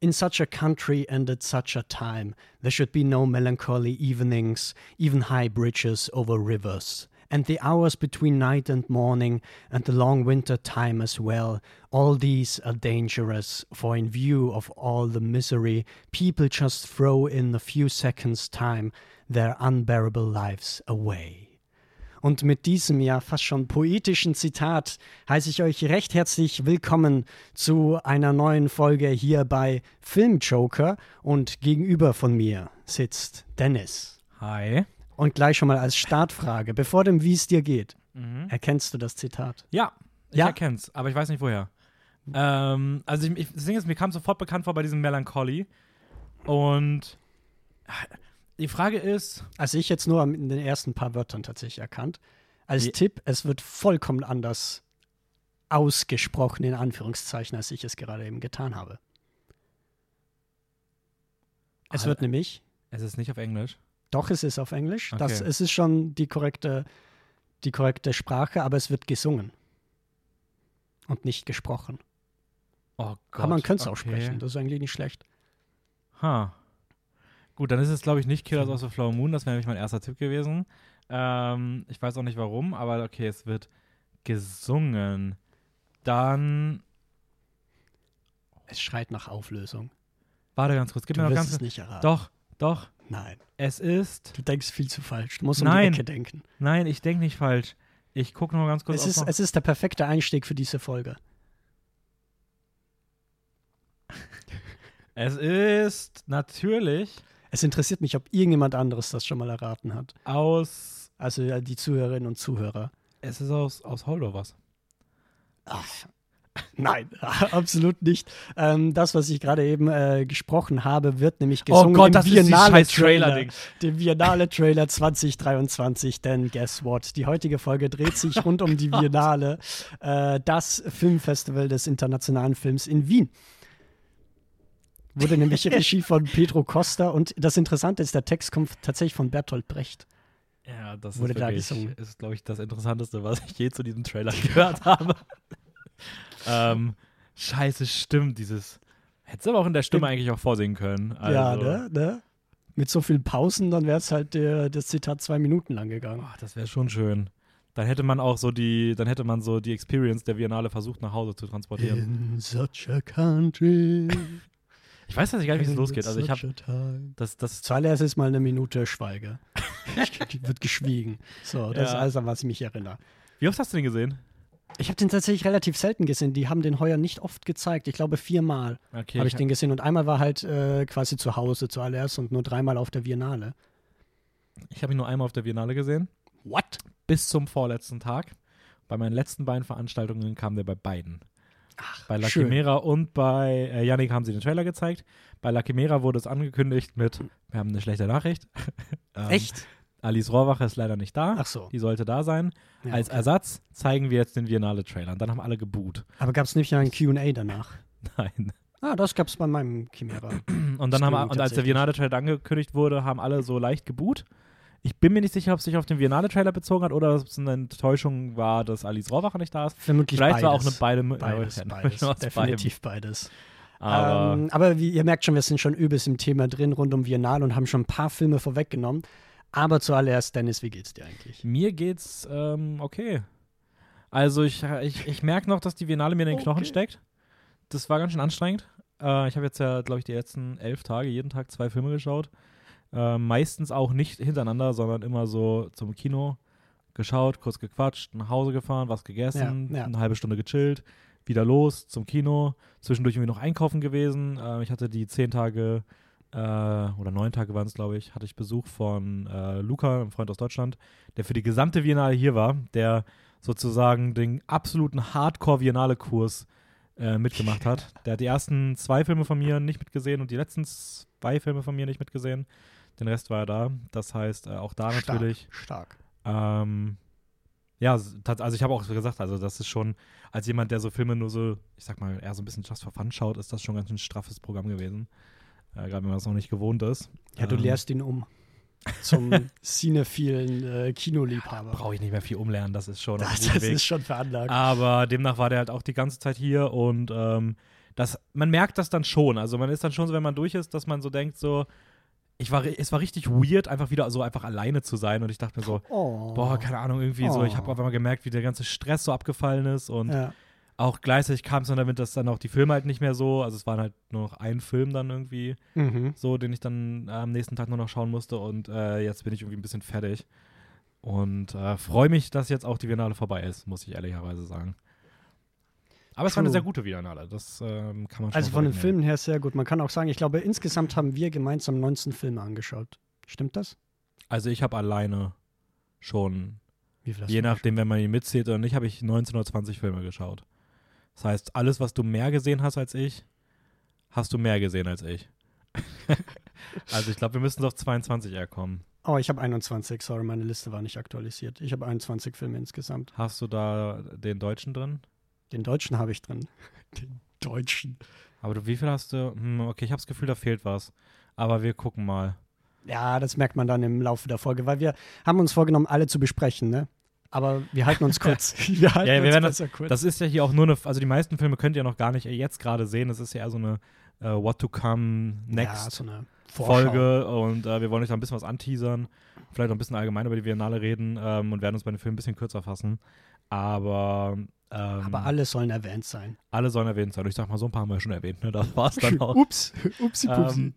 In such a country and at such a time, there should be no melancholy evenings, even high bridges over rivers. And the hours between night and morning, and the long winter time as well, all these are dangerous, for in view of all the misery, people just throw in a few seconds' time their unbearable lives away. Und mit diesem ja fast schon poetischen Zitat heiße ich euch recht herzlich willkommen zu einer neuen Folge hier bei Filmjoker. Und gegenüber von mir sitzt Dennis. Hi. Und gleich schon mal als Startfrage, bevor dem Wie es dir geht, mhm. erkennst du das Zitat? Ja, ich ja? erkenn's, aber ich weiß nicht woher. Ähm, also ich, ich, das Ding ist, mir kam sofort bekannt vor bei diesem Melancholy. Und die Frage ist. Also ich jetzt nur in den ersten paar Wörtern tatsächlich erkannt. Als die, Tipp, es wird vollkommen anders ausgesprochen, in Anführungszeichen, als ich es gerade eben getan habe. Es wird nämlich. Es ist nicht auf Englisch. Doch, es ist auf Englisch. Okay. Das, es ist schon die korrekte, die korrekte Sprache, aber es wird gesungen. Und nicht gesprochen. Oh Gott. Aber man könnte es okay. auch sprechen. Das ist eigentlich nicht schlecht. Ha. Gut, dann ist es, glaube ich, nicht Killers of the Flower Moon. Das wäre nämlich mein erster Tipp gewesen. Ähm, ich weiß auch nicht warum, aber okay, es wird gesungen. Dann. Es schreit nach Auflösung. Warte ganz kurz, gib du mir noch ganz. Es nicht erraten. Doch, doch. Nein. Es ist. Du denkst viel zu falsch. Du musst Nein. um die Ecke denken. Nein, ich denke nicht falsch. Ich gucke nur ganz kurz. Es ist, es ist der perfekte Einstieg für diese Folge. es ist natürlich es interessiert mich, ob irgendjemand anderes das schon mal erraten hat. Aus. Also ja, die Zuhörerinnen und Zuhörer. Es ist aus, aus Holdovers. Ach. Nein, absolut nicht. Ähm, das, was ich gerade eben äh, gesprochen habe, wird nämlich oh gesungen oh Gott, das im Biennale-Trailer. Dem Biennale-Trailer 2023. Denn guess what? Die heutige Folge dreht sich rund um die Biennale, äh, das Filmfestival des internationalen Films in Wien wurde nämlich Regie von Pedro Costa und das Interessante ist, der Text kommt tatsächlich von Bertolt Brecht. Ja, das wurde ist, da gesungen. ist, glaube ich, das Interessanteste, was ich je zu diesem Trailer gehört habe. ähm, scheiße, stimmt, dieses. Hättest du aber auch in der Stimme eigentlich auch vorsingen können. Also. Ja, ne, ne? Mit so vielen Pausen, dann wäre es halt der, das Zitat zwei Minuten lang gegangen. Ach, das wäre schon schön. Dann hätte man auch so die, dann hätte man so die Experience der Biennale versucht nach Hause zu transportieren. In such a country. Ich weiß nicht gar nicht, wie es losgeht. Also ich habe das, das Zuallererst ist mal eine Minute Schweige. wird geschwiegen. So, das ja. ist alles, an was ich mich erinnere. Wie oft hast du den gesehen? Ich habe den tatsächlich relativ selten gesehen. Die haben den heuer nicht oft gezeigt. Ich glaube viermal okay, habe ich den gesehen. Und einmal war halt äh, quasi zu Hause zuallererst und nur dreimal auf der Biennale. Ich habe ihn nur einmal auf der Biennale gesehen. What? Bis zum vorletzten Tag. Bei meinen letzten beiden Veranstaltungen kam der bei beiden. Ach, bei La Chimera und bei äh, Yannick haben sie den Trailer gezeigt. Bei La Chimera wurde es angekündigt mit, wir haben eine schlechte Nachricht. ähm, Echt? Alice Rohrwacher ist leider nicht da. Ach so. Die sollte da sein. Ja, Als okay. Ersatz zeigen wir jetzt den Biennale-Trailer. Und dann haben alle geboot. Aber gab es nicht ein Q&A danach? Nein. Ah, das gab es bei meinem Chimera. und dann haben, und als der Biennale-Trailer angekündigt wurde, haben alle so leicht geboot. Ich bin mir nicht sicher, ob es sich auf den Biennale-Trailer bezogen hat oder ob es eine Enttäuschung war, dass Alice Rohrwacher nicht da ist. Vermutlich Vielleicht beides. war auch eine beide. Beides, beides. Definitiv beides. Aber, ähm, aber wie ihr merkt schon, wir sind schon übelst im Thema drin rund um Biennale und haben schon ein paar Filme vorweggenommen. Aber zuallererst, Dennis, wie geht's dir eigentlich? Mir geht's ähm, okay. Also ich, ich, ich merke noch, dass die Biennale mir in den okay. Knochen steckt. Das war ganz schön anstrengend. Äh, ich habe jetzt ja, glaube ich, die letzten elf Tage jeden Tag zwei Filme geschaut. Äh, meistens auch nicht hintereinander, sondern immer so zum Kino geschaut, kurz gequatscht, nach Hause gefahren, was gegessen, ja, ja. eine halbe Stunde gechillt, wieder los zum Kino, zwischendurch irgendwie noch einkaufen gewesen. Äh, ich hatte die zehn Tage äh, oder neun Tage waren es, glaube ich, hatte ich Besuch von äh, Luca, einem Freund aus Deutschland, der für die gesamte Biennale hier war, der sozusagen den absoluten Hardcore-Biennale-Kurs äh, mitgemacht hat. Der hat die ersten zwei Filme von mir nicht mitgesehen und die letzten zwei Filme von mir nicht mitgesehen. Den Rest war er da. Das heißt, äh, auch da stark, natürlich. Stark. Ähm, ja, also ich habe auch gesagt, also das ist schon, als jemand, der so Filme nur so, ich sag mal, eher so ein bisschen just for fun schaut, ist das schon ganz ein straffes Programm gewesen. Äh, Gerade wenn man das noch nicht gewohnt ist. Ja, du ähm, lehrst ihn um. Zum cinephilen äh, Kinoliebhaber. Brauche ich nicht mehr viel umlernen, das ist schon. Das, das ist schon veranlagt. Aber demnach war der halt auch die ganze Zeit hier und ähm, das, man merkt das dann schon. Also man ist dann schon so, wenn man durch ist, dass man so denkt, so, ich war, es war richtig weird, einfach wieder so einfach alleine zu sein. Und ich dachte mir so, Oh. boah, keine Ahnung, irgendwie so, ich habe Oh. auf einmal gemerkt, wie der ganze Stress so abgefallen ist und Ja. auch gleichzeitig kam es dann damit, dass dann auch die Filme halt nicht mehr so, also es waren halt nur noch ein Film dann irgendwie Mhm. so, den ich dann äh, am nächsten Tag nur noch schauen musste und äh, jetzt bin ich irgendwie ein bisschen fertig und äh, freue mich, dass jetzt auch die Biennale vorbei ist, muss ich ehrlicherweise sagen. Aber es war eine True. sehr gute Biennale, das ähm, kann man schon Also von den. Filmen her sehr gut. Man kann auch sagen, ich glaube, insgesamt haben wir gemeinsam 19 Filme angeschaut. Stimmt das? Also ich habe alleine schon Wie viel hast Je nachdem, wenn man ihn mitzählt oder nicht, habe ich 19 oder 20 Filme geschaut. Das heißt, alles, was du mehr gesehen hast als ich, hast du mehr gesehen als ich. also ich glaube, wir müssen auf 22 eher kommen. Oh, ich habe 21. Sorry, meine Liste war nicht aktualisiert. Ich habe 21 Filme insgesamt. Hast du da den Deutschen drin? Den Deutschen habe ich drin. Den Deutschen. Aber du, wie viel hast du? Hm, okay, ich habe das Gefühl, da fehlt was. Aber wir gucken mal. Ja, das merkt man dann im Laufe der Folge, weil wir haben uns vorgenommen, alle zu besprechen, ne? Aber wir halten uns kurz. wir halten Ja, wir uns werden besser kurz. Das ist ja hier auch nur eine, also die meisten Filme könnt ihr noch gar nicht jetzt gerade sehen. Das ist ja eher so eine äh, What to Come Next ja, so. Folge und äh, wir wollen euch da ein bisschen was anteasern, vielleicht auch ein bisschen allgemein über die Biennale reden ähm, und werden uns bei den Filmen ein bisschen kürzer fassen. Aber, ähm, Aber alle sollen erwähnt sein. alle sollen erwähnt sein. Ich sag mal, so ein paar haben wir schon erwähnt, ne? Das war's dann auch. Ups, upsi pupsi. ähm,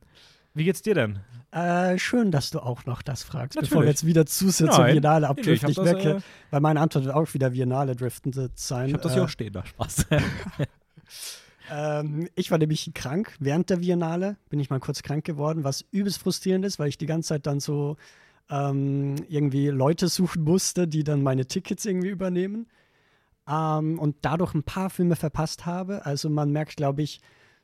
wie geht's dir denn? Äh, schön, dass du auch noch das fragst, Natürlich. bevor wir jetzt wieder zu sehr zur. Biennale abdriften. ich Ich, hab das, merke, äh, weil meine Antwort wird auch wieder Biennale driftend sein. ich hab das äh, hier auch stehen, da Spaß. Ähm, ich war nämlich krank während der Biennale, bin ich mal kurz krank geworden, was übelst frustrierend ist, weil ich die ganze Zeit dann so ähm, irgendwie Leute suchen musste, die dann meine Tickets irgendwie übernehmen. Ähm, und dadurch ein paar Filme verpasst habe. Also man merkt, glaube ich,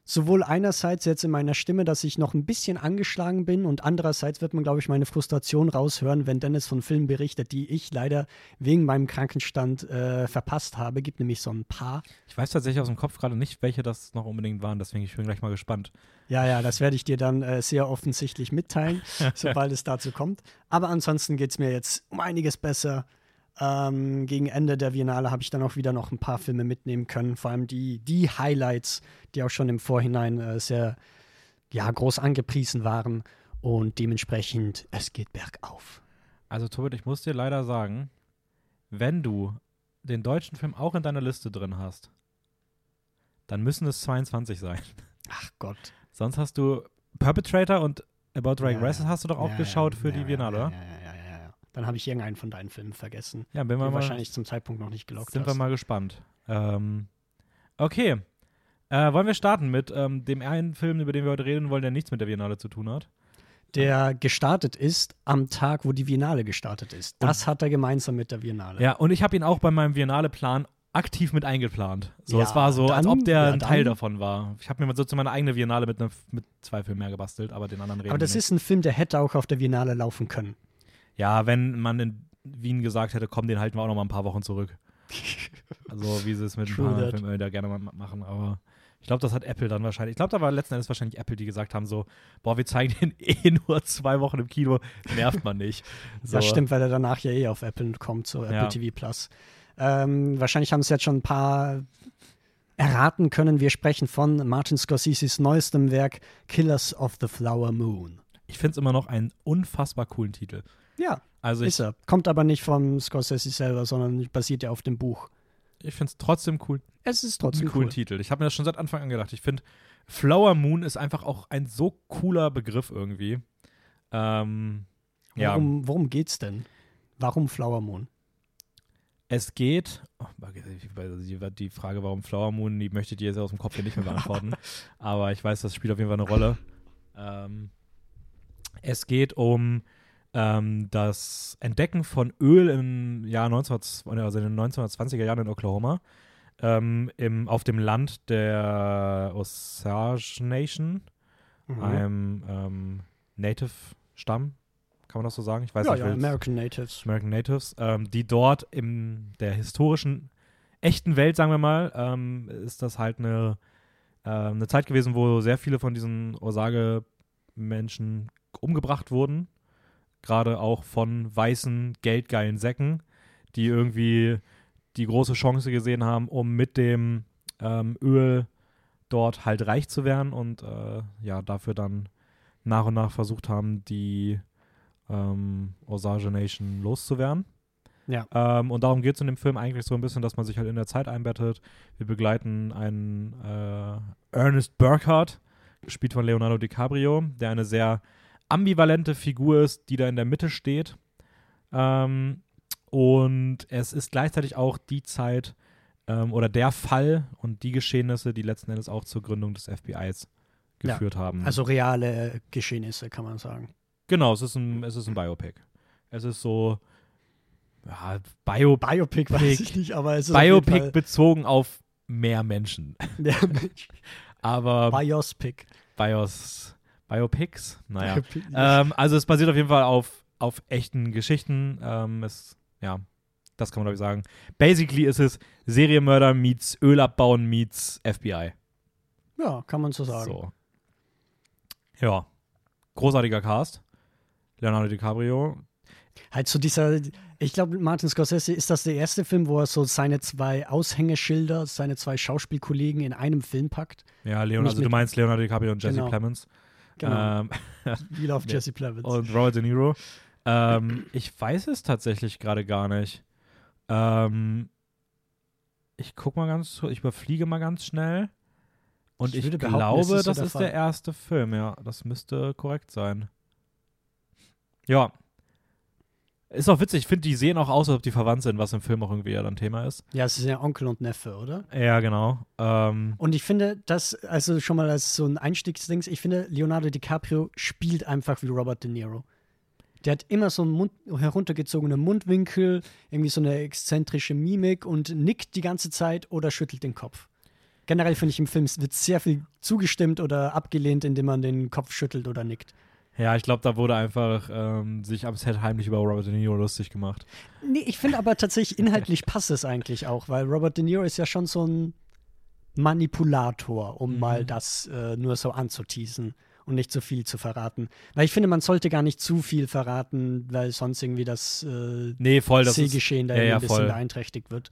sowohl einerseits jetzt in meiner Stimme, dass ich noch ein bisschen angeschlagen bin und andererseits wird man, glaube ich, meine Frustration raushören, wenn Dennis von Filmen berichtet, die ich leider wegen meinem Krankenstand äh, verpasst habe. Gibt nämlich so ein paar. ich weiß tatsächlich aus dem Kopf gerade nicht, welche das noch unbedingt waren, deswegen ich bin gleich mal gespannt. Ja, ja, das werde ich dir dann äh, sehr offensichtlich mitteilen, sobald es dazu kommt. Aber ansonsten geht es mir jetzt um einiges besser. Ähm, gegen Ende der Biennale habe ich dann auch wieder noch ein paar Filme mitnehmen können, vor allem die, die Highlights, die auch schon im Vorhinein äh, sehr ja, groß angepriesen waren. Und dementsprechend, es geht bergauf. Also, Tobit, ich muss dir leider sagen, wenn du den deutschen Film auch in deiner Liste drin hast, dann müssen es 22 sein. Ach Gott. Sonst hast du Perpetrator und About Drag Ja, Races hast du doch auch Ja, geschaut für ja, die Biennale, oder? Ja, ja. Dann habe ich irgendeinen von deinen Filmen vergessen, Ja, bin wir mal, wahrscheinlich zum Zeitpunkt noch nicht gelockt sind hast. wir mal gespannt. Ähm, okay. Äh, wollen wir starten mit ähm, dem einen Film, über den wir heute reden wollen, der nichts mit der Biennale zu tun hat? der gestartet ist am Tag, wo die Biennale gestartet ist. Das hat er gemeinsam mit der Biennale. Ja, und ich habe ihn auch bei meinem Biennale-Plan aktiv mit eingeplant. So, Ja, es war so, als dann- ob der ja, ein Teil dann- davon war. Ich habe mir mal so zu meiner eigenen Biennale mit, ne, mit zwei Filmen mehr gebastelt, aber den anderen reden Aber das ist ein Film, der hätte auch auf der Biennale laufen können. Ja, wenn man in Wien gesagt hätte, komm, den halten wir auch noch mal ein paar Wochen zurück. Also, wie sie es mit. Filmen da gerne mal machen, aber ich glaube, das hat Apple dann wahrscheinlich. Ich glaube, da war letzten Endes wahrscheinlich Apple, die gesagt haben: so, boah, wir zeigen den eh nur zwei Wochen im Kino, nervt man nicht. So. Das stimmt, weil er danach ja eh auf Apple kommt, so Apple Ja. TV Plus. Ähm, wahrscheinlich haben es jetzt schon ein paar erraten können. Wir sprechen von Martin Scorseses neuestem Werk Killers of the Flower Moon. Ich finde es immer noch einen unfassbar coolen Titel. Ja, Also, ich, ist er. Kommt aber nicht vom Scorsese selber, sondern basiert ja auf dem Buch. ich finde es trotzdem cool. Es ist einen trotzdem coolen cool. Titel. Ich habe mir das schon seit Anfang an gedacht. Ich finde, Flower Moon ist einfach auch ein so cooler Begriff irgendwie. Ähm, ja, Worum, worum geht's denn? Warum Flower Moon? es geht. Oh, die- die Frage, warum Flower Moon, die möchte ich dir jetzt aus dem Kopf hier nicht mehr beantworten. Aber ich weiß, das spielt auf jeden Fall eine Rolle. Ähm, es geht um ähm, das Entdecken von Öl im Jahr 19, also in den 1920er Jahren in Oklahoma. Ähm, im, auf dem Land der Osage Nation, Mhm. einem ähm, Native-Stamm, kann man das so sagen? Ich weiß ja, nicht, ja, American Natives. American Natives, ähm, die dort in der historischen, echten Welt, sagen wir mal, ähm, ist das halt eine, ähm, eine Zeit gewesen, wo sehr viele von diesen Osage-Menschen umgebracht wurden. Gerade auch von weißen, geldgeilen Säcken, die irgendwie die große Chance gesehen haben, um mit dem ähm, Öl dort halt reich zu werden und äh, ja, dafür dann nach und nach versucht haben, die ähm, Osage Nation loszuwerden. Ja. Ähm, und darum geht es in dem Film eigentlich so ein bisschen, dass man sich halt in der Zeit einbettet. Wir begleiten einen äh, Ernest Burkhardt, gespielt von Leonardo DiCaprio, der eine sehr ambivalente Figur ist, die da in der Mitte steht. Ähm, und es ist gleichzeitig auch die Zeit ähm, oder der Fall und die Geschehnisse, die letzten Endes auch zur Gründung des FBIs geführt ja. haben. Also reale Geschehnisse, kann man sagen. Genau, es ist ein, es ist ein Biopic. Es ist so, ja, Bio Biopic weiß ich nicht, aber es ist Biopic bezogen auf mehr Menschen. Ja, aber Biospic. Bios, Biopics, naja. Ähm, also es basiert auf jeden Fall auf, auf echten Geschichten. Ähm, es, ja, das kann man glaube ich sagen. Basically ist es Serienmörder meets Ölabbauen meets FBI. ja, kann man so sagen. So. Ja. Großartiger Cast. Leonardo DiCaprio. Halt so dieser, ich glaube, Martin Scorsese ist das der erste Film, wo er so seine zwei Aushängeschilder, seine zwei Schauspielkollegen in einem Film packt. Ja, Leon, also du meinst Leonardo DiCaprio und Jesse Genau. Plemons. Genau. Ähm, Wie läuft ja. Jesse Plemons? und Robert De Niro. Ähm, ich weiß es tatsächlich gerade gar nicht. Ähm, ich guck mal ganz, ich überfliege mal ganz schnell. Und Ich ich, glaube, ist das der ist Fall. der erste Film, ja. Das müsste korrekt sein. Ja. Ist auch witzig, ich finde, die sehen auch aus, als ob die verwandt sind, was im Film auch irgendwie ja dann Thema ist. ja, es ist ja Onkel und Neffe, oder? Ja, genau. Ähm, Und ich finde, das, also schon mal als so ein Einstiegsding, ich finde, Leonardo DiCaprio spielt einfach wie Robert De Niro. Der hat immer so einen Mund, heruntergezogenen Mundwinkel, irgendwie so eine exzentrische Mimik und nickt die ganze Zeit oder schüttelt den Kopf. Generell finde ich im Film es wird sehr viel zugestimmt oder abgelehnt, indem man den Kopf schüttelt oder nickt. Ja, ich glaube, da wurde einfach ähm, sich am Set heimlich über Robert De Niro lustig gemacht. Nee, ich finde aber tatsächlich inhaltlich passt es eigentlich auch, weil Robert De Niro ist ja schon so ein Manipulator, um Mhm. mal das äh, nur so anzuteasen und nicht zu viel zu verraten. Weil ich finde, man sollte gar nicht zu viel verraten, weil sonst irgendwie das äh, Nee, voll, das Sehgeschehen da ja, ja, ein bisschen voll. beeinträchtigt wird.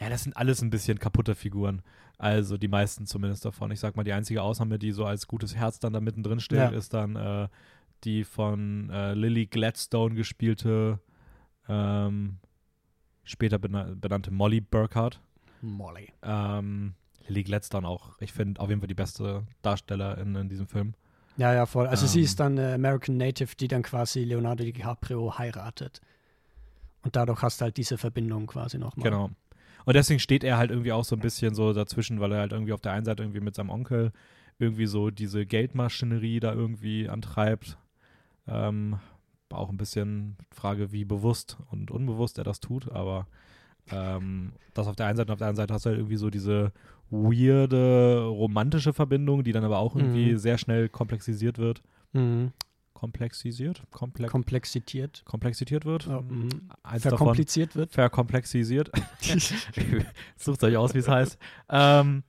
Ja, das sind alles ein bisschen kaputte Figuren. Also die meisten zumindest davon. Ich sag mal, die einzige Ausnahme, die so als gutes Herz dann da mittendrin steht, Ja. ist dann äh, die von äh, Lily Gladstone gespielte, ähm, später bena benannte Molly Burkhardt. Molly. Ähm, Lily Gladstone auch, ich finde, auf jeden Fall die beste Darstellerin in diesem Film. Ja, ja, voll. Also sie Ähm. ist dann äh, American Native, die dann quasi Leonardo DiCaprio heiratet. Und dadurch hast du halt diese Verbindung quasi nochmal. Genau. Und deswegen steht er halt irgendwie auch so ein bisschen so dazwischen, weil er halt irgendwie auf der einen Seite irgendwie mit seinem Onkel irgendwie so diese Geldmaschinerie da irgendwie antreibt. Ähm, auch ein bisschen Frage, wie bewusst und unbewusst er das tut, aber ähm, das auf der einen Seite und auf der anderen Seite hast du halt irgendwie so diese weirde romantische Verbindung, die dann aber auch irgendwie Mhm. sehr schnell komplexisiert wird. Mhm. Komplexisiert? Komplex Komplexiert. komplexiert wird? Mhm. Eins davon Verkompliziert wird. verkomplexisiert. Sucht euch aus, wie es heißt. Ähm,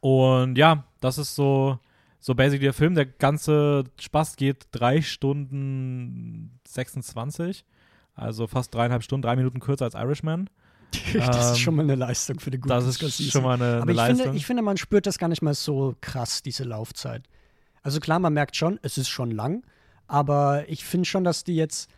und ja, das ist so, so basically der Film. Der ganze Spaß geht drei Stunden 26. Also fast dreieinhalb Stunden, drei Minuten kürzer als Irishman. das Ähm, ist schon mal eine Leistung für die gute Das ist Scorsese. schon mal eine, eine Aber ich Leistung. finde, ich finde, man spürt das gar nicht mal so krass, diese Laufzeit. Also klar, man merkt schon, es ist schon lang, aber ich finde schon, dass die jetzt,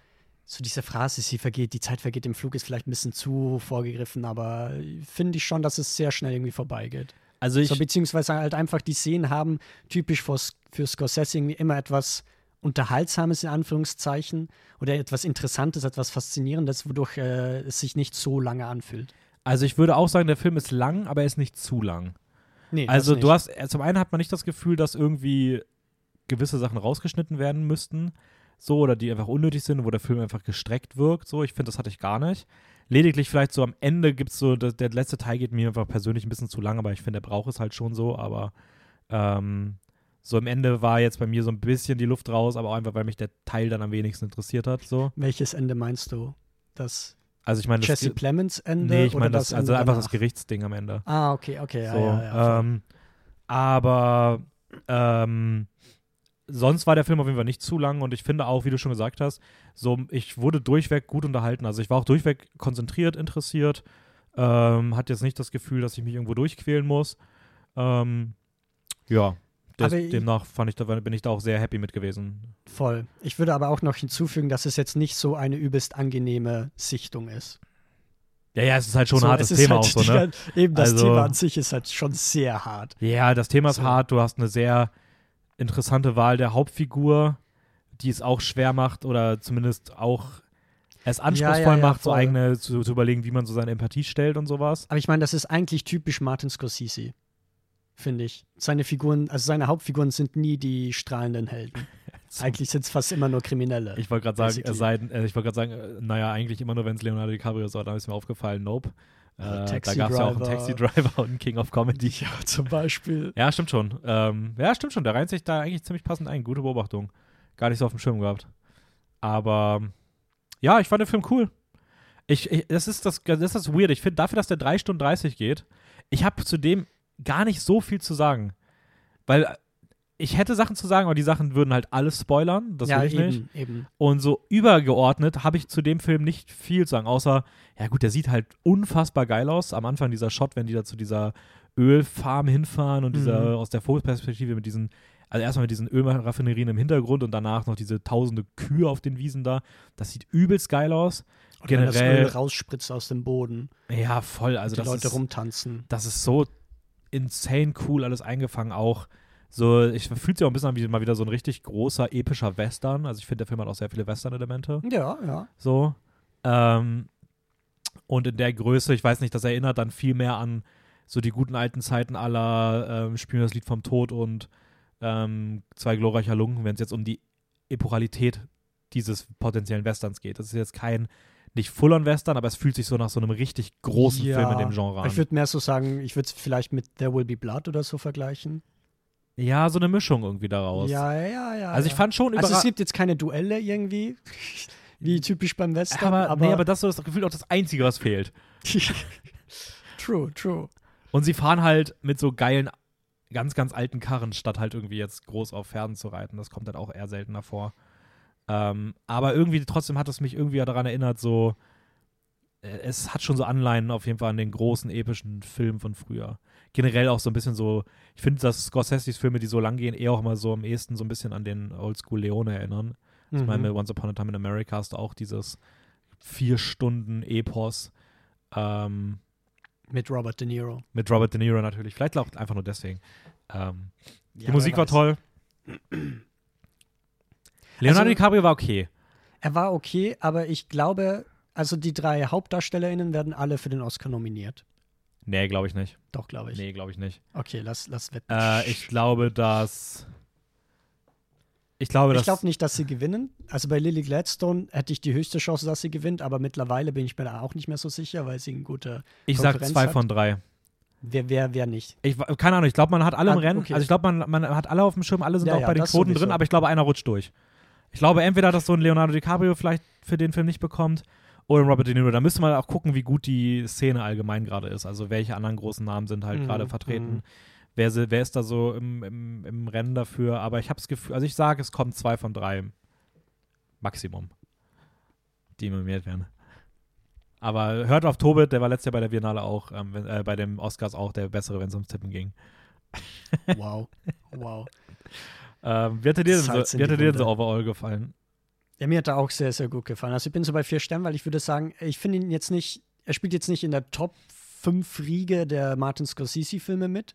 so diese Phrase, sie vergeht, die Zeit vergeht im Flug, ist vielleicht ein bisschen zu vorgegriffen, aber finde ich schon, dass es sehr schnell irgendwie vorbeigeht. Also ich, so, beziehungsweise halt einfach die Szenen haben, typisch für, für Scorsese irgendwie immer etwas Unterhaltsames in Anführungszeichen oder etwas Interessantes, etwas Faszinierendes, wodurch äh, es sich nicht so lange anfühlt. also ich würde auch sagen, der Film ist lang, aber er ist nicht zu lang. Nee, Also du hast, äh, zum einen hat man nicht das Gefühl, dass irgendwie gewisse Sachen rausgeschnitten werden müssten, so, oder die einfach unnötig sind, wo der Film einfach gestreckt wirkt, so. Ich finde, das hatte ich gar nicht. Lediglich vielleicht so am Ende gibt es so, das, der letzte Teil geht mir einfach persönlich ein bisschen zu lang, aber ich finde, der braucht es halt schon so, aber ähm, so im Ende war jetzt bei mir so ein bisschen die Luft raus, aber auch einfach, weil mich der Teil dann am wenigsten interessiert hat, so. Welches Ende meinst du? Das Also ich meine, das, Jesse Plemons Ende? nee, ich meine, das, also Ende einfach das danach? Gerichtsding am Ende. Ah, okay, okay, ja, So, ja, ja. voll. ähm, aber ähm, sonst war der Film auf jeden Fall nicht zu lang und ich finde auch, wie du schon gesagt hast, so ich wurde durchweg gut unterhalten. Also ich war auch durchweg konzentriert, interessiert, ähm, hatte jetzt nicht das Gefühl, dass ich mich irgendwo durchquälen muss. Ähm, ja, ich- demnach fand ich, da, bin ich da auch sehr happy mit gewesen. Voll. Ich würde aber auch noch hinzufügen, dass es jetzt nicht so eine übelst angenehme Sichtung ist. Ja, ja, es ist halt schon so, ein hartes Thema halt auch so, ne? Eben das Also- Thema an sich ist halt schon sehr hart. Ja, das Thema ist So. hart. Du hast eine sehr interessante Wahl der Hauptfigur, die es auch schwer macht oder zumindest auch es anspruchsvoll ja, ja, macht, so voll. eigene zu, zu überlegen, wie man so seine Empathie stellt und sowas. Aber ich meine, das ist eigentlich typisch Martin Scorsese, finde ich. Seine Figuren, also seine Hauptfiguren sind nie die strahlenden Helden. Eigentlich sind es fast immer nur Kriminelle. Ich wollte gerade sagen, es sei, äh, ich wollte gerade sagen, äh, naja, eigentlich immer nur, wenn es Leonardo DiCaprio ist, aber da ist mir aufgefallen, nope. Äh, da gab es ja auch einen. Taxi Driver und einen King of Comedy. ja, zum Beispiel. Ja, stimmt schon. Ähm, ja, stimmt schon. Der reiht sich da eigentlich ziemlich passend ein. Gute Beobachtung. Gar nicht so auf dem Schirm gehabt. Aber ja, ich fand den Film cool. Ich, ich, das, ist das, das ist das Weird. Ich finde, dafür, dass der 3 Stunden 30 geht, ich habe zu dem gar nicht so viel zu sagen. Weil ich hätte Sachen zu sagen, aber die Sachen würden halt alles spoilern. Das ja, will ich eben, nicht. eben. Und so übergeordnet habe ich zu dem Film nicht viel zu sagen, außer, ja gut, der sieht halt unfassbar geil aus. Am Anfang dieser Shot, wenn die da zu dieser Ölfarm hinfahren und dieser Mhm. aus der Vogelperspektive mit diesen, also erstmal mit diesen Ölraffinerien im Hintergrund und danach noch diese tausende Kühe auf den Wiesen da. Das sieht übelst geil aus. Und wenn das Generell- Öl rausspritzt aus dem Boden, Ja, voll. Also die Leute ist, rumtanzen. das ist so insane cool alles eingefangen auch. So, ich fühlt sich auch ein bisschen an wie mal wieder so ein richtig großer, epischer Western. Also ich finde, der Film hat auch sehr viele Western-Elemente. Ja, ja. So. Ähm, und in der Größe, ich weiß nicht, das erinnert dann viel mehr an so die guten alten Zeiten aller ähm, Spielen das Lied vom Tod und ähm, zwei glorreicher Lunken, wenn es jetzt um die Epochalität dieses potenziellen Westerns geht. Das ist jetzt kein, nicht Full-on-Western, aber es fühlt sich so nach so einem richtig großen ja. Film in dem Genre an. Ich würde mehr so sagen, ich würde es vielleicht mit There Will Be Blood oder so vergleichen. Ja, so eine Mischung irgendwie daraus. Ja, ja, ja. also ich ja. fand schon Also es gibt jetzt keine Duelle irgendwie, wie typisch beim Western, aber, aber, nee, aber das ist das Gefühl auch das Einzige, was fehlt. true, true. Und sie fahren halt mit so geilen, ganz, ganz alten Karren, statt halt irgendwie jetzt groß auf Pferden zu reiten. Das kommt halt auch eher seltener vor. Ähm, aber irgendwie trotzdem hat es mich irgendwie daran erinnert, so, äh, es hat schon so Anleihen auf jeden Fall an den großen epischen Filmen von früher. Generell auch so ein bisschen so, ich finde, dass Scorseses Filme, die so lang gehen, eher auch mal so am ehesten so ein bisschen an den Oldschool Leone erinnern. Ich Mhm. meine, mit Once Upon a Time in America hast du auch dieses vier Stunden Epos. Ähm, Mit Robert De Niro. mit Robert De Niro natürlich. Vielleicht auch einfach nur deswegen. Ähm, Ja, die Musik war toll. Leonardo Also- DiCaprio war okay. Er war okay, aber ich glaube, also die drei HauptdarstellerInnen werden alle für den Oscar nominiert. Nee, glaube ich nicht. Doch, glaube ich. Nee, glaube ich nicht. Okay, lass, lass wetten. Äh, ich glaube, dass. Ich glaube, ich glaube nicht, dass sie gewinnen. Also bei Lily Gladstone hätte ich die höchste Chance, dass sie gewinnt, aber mittlerweile bin ich mir da auch nicht mehr so sicher, weil sie ein guter. ich sag Konkurrenz zwei hat. von drei. Wer, wer, wer nicht. Ich, keine Ahnung, ich glaube, man hat alle im Ah, Rennen. okay. Also ich glaube, man, man hat alle auf dem Schirm, alle sind Ja, auch ja, bei den Quoten sowieso. drin, aber ich glaube, einer rutscht durch. Ich glaube, entweder, dass so ein Leonardo DiCaprio vielleicht für den Film nicht bekommt oder Robert De Niro. Da müsste man auch gucken, wie gut die Szene allgemein gerade ist. Also welche anderen großen Namen sind halt Mhm, gerade vertreten. mhm. Wer, wer ist da so im, im, im Rennen dafür? Aber ich habe das Gefühl, also ich sage, es kommen zwei von drei Maximum, die nominiert werden. Aber hört auf Tobit, der war letztes Jahr bei der Biennale auch, ähm, äh, bei dem Oscars auch der bessere, wenn es ums Tippen ging. Wow. wow. Ähm, wie hat dir, denn so, wie hat dir denn so overall gefallen? Ja, mir hat er auch sehr, sehr gut gefallen. Also ich bin so bei vier Sternen, weil ich würde sagen, ich finde ihn jetzt nicht, er spielt jetzt nicht in der Top 5 Riege der Martin Scorsese-Filme mit.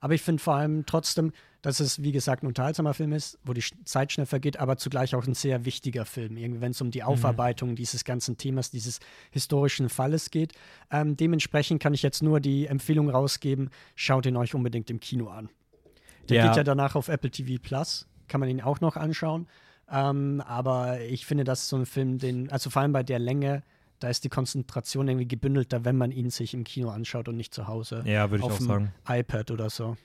Aber ich finde vor allem trotzdem, dass es, wie gesagt, ein unterhaltsamer Film ist, wo die Zeit schnell vergeht, aber zugleich auch ein sehr wichtiger Film, irgendwie, wenn es um die Aufarbeitung dieses ganzen Themas, dieses historischen Falles geht. Ähm, dementsprechend kann ich jetzt nur die Empfehlung rausgeben, schaut ihn euch unbedingt im Kino an. Der Ja. geht ja danach auf Apple TV Plus, kann man ihn auch noch anschauen. Ähm, aber ich finde, das ist so ein Film, den, also vor allem bei der Länge, da ist die Konzentration irgendwie gebündelter, wenn man ihn sich im Kino anschaut und nicht zu Hause Ja, würde ich auf auch dem sagen. iPad oder so.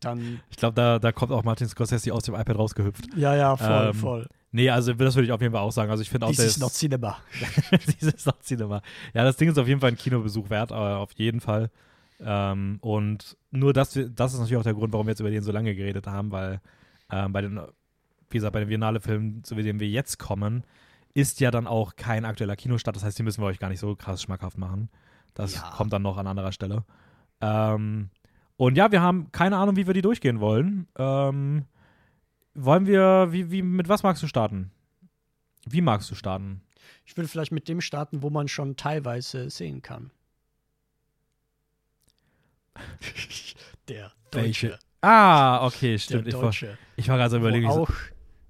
Dann, Ich glaube, da, da kommt auch Martin Scorsese aus dem iPad rausgehüpft. ja, ja, voll, Ähm, voll. Nee, also das würde ich auf jeden Fall auch sagen. Also ich finde auch, der ist noch Cinema. dieses noch Cinema. Ja, das Ding ist auf jeden Fall ein Kinobesuch wert, aber auf jeden Fall. Ähm, und nur das, das ist natürlich auch der Grund, warum wir jetzt über den so lange geredet haben, weil ähm, bei den, wie gesagt, bei den Biennale-Filmen, zu denen wir jetzt kommen, ist ja dann auch kein aktueller Kinostart. Das heißt, die müssen wir euch gar nicht so krass schmackhaft machen. Das Ja. kommt dann noch an anderer Stelle. Ähm, Und ja, wir haben keine Ahnung, wie wir die durchgehen wollen. Ähm, wollen wir, wie, wie, mit was magst du starten? Wie magst du starten? Ich würde vielleicht mit dem starten, wo man schon teilweise sehen kann. Der Deutsche. Welche? Ah, okay, stimmt. Der Ich war, Deutsche. ich war gerade so Wo überlegen. so- auch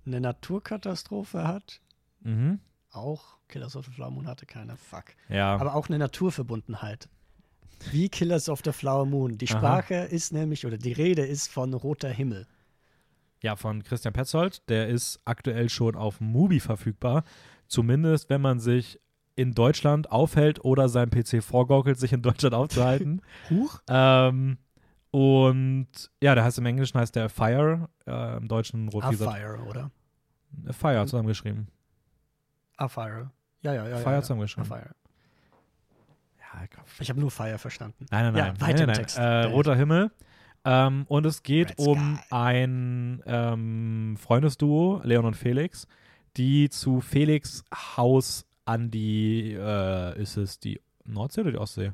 eine Naturkatastrophe hat. Mhm. Auch Killers of the Flower Moon hatte keine. Fuck. Ja. Aber auch eine Naturverbundenheit. Wie Killers of the Flower Moon. Die Aha. Sprache ist nämlich, oder die Rede ist von roter Himmel. Ja, von Christian Petzold. Der ist aktuell schon auf Mubi verfügbar. Zumindest, wenn man sich in Deutschland aufhält oder seinem PC vorgaukelt, sich in Deutschland aufzuhalten. Huch? ähm, und ja, der heißt im Englischen heißt der Fire, äh, im Deutschen rot A wie gesagt, Fire, oder? Äh, Fire zusammengeschrieben. A Fire. Ja, ja, ja. Fire ja, zusammengeschrieben. Fire. Ja. Ich habe nur Fire verstanden. Nein, nein, Ja, nein. weiter nein, nein, Text. Äh, Bild. roter Himmel. Ähm, und es geht Red um Sky. ein ähm, Freundesduo, Leon und Felix, die zu Felix Haus an die, äh, ist es die Nordsee oder die Ostsee?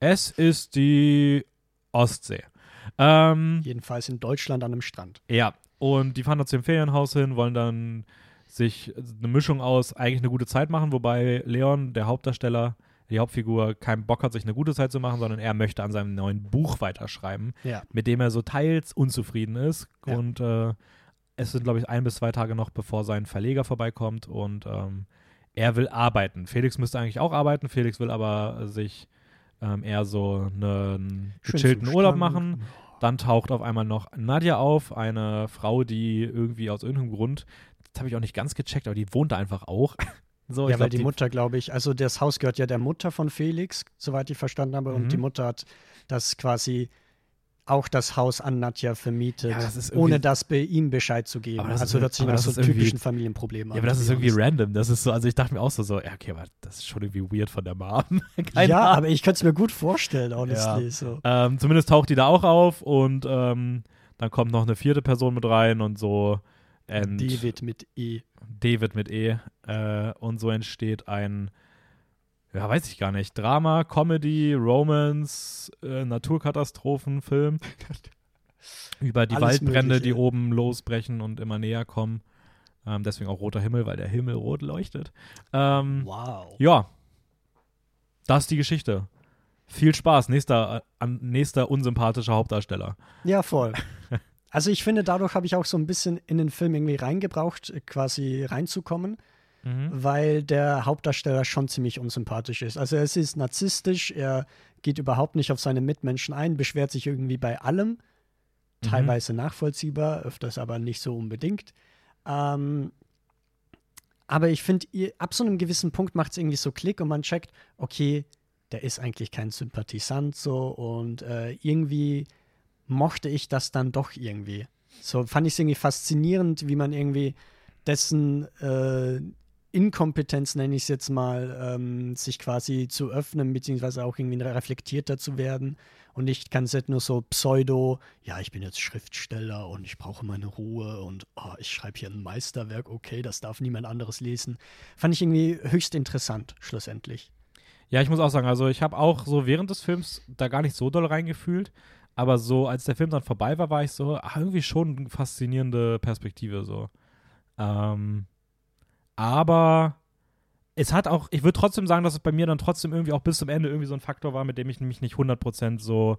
Es ist die Ostsee. Ähm, Jedenfalls in Deutschland an einem Strand. ja, und die fahren da zu dem Ferienhaus hin, wollen dann sich eine Mischung aus eigentlich eine gute Zeit machen, wobei Leon, der Hauptdarsteller, die Hauptfigur, keinen Bock hat, sich eine gute Zeit zu machen, sondern er möchte an seinem neuen Buch weiterschreiben, Ja. mit dem er so teils unzufrieden ist. Ja. Und äh, es sind, glaube ich, ein bis zwei Tage noch, bevor sein Verleger vorbeikommt und ähm, er will arbeiten. Felix müsste eigentlich auch arbeiten, Felix will aber sich ähm, eher so einen Schön gechillten Urlaub machen. Dann taucht auf einmal noch Nadja auf, eine Frau, die irgendwie aus irgendeinem Grund, das habe ich auch nicht ganz gecheckt, aber die wohnt da einfach auch. so, ja, weil glaub, die, Mutter, glaube ich, also das Haus gehört ja der Mutter von Felix, soweit ich verstanden habe. Mhm. Und die Mutter hat das quasi auch das Haus an Nadja vermietet, Ja, das ohne das bei ihm Bescheid zu geben. Das Also hört sich nach so typischen Familienproblemen Ja, an. aber das ist be irgendwie random. Das ist so, also ich dachte mir auch so, so ja, okay, aber das ist schon irgendwie weird von der Mom. Ja, Ahnung. aber ich könnte es mir gut vorstellen, honestly. So. Ähm, zumindest taucht die da auch auf und ähm, dann kommt noch eine vierte Person mit rein und so. And David mit E. David mit E. Äh, und so entsteht ein, ja, weiß ich gar nicht, Drama, Comedy, Romance, äh, Naturkatastrophenfilm über die Alles Waldbrände, Mögliche. die oben losbrechen und immer näher kommen. Ähm, deswegen auch roter Himmel, weil der Himmel rot leuchtet. Ähm, Wow. ja, das ist die Geschichte. Viel Spaß, nächster, äh, an, nächster unsympathischer Hauptdarsteller. Ja, voll. Also ich finde, dadurch habe ich auch so ein bisschen in den Film irgendwie reingebraucht, äh, quasi reinzukommen, Mhm. weil der Hauptdarsteller schon ziemlich unsympathisch ist. Also er ist narzisstisch, er geht überhaupt nicht auf seine Mitmenschen ein, beschwert sich irgendwie bei allem, teilweise nachvollziehbar, öfters aber nicht so unbedingt. Ähm, aber ich finde, ab so einem gewissen Punkt macht es irgendwie so Klick und man checkt, okay, der ist eigentlich kein Sympathisant so und äh, irgendwie mochte ich das dann doch irgendwie. So fand ich es irgendwie faszinierend, wie man irgendwie dessen äh, Inkompetenz, nenne ich es jetzt mal, ähm, sich quasi zu öffnen, beziehungsweise auch irgendwie reflektierter zu werden. Und nicht ganz nur so pseudo, ja, ich bin jetzt Schriftsteller und ich brauche meine Ruhe und oh, ich schreibe hier ein Meisterwerk, okay, das darf niemand anderes lesen. Fand ich irgendwie höchst interessant, schlussendlich. Ja, ich muss auch sagen, also ich habe auch so während des Films da gar nicht so doll reingefühlt, aber so als der Film dann vorbei war, war ich so, ach, irgendwie schon eine faszinierende Perspektive so. Ähm, aber es hat auch, ich würde trotzdem sagen, dass es bei mir dann trotzdem irgendwie auch bis zum Ende irgendwie so ein Faktor war, mit dem ich mich nicht 100% so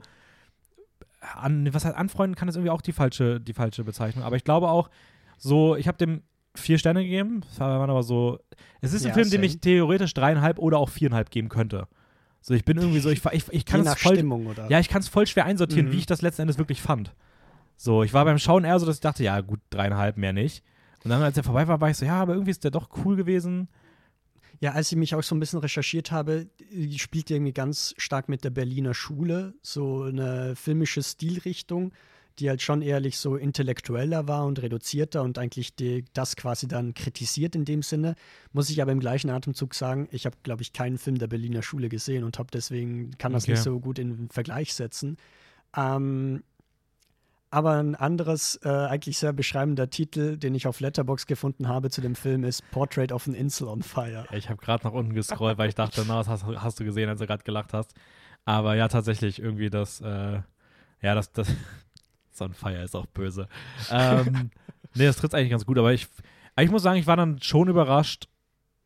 an, was halt anfreunden kann, ist irgendwie auch die falsche, die falsche Bezeichnung. Aber ich glaube auch, so, ich habe dem vier Sterne gegeben, das waren aber so, es ist ein Ja, Film, dem ich theoretisch dreieinhalb oder auch viereinhalb geben könnte. So, ich bin irgendwie so, ich, ich, ich kann es voll, Stimmung, ja, ich kann es voll schwer einsortieren, Mhm. wie ich das letzten Endes wirklich fand. So, ich war beim Schauen eher so, dass ich dachte, ja, gut, dreieinhalb, mehr nicht. Und dann, als er vorbei war, war ich so, ja, aber irgendwie ist der doch cool gewesen. Ja, als ich mich auch so ein bisschen recherchiert habe, die spielt irgendwie ganz stark mit der Berliner Schule, so eine filmische Stilrichtung, die halt schon ehrlich so intellektueller war und reduzierter und eigentlich die, das quasi dann kritisiert in dem Sinne. Muss ich aber im gleichen Atemzug sagen, ich habe, glaube ich, keinen Film der Berliner Schule gesehen und habe deswegen, kann das Okay. nicht so gut in Vergleich setzen. Ähm, aber ein anderes, äh, eigentlich sehr beschreibender Titel, den ich auf Letterbox gefunden habe zu dem Film, ist Portrait of an Insel on Fire. Ich habe gerade nach unten gescrollt, weil ich dachte, na, was hast, hast du gesehen, als du gerade gelacht hast. Aber ja, tatsächlich irgendwie das, äh, ja, das, das, Sunfire ist auch böse. ähm, nee, das tritt eigentlich ganz gut, aber ich, ich muss sagen, ich war dann schon überrascht,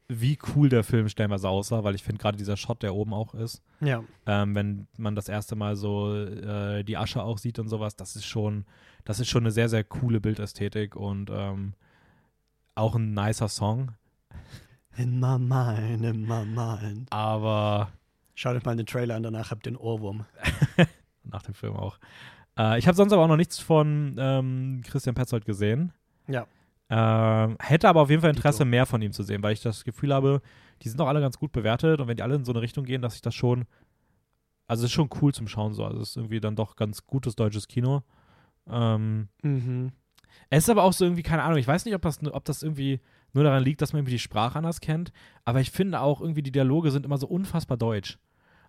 wie cool der Film stellenweise aussah, weil ich finde gerade dieser Shot, der oben auch ist, Ja. ähm, wenn man das erste Mal so äh, die Asche auch sieht und sowas, das ist schon, das ist schon eine sehr, sehr coole Bildästhetik und ähm, auch ein nicer Song. In my mind, in my mind. Aber Schaut euch mal den Trailer an, danach habt ihr den Ohrwurm. nach dem Film auch. Äh, ich habe sonst aber auch noch nichts von ähm, Christian Petzold gesehen. Ja. Ähm, hätte aber auf jeden Fall Interesse, mehr von ihm zu sehen, weil ich das Gefühl habe, die sind auch alle ganz gut bewertet und wenn die alle in so eine Richtung gehen, dass ich das schon, also es ist schon cool zum Schauen so. Also es ist irgendwie dann doch ganz gutes deutsches Kino. Ähm, Mhm. es ist aber auch so irgendwie, keine Ahnung, ich weiß nicht, ob das, ob das irgendwie nur daran liegt, dass man irgendwie die Sprache anders kennt, aber ich finde auch irgendwie, die Dialoge sind immer so unfassbar deutsch.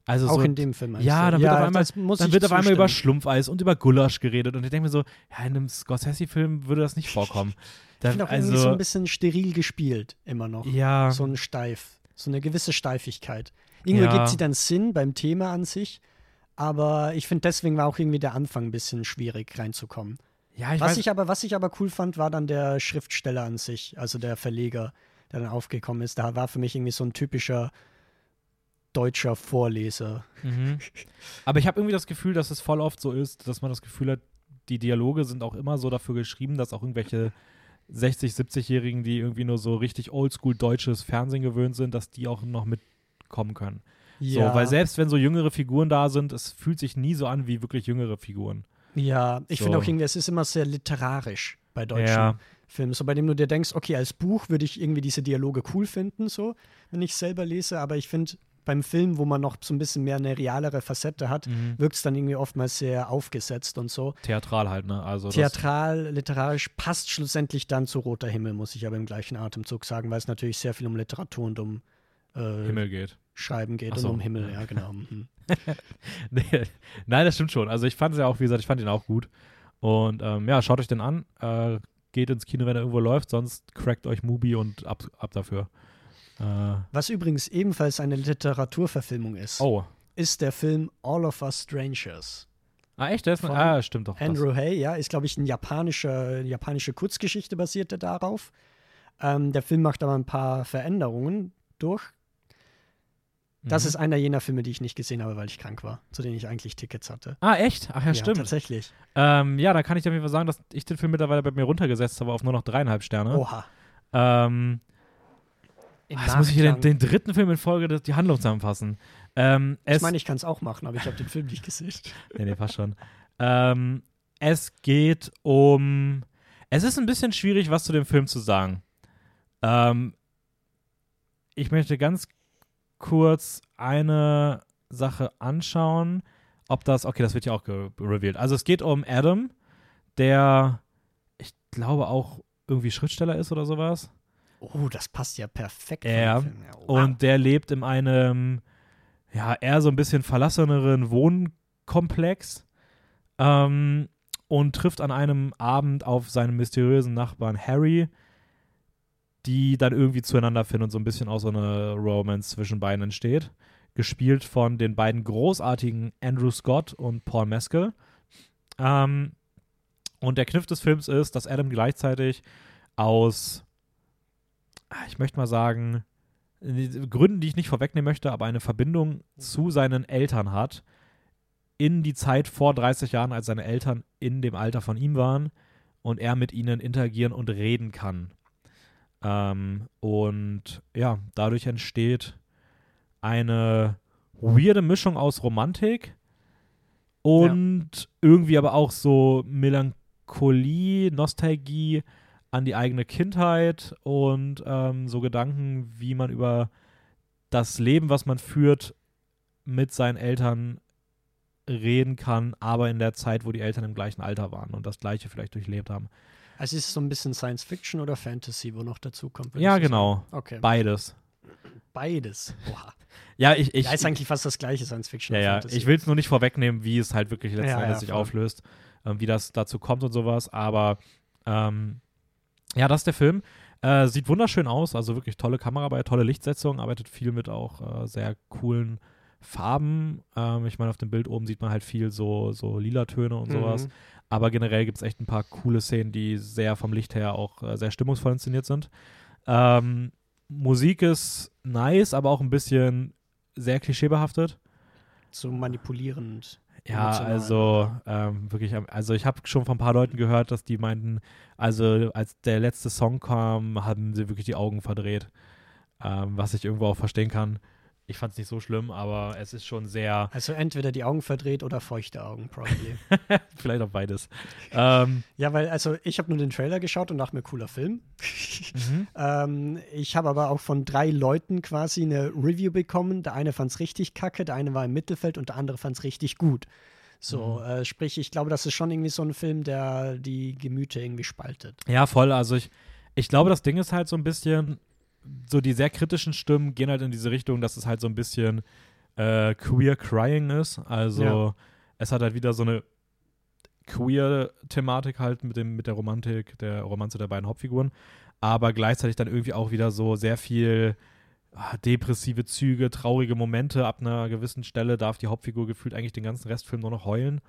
Also Auch so, in dem Film. Ja, dann wird auf einmal- dann wird auf einmal über. Schlumpfeis und über Gulasch geredet und ich denke mir so, ja, in einem Scorsese-Film würde das nicht vorkommen. Ich Da, finde auch also, irgendwie so ein bisschen steril gespielt, immer noch. ja, So ein Steif. So eine gewisse Steifigkeit. Irgendwie Ja. gibt sie dann Sinn beim Thema an sich, aber ich finde, deswegen war auch irgendwie der Anfang ein bisschen schwierig reinzukommen. ja, ich was, weiß, ich aber, was ich aber cool fand, war dann der Schriftsteller an sich, also der Verleger, der dann aufgekommen ist. Da war für mich irgendwie so ein typischer deutscher Vorleser. Mhm. Aber ich habe irgendwie das Gefühl, dass es voll oft so ist, dass man das Gefühl hat, die Dialoge sind auch immer so dafür geschrieben, dass auch irgendwelche 60-, 70-Jährigen, die irgendwie nur so richtig oldschool deutsches Fernsehen gewöhnt sind, dass die auch noch mitkommen können. So, weil selbst wenn so jüngere Figuren da sind, es fühlt sich nie so an wie wirklich jüngere Figuren. Ja, ich So. finde auch irgendwie, es ist immer sehr literarisch bei deutschen Ja. Filmen. So bei dem du dir denkst, okay, als Buch würde ich irgendwie diese Dialoge cool finden, so, wenn ich selber lese, aber ich finde, beim Film, wo man noch so ein bisschen mehr eine realere Facette hat, Mhm. wirkt es dann irgendwie oftmals sehr aufgesetzt und so. Theatral halt, ne? Also Theatral, literarisch passt schlussendlich dann zu Roter Himmel, muss ich aber im gleichen Atemzug sagen, weil es natürlich sehr viel um Literatur und um äh, Himmel geht. Schreiben geht so. und um Himmel, ja, genau. Mhm. Nee, Nein, das stimmt schon. Also ich fand es ja auch, wie gesagt, ich fand ihn auch gut. Und ähm, ja, schaut euch den an. Äh, geht ins Kino, wenn er irgendwo läuft, sonst crackt euch Mubi und ab, ab dafür. Äh, Was übrigens ebenfalls eine Literaturverfilmung ist, oh. ist der Film All of Us Strangers. Ah, echt? Von ah, stimmt doch. das. Andrew Hay, ja, ist, glaube ich, eine japanische, japanische Kurzgeschichte basierte darauf. Ähm, der Film macht aber ein paar Veränderungen durch. Das Mhm. ist einer jener Filme, die ich nicht gesehen habe, weil ich krank war, zu denen ich eigentlich Tickets hatte. Ah, echt? Ach ja, stimmt. tatsächlich. Ähm, ja, da kann ich dir auf jeden Fall sagen, dass ich den Film mittlerweile bei mir runtergesetzt habe auf nur noch dreieinhalb Sterne. Oha. Ähm, Ah, jetzt muss ich hier den, den dritten Film in Folge die Handlung zusammenfassen. Ähm, Ich meine, ich kann es auch machen, aber ich habe den Film nicht gesehen. Nee, nee, passt schon. ähm, es geht um. Es ist ein bisschen schwierig, was zu dem Film zu sagen. Ähm, ich möchte ganz kurz eine Sache anschauen, ob das. Okay, das wird ja auch revealed. Also, es geht um Adam, der, ich glaube, auch irgendwie Schriftsteller ist oder sowas. Oh, das passt ja perfekt. Ja, Film. ja wow. Und der lebt in einem, ja, eher so ein bisschen verlasseneren Wohnkomplex ähm, und trifft an einem Abend auf seinen mysteriösen Nachbarn Harry, die dann irgendwie zueinander finden und so ein bisschen auch so eine Romance zwischen beiden entsteht. Gespielt von den beiden großartigen Andrew Scott und Paul Mescal. Ähm, und der Kniff des Films ist, dass Adam gleichzeitig aus ich möchte mal sagen, Gründen, die ich nicht vorwegnehmen möchte, aber eine Verbindung zu seinen Eltern hat, in die Zeit vor 30 Jahren, als seine Eltern in dem Alter von ihm waren und er mit ihnen interagieren und reden kann. Ähm, und ja, dadurch entsteht eine weirde Mischung aus Romantik und irgendwie aber auch so Melancholie, Nostalgie an die eigene Kindheit und ähm, so Gedanken, wie man über das Leben, was man führt, mit seinen Eltern reden kann, aber in der Zeit, wo die Eltern im gleichen Alter waren und das Gleiche vielleicht durchlebt haben. Also ist es so ein bisschen Science Fiction oder Fantasy, wo noch dazu kommt? Ja, genau. sagen? Okay. Beides. Beides. Oha. Ja, ich, ich, ja, ist eigentlich fast das gleiche Science Fiction. ja, ja. Ich will es nur nicht vorwegnehmen, wie es halt wirklich letzten Ja, ja, sich auflöst, ähm, wie das dazu kommt und sowas. Aber ähm, ja, das ist der Film. Äh, sieht wunderschön aus, also wirklich tolle Kameraarbeit, tolle Lichtsetzung, arbeitet viel mit auch äh, sehr coolen Farben. Ähm, ich meine, auf dem Bild oben sieht man halt viel so, so lila Töne und sowas. Mhm. Aber generell gibt es echt ein paar coole Szenen, die sehr vom Licht her auch äh, sehr stimmungsvoll inszeniert sind. Ähm, Musik ist nice, aber auch ein bisschen sehr klischeebehaftet. So manipulierend. Ja, also ähm, wirklich, also ich habe schon von ein paar Leuten gehört, dass die meinten, also als der letzte Song kam, haben sie wirklich die Augen verdreht. Ähm, was ich irgendwo auch verstehen kann. Ich fand es nicht so schlimm, aber es ist schon sehr, Also entweder die Augen verdreht oder feuchte Augen, probably. vielleicht auch beides. ähm, ja, weil, also ich habe nur den Trailer geschaut und dachte mir, cooler Film. mhm. ähm, ich habe aber auch von drei Leuten quasi eine Review bekommen. Der eine fand es richtig kacke, der eine war im Mittelfeld und der andere fand es richtig gut. So, Mhm. äh, sprich, ich glaube, das ist schon irgendwie so ein Film, der die Gemüter irgendwie spaltet. Ja, voll. Also ich, ich glaube, das Ding ist halt so ein bisschen, so die sehr kritischen Stimmen gehen halt in diese Richtung, dass es halt so ein bisschen äh, queer crying ist. Also Ja. es hat halt wieder so eine queer Thematik halt mit dem mit der Romantik, der Romanze der beiden Hauptfiguren, aber gleichzeitig dann irgendwie auch wieder so sehr viel ah, depressive Züge, traurige Momente. Ab einer gewissen Stelle darf die Hauptfigur gefühlt eigentlich den ganzen Restfilm nur noch heulen.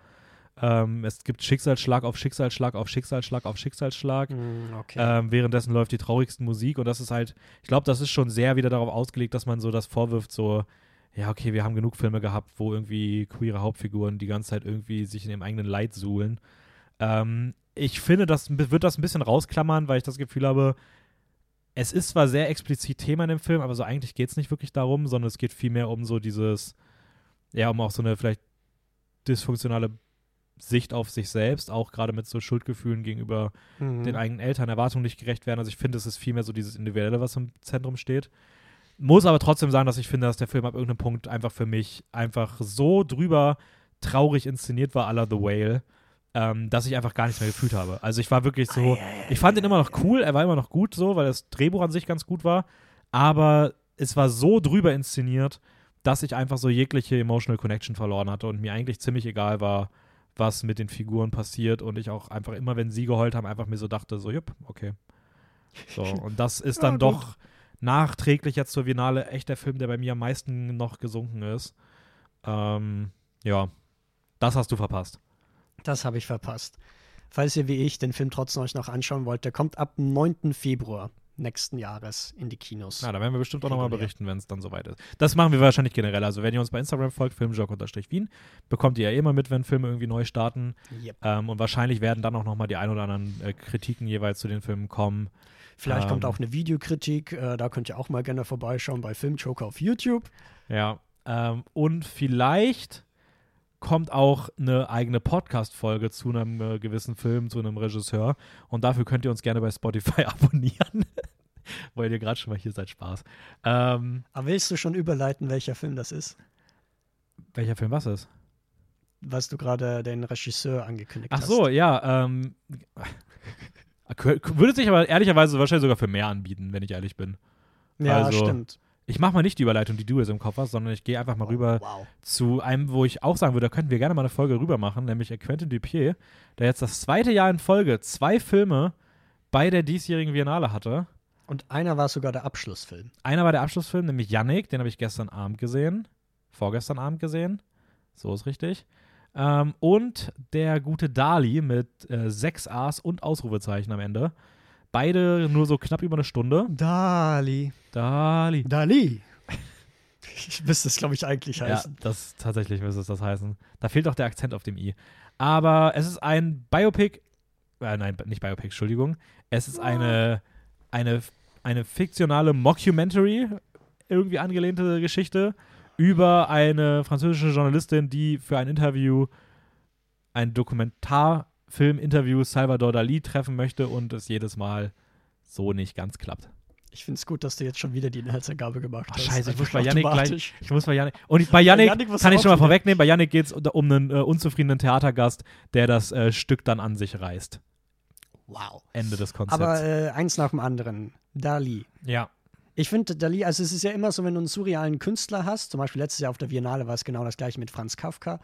Ähm, es gibt Schicksalsschlag auf Schicksalsschlag auf Schicksalsschlag auf Schicksalsschlag. Mm, okay. Ähm, währenddessen läuft die traurigste Musik und das ist halt, ich glaube, das ist schon sehr wieder darauf ausgelegt, dass man so das vorwirft, so, ja, okay, wir haben genug Filme gehabt, wo irgendwie queere Hauptfiguren die ganze Zeit irgendwie sich in ihrem eigenen Leid suhlen. Ähm, ich finde, das wird das ein bisschen rausklammern, weil ich das Gefühl habe, es ist zwar sehr explizit Thema in dem Film, aber so eigentlich geht es nicht wirklich darum, sondern es geht vielmehr um so dieses, ja, um auch so eine vielleicht dysfunktionale Sicht auf sich selbst, auch gerade mit so Schuldgefühlen gegenüber Mhm. den eigenen Eltern Erwartungen nicht gerecht werden. Also ich finde, es ist vielmehr so dieses Individuelle, was im Zentrum steht. Muss aber trotzdem sagen, dass ich finde, dass der Film ab irgendeinem Punkt einfach für mich einfach so drüber traurig inszeniert war, à la The Whale, ähm, dass ich einfach gar nichts mehr gefühlt habe. Also ich war wirklich so, ich fand ihn immer noch cool, er war immer noch gut so, weil das Drehbuch an sich ganz gut war, aber es war so drüber inszeniert, dass ich einfach so jegliche emotional Connection verloren hatte und mir eigentlich ziemlich egal war, was mit den Figuren passiert und ich auch einfach immer, wenn sie geheult haben, einfach mir so dachte, so, jupp, okay. So, und das ist dann Ja, doch nachträglich jetzt zur Finale echt der Film, der bei mir am meisten noch gesunken ist. Ähm, ja, das hast du verpasst. Das habe ich verpasst. Falls ihr wie ich den Film trotzdem euch noch anschauen wollt, der kommt ab 9. Februar nächsten Jahres in die Kinos. Na, da werden wir bestimmt auch nochmal berichten, wenn es dann soweit ist. Das machen wir wahrscheinlich generell. Also, wenn ihr uns bei Instagram folgt, filmjock-wien, bekommt ihr ja immer mit, wenn Filme irgendwie neu starten. Yep. Ähm, und wahrscheinlich werden dann auch nochmal die ein oder anderen äh, Kritiken jeweils zu den Filmen kommen. Vielleicht kommt Ähm. auch eine Videokritik, äh, da könnt ihr auch mal gerne vorbeischauen bei Filmjoker auf YouTube. Ja. Ähm, und vielleicht kommt auch eine eigene Podcast-Folge zu einem äh, gewissen Film, zu einem Regisseur. Und dafür könnt ihr uns gerne bei Spotify abonnieren. Weil ihr gerade schon mal hier seid, Spaß. Ähm, Aber willst du schon überleiten, welcher Film das ist? welcher Film was ist? Was du gerade den Regisseur angekündigt Ach hast. so, ja. Ähm, würde sich aber ehrlicherweise wahrscheinlich sogar für mehr anbieten, wenn ich ehrlich bin. Ja, also- stimmt. Ich mache mal nicht die Überleitung, die du jetzt im Kopf hast, sondern ich gehe einfach mal rüber Wow. zu einem, wo ich auch sagen würde, da könnten wir gerne mal eine Folge rüber machen, nämlich Quentin Dupier, der jetzt das zweite Jahr in Folge zwei Filme bei der diesjährigen Biennale hatte. Und einer war sogar der Abschlussfilm. Einer war der Abschlussfilm, nämlich Yannick, den habe ich gestern Abend gesehen. Vorgestern Abend gesehen. So ist richtig. Ähm, und der gute Dali mit äh, sechs A's und Ausrufezeichen am Ende. Beide nur so knapp über eine Stunde. Dali. Dali. Dali. Ich müsste es, glaube ich, eigentlich Ja, heißen. das tatsächlich müsste es das heißen. Da fehlt auch der Akzent auf dem I. Aber es ist ein Biopic, äh, nein, nicht Biopic, Entschuldigung. Es ist eine, eine, eine fiktionale Mockumentary, irgendwie angelehnte Geschichte über eine französische Journalistin, die für ein Interview, ein Dokumentarfilm-Interview Salvador Dali treffen möchte und es jedes Mal so nicht ganz klappt. Ich finde es gut, dass du jetzt schon wieder die Inhaltsangabe gemacht Oh, hast. scheiße, ich muss bei Yannick gleich. Ich muss bei Yannick. Und bei Yannick, Yannick kann ich schon mal vorwegnehmen: bei Yannick geht es um einen äh, unzufriedenen Theatergast, der das äh, Stück dann an sich reißt. Wow. Ende des Konzepts. Aber äh, eins nach dem anderen. Dali. ja. Ich finde, Dali, also es ist ja immer so, wenn du einen surrealen Künstler hast, zum Beispiel letztes Jahr auf der Biennale war es genau das gleiche mit Franz Kafka.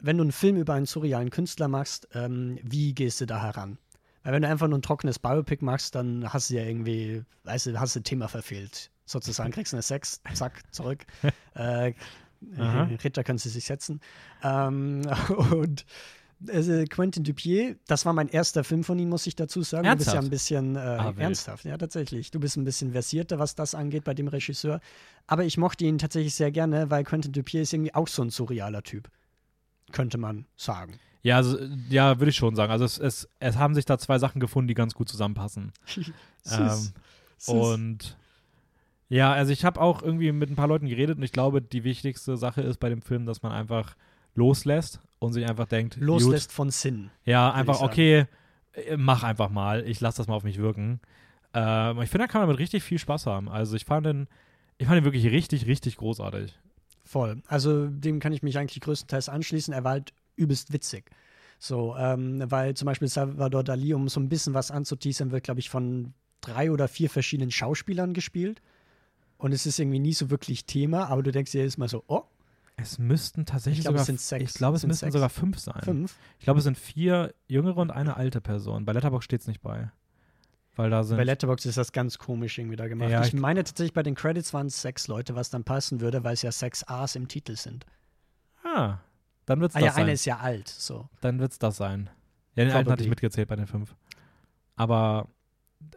Wenn du einen Film über einen surrealen Künstler machst, ähm, wie gehst du da heran? Weil wenn du einfach nur ein trockenes Biopic machst, dann hast du ja irgendwie, weißt du, hast du Thema verfehlt. Sozusagen kriegst du eine Sex, zack, zurück. äh. Ritter können sie sich setzen. Ähm, und also Quentin Dupier, das war mein erster Film von ihm, muss ich dazu sagen. Du bist ja Ernsthaft? ein bisschen äh, Ah, ernsthaft, ja, tatsächlich. Du bist ein bisschen versierter, was das angeht bei dem Regisseur. Aber ich mochte ihn tatsächlich sehr gerne, weil Quentin Dupier ist irgendwie auch so ein surrealer Typ. Könnte man sagen. Ja, also, ja, würde ich schon sagen. Also es, es, es haben sich da zwei Sachen gefunden, die ganz gut zusammenpassen. Ähm, Süß. Und ja, also ich habe auch irgendwie mit ein paar Leuten geredet und ich glaube, die wichtigste Sache ist bei dem Film, dass man einfach loslässt und sich einfach denkt, Loslässt von Sinn. Ja, einfach, okay, äh, mach einfach mal, ich lasse das mal auf mich wirken. Ähm, ich finde, da kann man mit richtig viel Spaß haben. Also ich fand den, ich fand den wirklich richtig, richtig großartig. Voll. Also dem kann ich mich eigentlich größtenteils anschließen. Er war halt übelst witzig. So, ähm, weil zum Beispiel Salvador Dali, um so ein bisschen was anzuteasern, wird, glaube ich, von drei oder vier verschiedenen Schauspielern gespielt. Und es ist irgendwie nie so wirklich Thema, aber du denkst dir jedes Mal so, oh, Es müssten tatsächlich Ich glaube, sogar, es sind sechs. ich glaube, es Sind müssten sechs. sogar fünf sein. fünf. Ich glaube, es sind vier jüngere und eine alte Person. Bei Letterboxd steht es nicht bei. Weil da sind. Bei Letterboxd ist das ganz komisch irgendwie da gemacht. Ja, ich ich- meine tatsächlich, bei den Credits waren es sechs Leute, was dann passen würde, weil es ja sechs A's im Titel sind. ah, dann wird es Ah das ja, sein. eine ist ja alt, so. dann wird es das sein. Ja, den alten hatte ich mitgezählt bei den fünf. Aber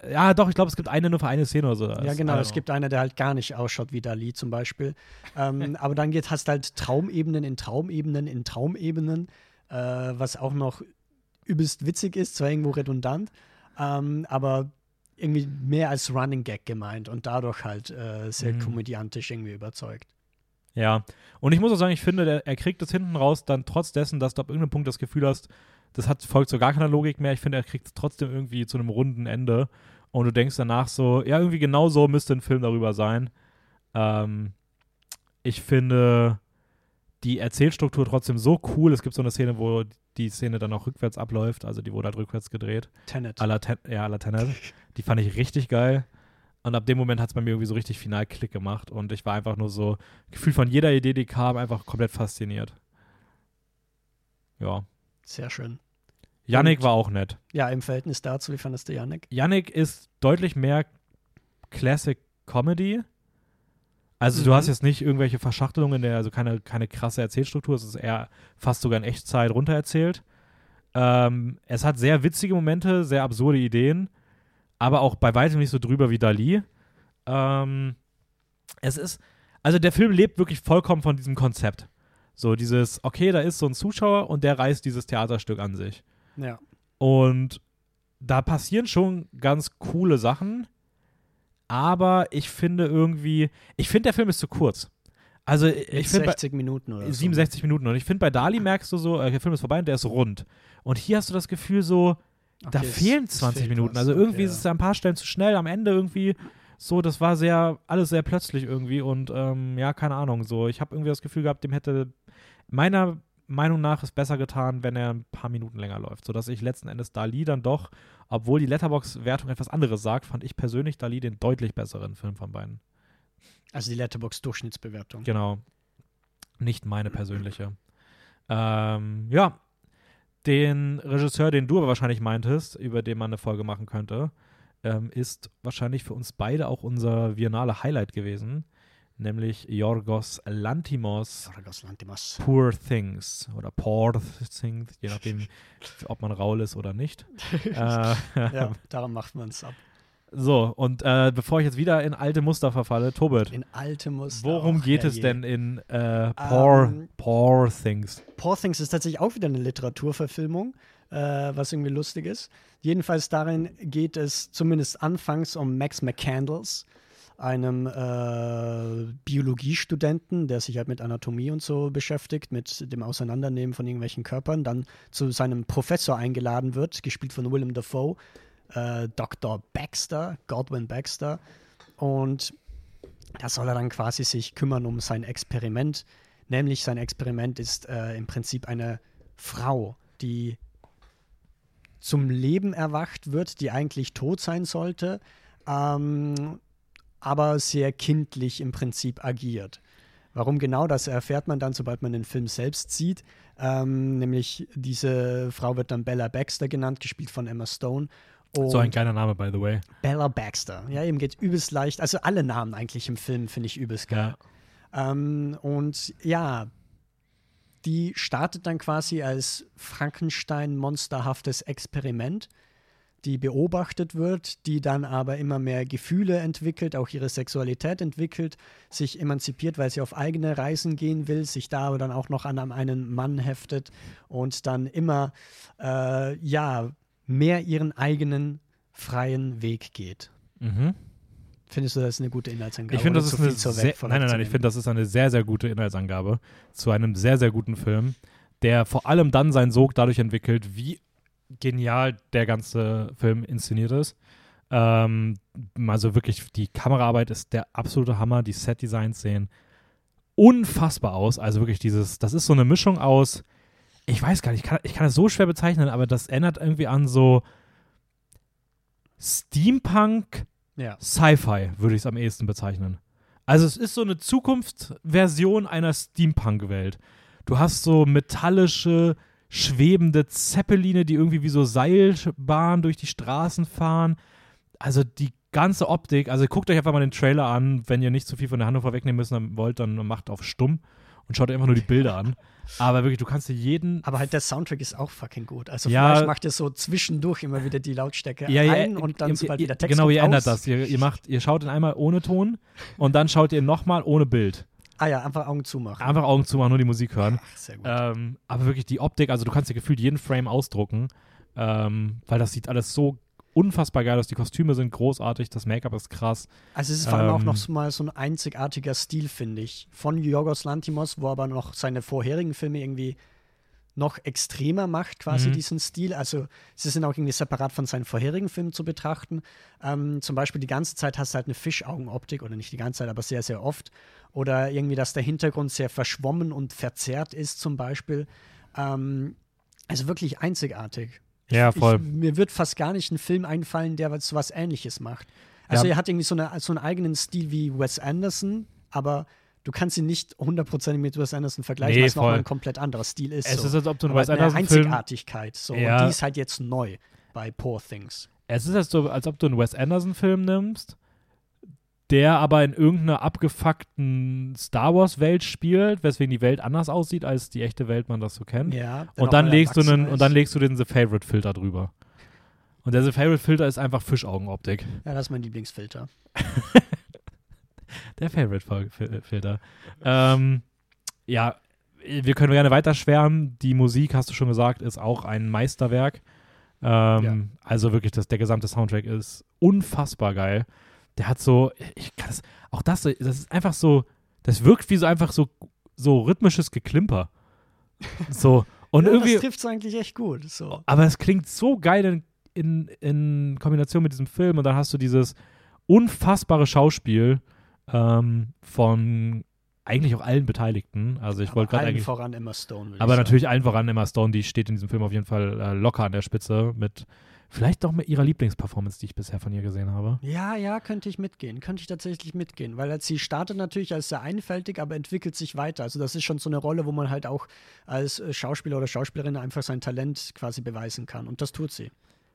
ja, doch, ich glaube, es gibt eine nur für eine Szene oder so. Ja, genau. Es gibt einer, der halt gar nicht ausschaut wie Dali zum Beispiel. Ähm, aber dann geht, hast halt Traumebenen in Traumebenen in Traumebenen, äh, was auch noch übelst witzig ist, zwar irgendwo redundant, ähm, aber irgendwie mehr als Running Gag gemeint und dadurch halt äh, sehr Mhm. komödiantisch irgendwie überzeugt. Ja, und ich muss auch sagen, ich finde, der, er kriegt es hinten raus, dann trotz dessen, dass du ab irgendeinem Punkt das Gefühl hast, das hat folgt so gar keiner Logik mehr. Ich finde, er kriegt es trotzdem irgendwie zu einem runden Ende. Und du denkst danach so, ja, irgendwie genau so müsste ein Film darüber sein. Ähm, ich finde die Erzählstruktur trotzdem so cool. Es gibt so eine Szene, wo die Szene dann auch rückwärts abläuft, also die wurde halt rückwärts gedreht. Tenet. À la, Ten ja, à la Tenet. Die fand ich richtig geil. Und ab dem Moment hat es bei mir irgendwie so richtig final Klick gemacht. Und ich war einfach nur so, gefühlt von jeder Idee, die kam, einfach komplett fasziniert. Ja. Sehr schön. Yannick Und- war auch nett. Ja, im Verhältnis dazu, wie fandest du Janik? Yannick ist deutlich mehr Classic Comedy. Also du Mhm. hast jetzt nicht irgendwelche Verschachtelungen, der, also keine, keine krasse Erzählstruktur, es ist eher fast sogar in Echtzeit runtererzählt. Ähm, es hat sehr witzige Momente, sehr absurde Ideen, aber auch bei weitem nicht so drüber wie Dali. Ähm, es ist, also der Film lebt wirklich vollkommen von diesem Konzept. So dieses, okay, da ist so ein Zuschauer und der reißt dieses Theaterstück an sich. Ja. Und da passieren schon ganz coole Sachen, aber ich finde irgendwie, ich finde, der Film ist zu kurz. Also ich finde bei 60 Minuten oder so. 67 Minuten und ich finde bei Dali merkst du so, äh, der Film ist vorbei und der ist rund. Und hier hast du das Gefühl so, da Okay, es- fehlen es 20 fehlt Minuten. Also irgendwie Okay, ist es an ein paar Stellen zu schnell. Am Ende irgendwie so, das war sehr, alles sehr plötzlich irgendwie und ähm, ja, keine Ahnung. So, ich habe irgendwie das Gefühl gehabt, dem hätte meiner Meinung nach es besser getan, wenn er ein paar Minuten länger läuft, sodass ich letzten Endes Dali dann doch, obwohl die Letterbox-Wertung etwas anderes sagt, fand ich persönlich Dali den deutlich besseren Film von beiden. Also die Letterbox-Durchschnittsbewertung. Genau. Nicht meine persönliche. Ähm, ja, den Regisseur, den du wahrscheinlich meintest, über den man eine Folge machen könnte, ähm, ist wahrscheinlich für uns beide auch unser Viennale Highlight gewesen, nämlich Yorgos Lantimos Yorgos Lanthimos. Poor Things oder Poor Things, je nachdem, ob man Raul ist oder nicht. äh, Ja, daran macht man es ab. So, und äh, bevor ich jetzt wieder in alte Muster verfalle, Tobit, In alte Muster. Worum geht es herrje. denn in äh, Poor, Ähm, Poor Things? Poor Things ist tatsächlich auch wieder eine Literaturverfilmung, äh, was irgendwie lustig ist. Jedenfalls darin geht es zumindest anfangs um Max McCandles, einem äh, Biologiestudenten, der sich halt mit Anatomie und so beschäftigt, mit dem Auseinandernehmen von irgendwelchen Körpern, dann zu seinem Professor eingeladen wird, gespielt von Willem Dafoe, äh, Dr. Baxter, Godwin Baxter. Und da soll er dann quasi sich kümmern um sein Experiment. Nämlich sein Experiment ist äh, im Prinzip eine Frau, die zum Leben erwacht wird, die eigentlich tot sein sollte, ähm, aber sehr kindlich im Prinzip agiert. Warum genau, das erfährt man dann, sobald man den Film selbst sieht. Ähm, nämlich diese Frau wird dann Bella Baxter genannt, gespielt von Emma Stone. Und So ein geiler Name, by the way. Bella Baxter. Ja, ihm geht übelst leicht. Also alle Namen eigentlich im Film finde ich übelst geil. Ähm, und ja, die startet dann quasi als Frankenstein-monsterhaftes Experiment, die beobachtet wird, die dann aber immer mehr Gefühle entwickelt, auch ihre Sexualität entwickelt, sich emanzipiert, weil sie auf eigene Reisen gehen will, sich da aber dann auch noch an einen Mann heftet und dann immer äh, ja mehr ihren eigenen freien Weg geht. Mhm. Findest du, das ist eine gute Inhaltsangabe? Ich finde, das ist eine sehr, nein, nein, nein, ich finde, das ist eine sehr, sehr gute Inhaltsangabe zu einem sehr, sehr guten Film, der vor allem dann seinen Sog dadurch entwickelt, wie genial der ganze Film inszeniert ist. Ähm, also wirklich, die Kameraarbeit ist der absolute Hammer, die Set-Designs sehen unfassbar aus. Also wirklich dieses, das ist so eine Mischung aus, ich weiß gar nicht, ich kann, ich kann das so schwer bezeichnen, aber das erinnert irgendwie an so Steampunk, ja. Sci-Fi würde ich es am ehesten bezeichnen. Also es ist so eine Zukunftsversion einer Steampunk-Welt. Du hast so metallische, schwebende Zeppeline, die irgendwie wie so Seilbahnen durch die Straßen fahren. Also die ganze Optik, also guckt euch einfach mal den Trailer an, wenn ihr nicht zu viel von der Hannover wegnehmen müssen wollt, dann macht auf stumm und schaut einfach nur die Bilder an. Aber wirklich, du kannst dir jeden. Aber halt der Soundtrack ist auch fucking gut. Also Ja. vielleicht macht ihr so zwischendurch immer wieder die Lautstärke Ja, ja, ein und dann ihr, sobald ihr, wieder Text Genau, ihr ändert aus. das. Ihr, ihr, macht, ihr schaut ihn einmal ohne Ton und dann schaut ihr nochmal ohne Bild. Ah ja, einfach Augen zumachen. Einfach Augen zumachen, nur die Musik hören. Ach, sehr gut. Ähm, aber wirklich die Optik, also du kannst dir gefühlt jeden Frame ausdrucken, ähm, weil das sieht alles so unfassbar geil aus. Die Kostüme sind großartig, das Make-up ist krass. Also es ist vor allem auch ähm, noch so mal so ein einzigartiger Stil, finde ich. Von Yorgos Lantimos, wo aber noch seine vorherigen Filme irgendwie noch extremer macht, quasi Mhm. diesen Stil. Also sie sind auch irgendwie separat von seinen vorherigen Filmen zu betrachten. Ähm, zum Beispiel die ganze Zeit hast du halt eine Fischaugenoptik, oder nicht die ganze Zeit, aber sehr, sehr oft. Oder irgendwie, dass der Hintergrund sehr verschwommen und verzerrt ist, zum Beispiel. Ähm, also wirklich einzigartig. Ja, voll. Ich, mir wird fast gar nicht ein Film einfallen, der was, was Ähnliches macht. Also Ja. er hat irgendwie so, eine, so einen eigenen Stil wie Wes Anderson, aber du kannst ihn nicht hundertprozentig mit Wes Anderson vergleichen, Nee, weil es nochmal ein komplett anderer Stil ist. Es so. ist, als ob du einen Wes eine Anderson-Film Einzigartigkeit. So. Ja. Und die ist halt jetzt neu bei Poor Things. Es ist als, so, als ob du einen Wes Anderson-Film nimmst, der aber in irgendeiner abgefuckten Star Wars-Welt spielt, weswegen die Welt anders aussieht, als die echte Welt man das so kennt. Ja, und dann legst du einen, und dann legst du den The Favorite-Filter drüber. Und der The Favorite-Filter ist einfach Fischaugenoptik. Ja, das ist mein Lieblingsfilter. Der Favorite-Filter. ähm, ja, wir können gerne weiter schwärmen. Die Musik, hast du schon gesagt, ist auch ein Meisterwerk. Ähm, Also wirklich, das, der gesamte Soundtrack ist unfassbar geil. Der hat so, ich kann das, auch das, das ist einfach so, das wirkt wie so einfach so, so rhythmisches Geklimper. So. Und ja, irgendwie, das trifft es eigentlich echt gut. So. aber es klingt so geil in, in, in Kombination mit diesem Film und dann hast du dieses unfassbare Schauspiel ähm, von eigentlich auch allen Beteiligten. Also ich Aber wollte gerade allen eigentlich. voran Emma Stone. Aber ich natürlich allen voran Emma Stone, die steht in diesem Film auf jeden Fall äh, locker an der Spitze mit vielleicht doch mit ihrer Lieblingsperformance, die ich bisher von ihr gesehen habe. Ja, ja, könnte ich mitgehen. Könnte ich tatsächlich mitgehen. Weil als sie startet natürlich als sehr einfältig, aber entwickelt sich weiter. Also das ist schon so eine Rolle, wo man halt auch als äh, Schauspieler oder Schauspielerin einfach sein Talent quasi beweisen kann. Und das tut sie.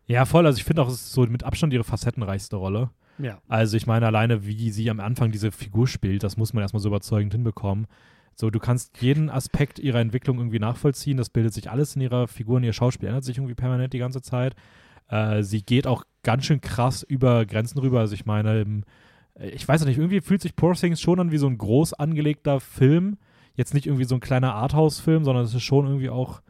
Ja, voll. Also ich finde auch, es ist so mit Abstand ihre facettenreichste Rolle. Ja. Also ich meine, alleine wie sie am Anfang diese Figur spielt, das muss man erstmal so überzeugend hinbekommen. So, du kannst jeden Aspekt ihrer Entwicklung irgendwie nachvollziehen. Das bildet sich alles in ihrer Figur und ihr Schauspiel ändert sich irgendwie permanent die ganze Zeit. Äh, sie geht auch ganz schön krass über Grenzen rüber. Also ich meine, äh, ich weiß nicht, irgendwie fühlt sich Poor Things schon an wie so ein groß angelegter Film. Jetzt nicht irgendwie so ein kleiner Arthouse-Film, sondern es ist schon irgendwie auch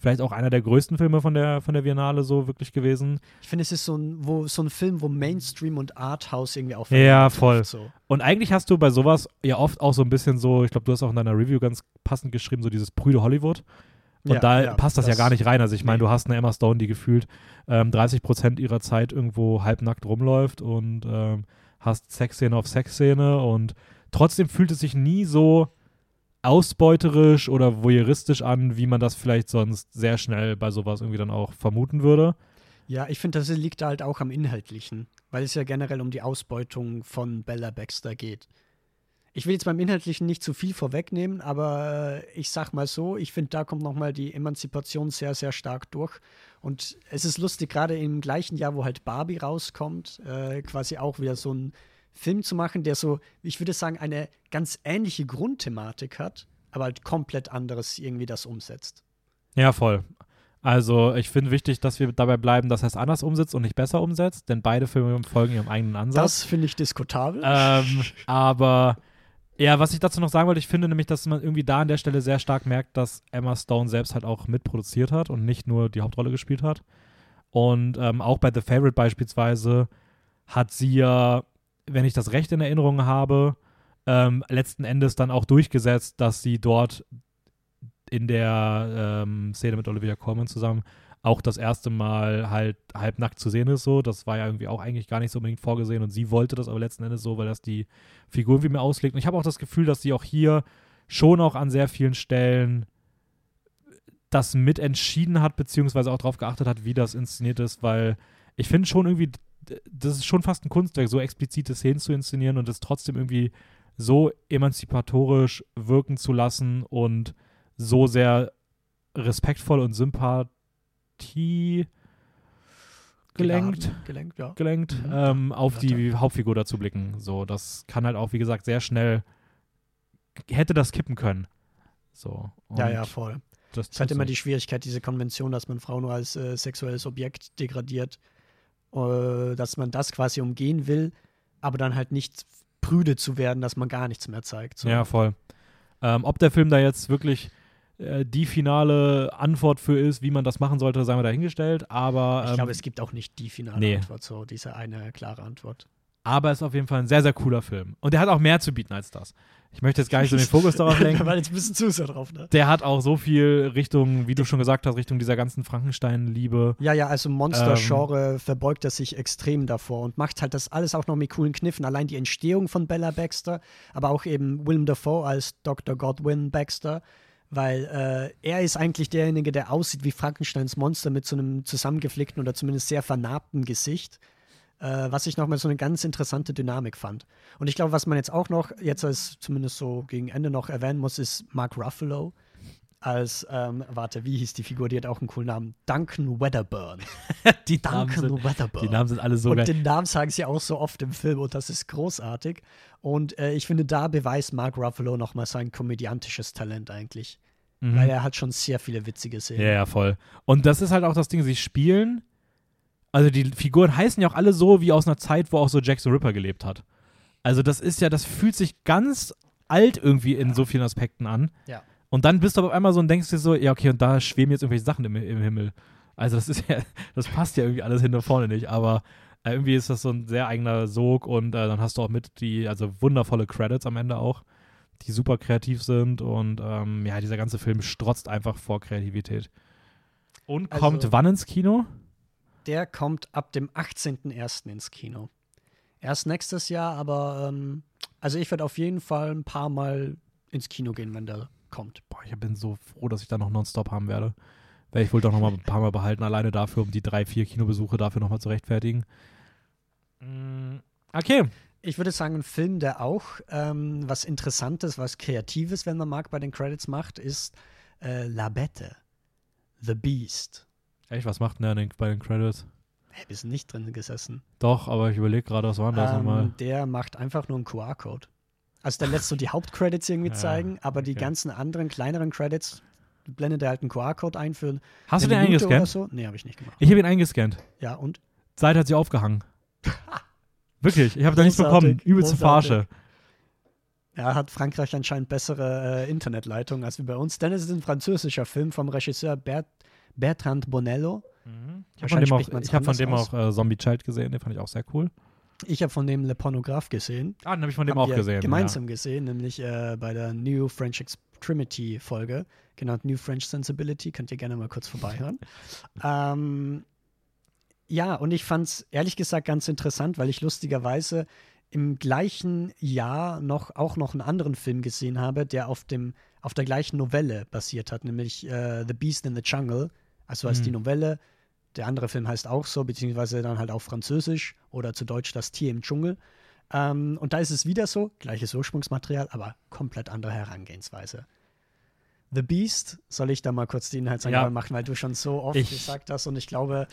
vielleicht auch einer der größten Filme von der, von der Biennale so wirklich gewesen. Ich finde, es ist so ein, wo, so ein Film, wo Mainstream und Arthouse irgendwie Ja, aufeinander voll. trifft, So. Und eigentlich hast du bei sowas ja oft auch so ein bisschen so, ich glaube, du hast auch in deiner Review ganz passend geschrieben, so dieses Prüde Hollywood. Und Ja, da ja, passt das, ja gar nicht rein. Also ich meine, nee. du hast eine Emma Stone, die gefühlt ähm, 30 Prozent ihrer Zeit irgendwo halbnackt rumläuft und ähm, hast Sexszene auf Sexszene und trotzdem fühlt es sich nie so ausbeuterisch oder voyeuristisch an, wie man das vielleicht sonst sehr schnell bei sowas irgendwie dann auch vermuten würde. Ja, ich finde, das liegt halt auch am Inhaltlichen, weil es ja generell um die Ausbeutung von Bella Baxter geht. Ich will jetzt beim Inhaltlichen nicht zu viel vorwegnehmen, aber äh, ich sag mal so, ich finde, da kommt nochmal die Emanzipation sehr, sehr stark durch. Und es ist lustig, gerade im gleichen Jahr, wo halt Barbie rauskommt, äh, quasi auch wieder so ein Film zu machen, der so, ich würde sagen, eine ganz ähnliche Grundthematik hat, aber halt komplett anderes irgendwie das umsetzt. Ja, voll. Also ich finde wichtig, dass wir dabei bleiben, dass er es anders umsetzt und nicht besser umsetzt, denn beide Filme folgen ihrem eigenen Ansatz. Das finde ich diskutabel. Ähm, aber ja, was ich dazu noch sagen wollte, ich finde nämlich, dass man irgendwie da an der Stelle sehr stark merkt, dass Emma Stone selbst halt auch mitproduziert hat und nicht nur die Hauptrolle gespielt hat. Und ähm, auch bei The Favorite beispielsweise hat sie ja, wenn ich das recht in Erinnerung habe, ähm, letzten Endes dann auch durchgesetzt, dass sie dort in der ähm, Szene mit Olivia Colman zusammen auch das erste Mal halt halbnackt zu sehen ist. So, das war ja irgendwie auch eigentlich gar nicht so unbedingt vorgesehen und sie wollte das aber letzten Endes so, weil das die Figur irgendwie mehr auslegt. Und ich habe auch das Gefühl, dass sie auch hier schon auch an sehr vielen Stellen das mitentschieden hat, beziehungsweise auch darauf geachtet hat, wie das inszeniert ist, weil ich finde schon irgendwie, das ist schon fast ein Kunstwerk, so explizite Szenen zu inszenieren und es trotzdem irgendwie so emanzipatorisch wirken zu lassen und so sehr respektvoll und Sympathie gelenkt, Geladen, gelenkt, ja. gelenkt Mhm. ähm, auf Ja, die Hauptfigur dazu blicken. So, das kann halt auch, wie gesagt, sehr schnell hätte das kippen können. So. Ja, ja, voll. Das Es ist halt immer die Schwierigkeit, diese Konvention, dass man Frau nur als äh, sexuelles Objekt degradiert, dass man das quasi umgehen will, aber dann halt nicht prüde zu werden, dass man gar nichts mehr zeigt. So. Ja, voll. Ähm, ob der Film da jetzt wirklich äh, die finale Antwort für ist, wie man das machen sollte, sei mal dahingestellt. Aber, ich ähm, glaube, es gibt auch nicht die finale nee. Antwort, so diese eine klare Antwort. Aber es ist auf jeden Fall ein sehr, sehr cooler Film. Und der hat auch mehr zu bieten als das. Ich möchte jetzt gar nicht so den Fokus darauf Da lenken. war jetzt ein bisschen zu sehr drauf, ne? Der hat auch so viel Richtung, wie du schon gesagt hast, Richtung dieser ganzen Frankenstein-Liebe. Ja, ja, also Monster-Genre Ähm. verbeugt er sich extrem davor und macht halt das alles auch noch mit coolen Kniffen. Allein die Entstehung von Bella Baxter, aber auch eben Willem Dafoe als Dr. Godwin Baxter, weil äh, er ist eigentlich derjenige, der aussieht wie Frankensteins Monster mit so einem zusammengeflickten oder zumindest sehr vernarbten Gesicht. Äh, was ich nochmal so eine ganz interessante Dynamik fand. Und ich glaube, was man jetzt auch noch, jetzt als zumindest so gegen Ende noch erwähnen muss, ist Mark Ruffalo als, ähm, warte, wie hieß die Figur? Die hat auch einen coolen Namen. Duncan Wedderburn. Die Namen, Duncan sind, Wedderburn. die Namen sind alle so und geil. den Namen sagen sie auch so oft im Film und das ist großartig. Und äh, ich finde, da beweist Mark Ruffalo nochmal sein komödiantisches Talent eigentlich. Mhm. Weil er hat schon sehr viele witzige Szenen. Ja, ja, voll. Und das ist halt auch das Ding, sie spielen. Also die Figuren heißen ja auch alle so wie aus einer Zeit, wo auch so Jack the Ripper gelebt hat. Also das ist ja, das fühlt sich ganz alt irgendwie in so vielen Aspekten an. Ja. Und dann bist du aber einmal so und denkst dir so, ja, okay, und da schweben jetzt irgendwelche Sachen im, im Himmel. Also das ist ja, das passt ja irgendwie alles hin und vorne nicht, aber äh, irgendwie ist das so ein sehr eigener Sog und äh, dann hast du auch mit die, also wundervolle Credits am Ende auch, die super kreativ sind und ähm, ja, dieser ganze Film strotzt einfach vor Kreativität. Und Also- kommt wann ins Kino? Der kommt ab dem 18.01. ins Kino. Erst nächstes Jahr, aber ähm, also ich werde auf jeden Fall ein paar Mal ins Kino gehen, wenn der kommt. Boah, ich bin so froh, dass ich da noch nonstop haben werde. Werde ich wohl doch noch mal ein paar Mal behalten, alleine dafür, um die drei, vier Kinobesuche dafür noch mal zu rechtfertigen. Mm, Okay. Ich würde sagen, ein Film, der auch ähm, was Interessantes, was Kreatives, wenn man mag, bei den Credits macht, ist äh, La Bette, The Beast. Echt, was macht denn der denn bei den Credits? Hey, wir sind nicht drin gesessen. Doch, aber ich überlege gerade, was war denn das nochmal? Ähm, der macht einfach nur einen QR-Code. Also der lässt so die Hauptcredits irgendwie Ja, zeigen, aber die okay. ganzen anderen kleineren Credits blendet er halt einen QR-Code ein für Hast du den Minute oder eingescannt? so. Nee, habe ich nicht gemacht. Ich habe ihn eingescannt. Ja, und? Seite hat sie aufgehangen. Wirklich, ich habe da nichts bekommen. Übelste. Verarsche. Ja, hat Frankreich anscheinend bessere äh, Internetleitung als wir bei uns. Denn es ist ein französischer Film vom Regisseur Bert, Bertrand Bonello. Ich habe von dem, auch, hab von dem auch äh, Zombie Child gesehen, den fand ich auch sehr cool. Ich habe von dem Le Pornographe gesehen. Ah, den habe ich von dem Haben auch gesehen. Gemeinsam gesehen, nämlich äh, bei der New French Extremity Folge, genannt New French Sensibility. Könnt ihr gerne mal kurz vorbeihören. ähm, ja, und ich fand es ehrlich gesagt ganz interessant, weil ich lustigerweise im gleichen Jahr noch auch noch einen anderen Film gesehen habe, der auf dem auf der gleichen Novelle basiert hat, nämlich äh, The Beast in the Jungle. Also als Mhm. die Novelle. Der andere Film heißt auch so, beziehungsweise dann halt auf Französisch oder zu Deutsch Das Tier im Dschungel. Ähm, und da ist es wieder so, gleiches Ursprungsmaterial, aber komplett andere Herangehensweise. The Beast. Soll ich da mal kurz die Inhaltsangabe Ja. machen, weil du schon so oft Ich- gesagt hast und ich glaube,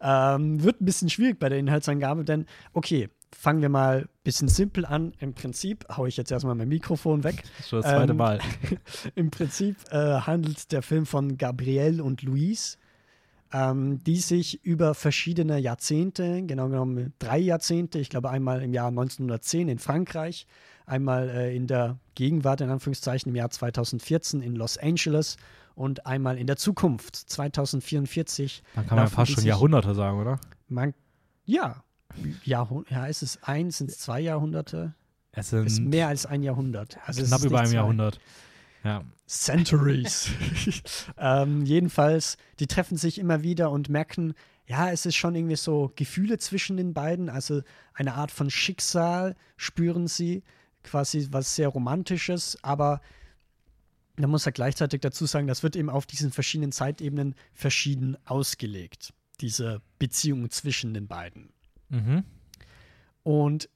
ähm, wird ein bisschen schwierig bei der Inhaltsangabe, denn okay, fangen wir mal ein bisschen simpel an. Im Prinzip haue ich jetzt erstmal mein Mikrofon weg. Schon das zweite Ähm, Mal. Im Prinzip äh, handelt der Film von Gabrielle und Louise, ähm, die sich über verschiedene Jahrzehnte, genau genommen drei Jahrzehnte, ich glaube einmal im Jahr 1910 in Frankreich, einmal äh, in der Gegenwart, in Anführungszeichen, im Jahr 2014 in Los Angeles und einmal in der Zukunft, 2044. Dann kann man ja fast schon Jahrhunderte sagen, oder? Man, ja, Jahrhund ja, ist es eins, sind es zwei Jahrhunderte? Es Ist sind mehr als ein Jahrhundert. Also es knapp ist über einem. Jahrhundert. Ja. Centuries. ähm, jedenfalls, die treffen sich immer wieder und merken, ja, es ist schon irgendwie so Gefühle zwischen den beiden, also eine Art von Schicksal spüren sie, quasi was sehr Romantisches, aber man muss ja gleichzeitig dazu sagen, das wird eben auf diesen verschiedenen Zeitebenen verschieden ausgelegt, diese Beziehung zwischen den beiden. Mhm. Und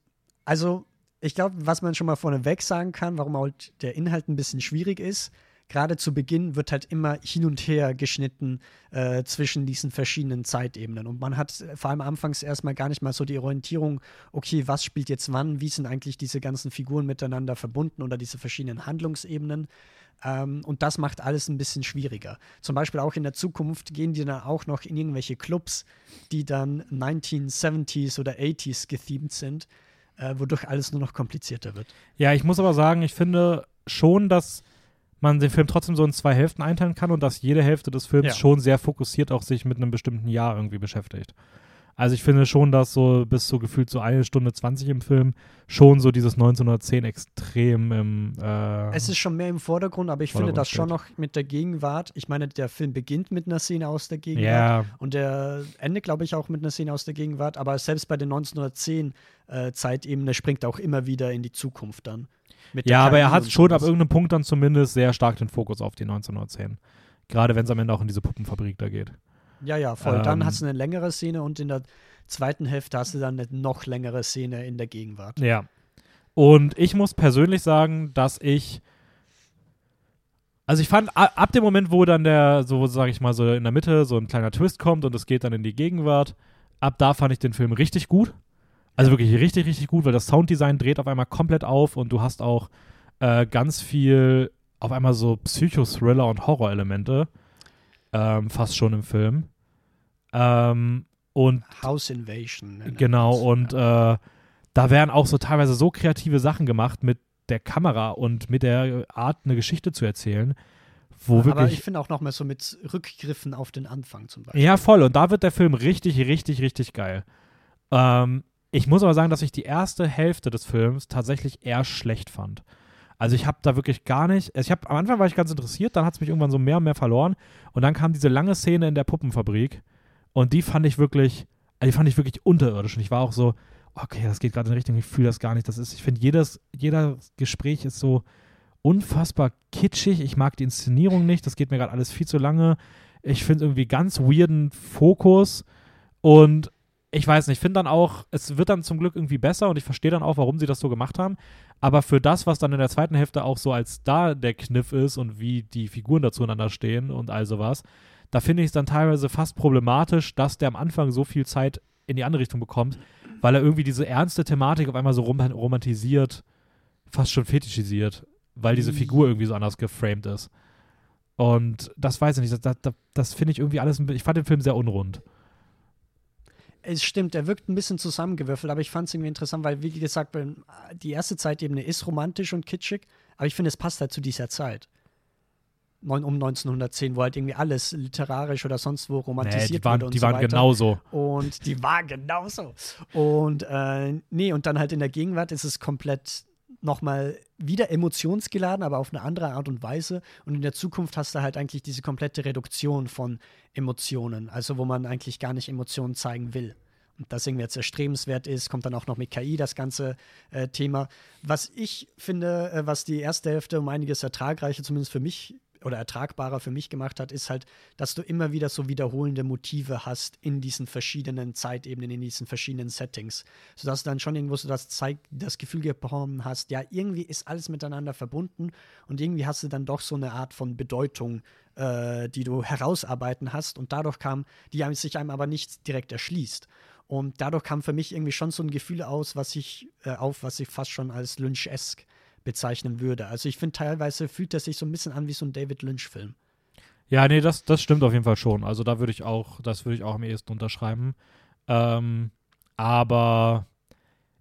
also, ich glaube, was man schon mal vorneweg sagen kann, warum halt der Inhalt ein bisschen schwierig ist, gerade zu Beginn wird halt immer hin und her geschnitten äh, zwischen diesen verschiedenen Zeitebenen. Und man hat äh, vor allem anfangs erstmal gar nicht mal so die Orientierung, okay, was spielt jetzt wann, wie sind eigentlich diese ganzen Figuren miteinander verbunden oder diese verschiedenen Handlungsebenen. Ähm, und das macht alles ein bisschen schwieriger. Zum Beispiel auch in der Zukunft gehen die dann auch noch in irgendwelche Clubs, die dann 1970s oder 80s gethemed sind, äh, wodurch alles nur noch komplizierter wird. Ja, ich muss aber sagen, ich finde schon, dass man den Film trotzdem so in zwei Hälften einteilen kann und dass jede Hälfte des Films Ja. schon sehr fokussiert auch sich mit einem bestimmten Jahr irgendwie beschäftigt. Also ich finde schon, dass so bis so gefühlt so eine Stunde 20 im Film schon so dieses 1910 extrem im äh, Es ist schon mehr im Vordergrund, aber ich finde Vordergrund das schon steht. noch mit der Gegenwart. Ich meine, der Film beginnt mit einer Szene aus der Gegenwart ja, und der endet, glaube ich, auch mit einer Szene aus der Gegenwart. Aber selbst bei der 1910 äh, Zeitebene springt auch immer wieder in die Zukunft dann. Ja, aber er hat schon ab irgendeinem Punkt dann zumindest sehr stark den Fokus auf die 1910. Gerade wenn es am Ende auch in diese Puppenfabrik da geht. Ja, ja, voll. Dann Ähm, hast du eine längere Szene und in der zweiten Hälfte hast du dann eine noch längere Szene in der Gegenwart. Ja. Und ich muss persönlich sagen, dass ich. Also ich fand, ab dem Moment, wo dann der, so sage ich mal, so in der Mitte so ein kleiner Twist kommt und es geht dann in die Gegenwart, ab da fand ich den Film richtig gut. Also wirklich richtig, richtig gut, weil das Sounddesign dreht auf einmal komplett auf und du hast auch äh, ganz viel, auf einmal so Psycho-Thriller und Horror-Elemente. Ähm, fast schon im Film. Ähm, und House Invasion. nennt Genau, man's. und ja. äh, da werden auch so teilweise so kreative Sachen gemacht mit der Kamera und mit der Art, eine Geschichte zu erzählen, wo Aber ich wirklich. finde auch nochmal so mit Rückgriffen auf den Anfang zum Beispiel. Ja, voll. Und da wird der Film richtig, richtig, richtig geil. Ähm, ich muss aber sagen, dass ich die erste Hälfte des Films tatsächlich eher schlecht fand. Also ich habe da wirklich gar nicht, also ich habe am Anfang war ich ganz interessiert, dann hat es mich irgendwann so mehr und mehr verloren und dann kam diese lange Szene in der Puppenfabrik und die fand ich wirklich, die fand ich wirklich unterirdisch und ich war auch so, okay, das geht gerade in Richtung, ich fühle das gar nicht, das ist, ich finde jedes, jeder Gespräch ist so unfassbar kitschig, ich mag die Inszenierung nicht, das geht mir gerade alles viel zu lange, ich finde irgendwie ganz weirden Fokus und ich weiß nicht, ich finde dann auch, es wird dann zum Glück irgendwie besser und ich verstehe dann auch, warum sie das so gemacht haben. Aber für das, was dann in der zweiten Hälfte auch so als da der Kniff ist und wie die Figuren da zueinander stehen und all sowas, da finde ich es dann teilweise fast problematisch, dass der am Anfang so viel Zeit in die andere Richtung bekommt, weil er irgendwie diese ernste Thematik auf einmal so rom romantisiert, fast schon fetischisiert, weil diese Figur irgendwie so anders geframed ist. Und das weiß ich nicht, das, das, das finde ich irgendwie alles, ich fand den Film sehr unrund. Es stimmt, er wirkt ein bisschen zusammengewürfelt, aber ich fand es irgendwie interessant, weil, wie gesagt, beim- die erste Zeitebene ist romantisch und kitschig, aber ich finde, es passt halt zu dieser Zeit. Neun, um 1910, wo halt irgendwie alles literarisch oder sonst wo Nee, romantisiert die waren, wurde und die so waren weiter. genauso. Und die war genauso. Und äh, nee, und dann halt in der Gegenwart ist es komplett nochmal wieder emotionsgeladen, aber auf eine andere Art und Weise. Und in der Zukunft hast du halt eigentlich diese komplette Reduktion von Emotionen, also wo man eigentlich gar nicht Emotionen zeigen will. Und das irgendwie jetzt erstrebenswert ist, kommt dann auch noch mit KI das ganze äh, Thema. Was ich finde, äh, was die erste Hälfte um einiges ertragreicher, zumindest für mich, oder ertragbarer für mich gemacht hat, ist halt, dass du immer wieder so wiederholende Motive hast in diesen verschiedenen Zeitebenen, in diesen verschiedenen Settings. Sodass du dann schon irgendwo so das, Zeig das Gefühl bekommen hast, ja, irgendwie ist alles miteinander verbunden und irgendwie hast du dann doch so eine Art von Bedeutung, äh, die du herausarbeiten hast und dadurch kam, die sich einem aber nicht direkt erschließt. Und dadurch kam für mich irgendwie schon so ein Gefühl aus, was ich äh, auf, was ich fast schon als Lynch-esque bezeichnen würde. Also ich finde, teilweise fühlt er sich so ein bisschen an wie so ein David Lynch-Film. Ja, nee, das, das stimmt auf jeden Fall schon. Also da würde ich auch, das würde ich auch am ehesten unterschreiben. Ähm, aber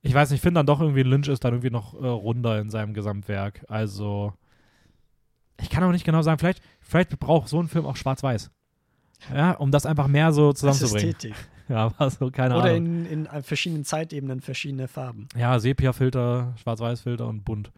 ich weiß nicht, ich finde dann doch irgendwie, Lynch ist dann irgendwie noch äh, runder in seinem Gesamtwerk. Also ich kann auch nicht genau sagen, vielleicht, vielleicht braucht so ein Film auch schwarz-weiß. Ja, um das einfach mehr so zusammenzubringen. Ästhetik. Ja, war so, keine Oder Ahnung. Oder in, in verschiedenen Zeitebenen verschiedene Farben. Ja, Sepia-Filter, Schwarz-Weiß-Filter und bunt.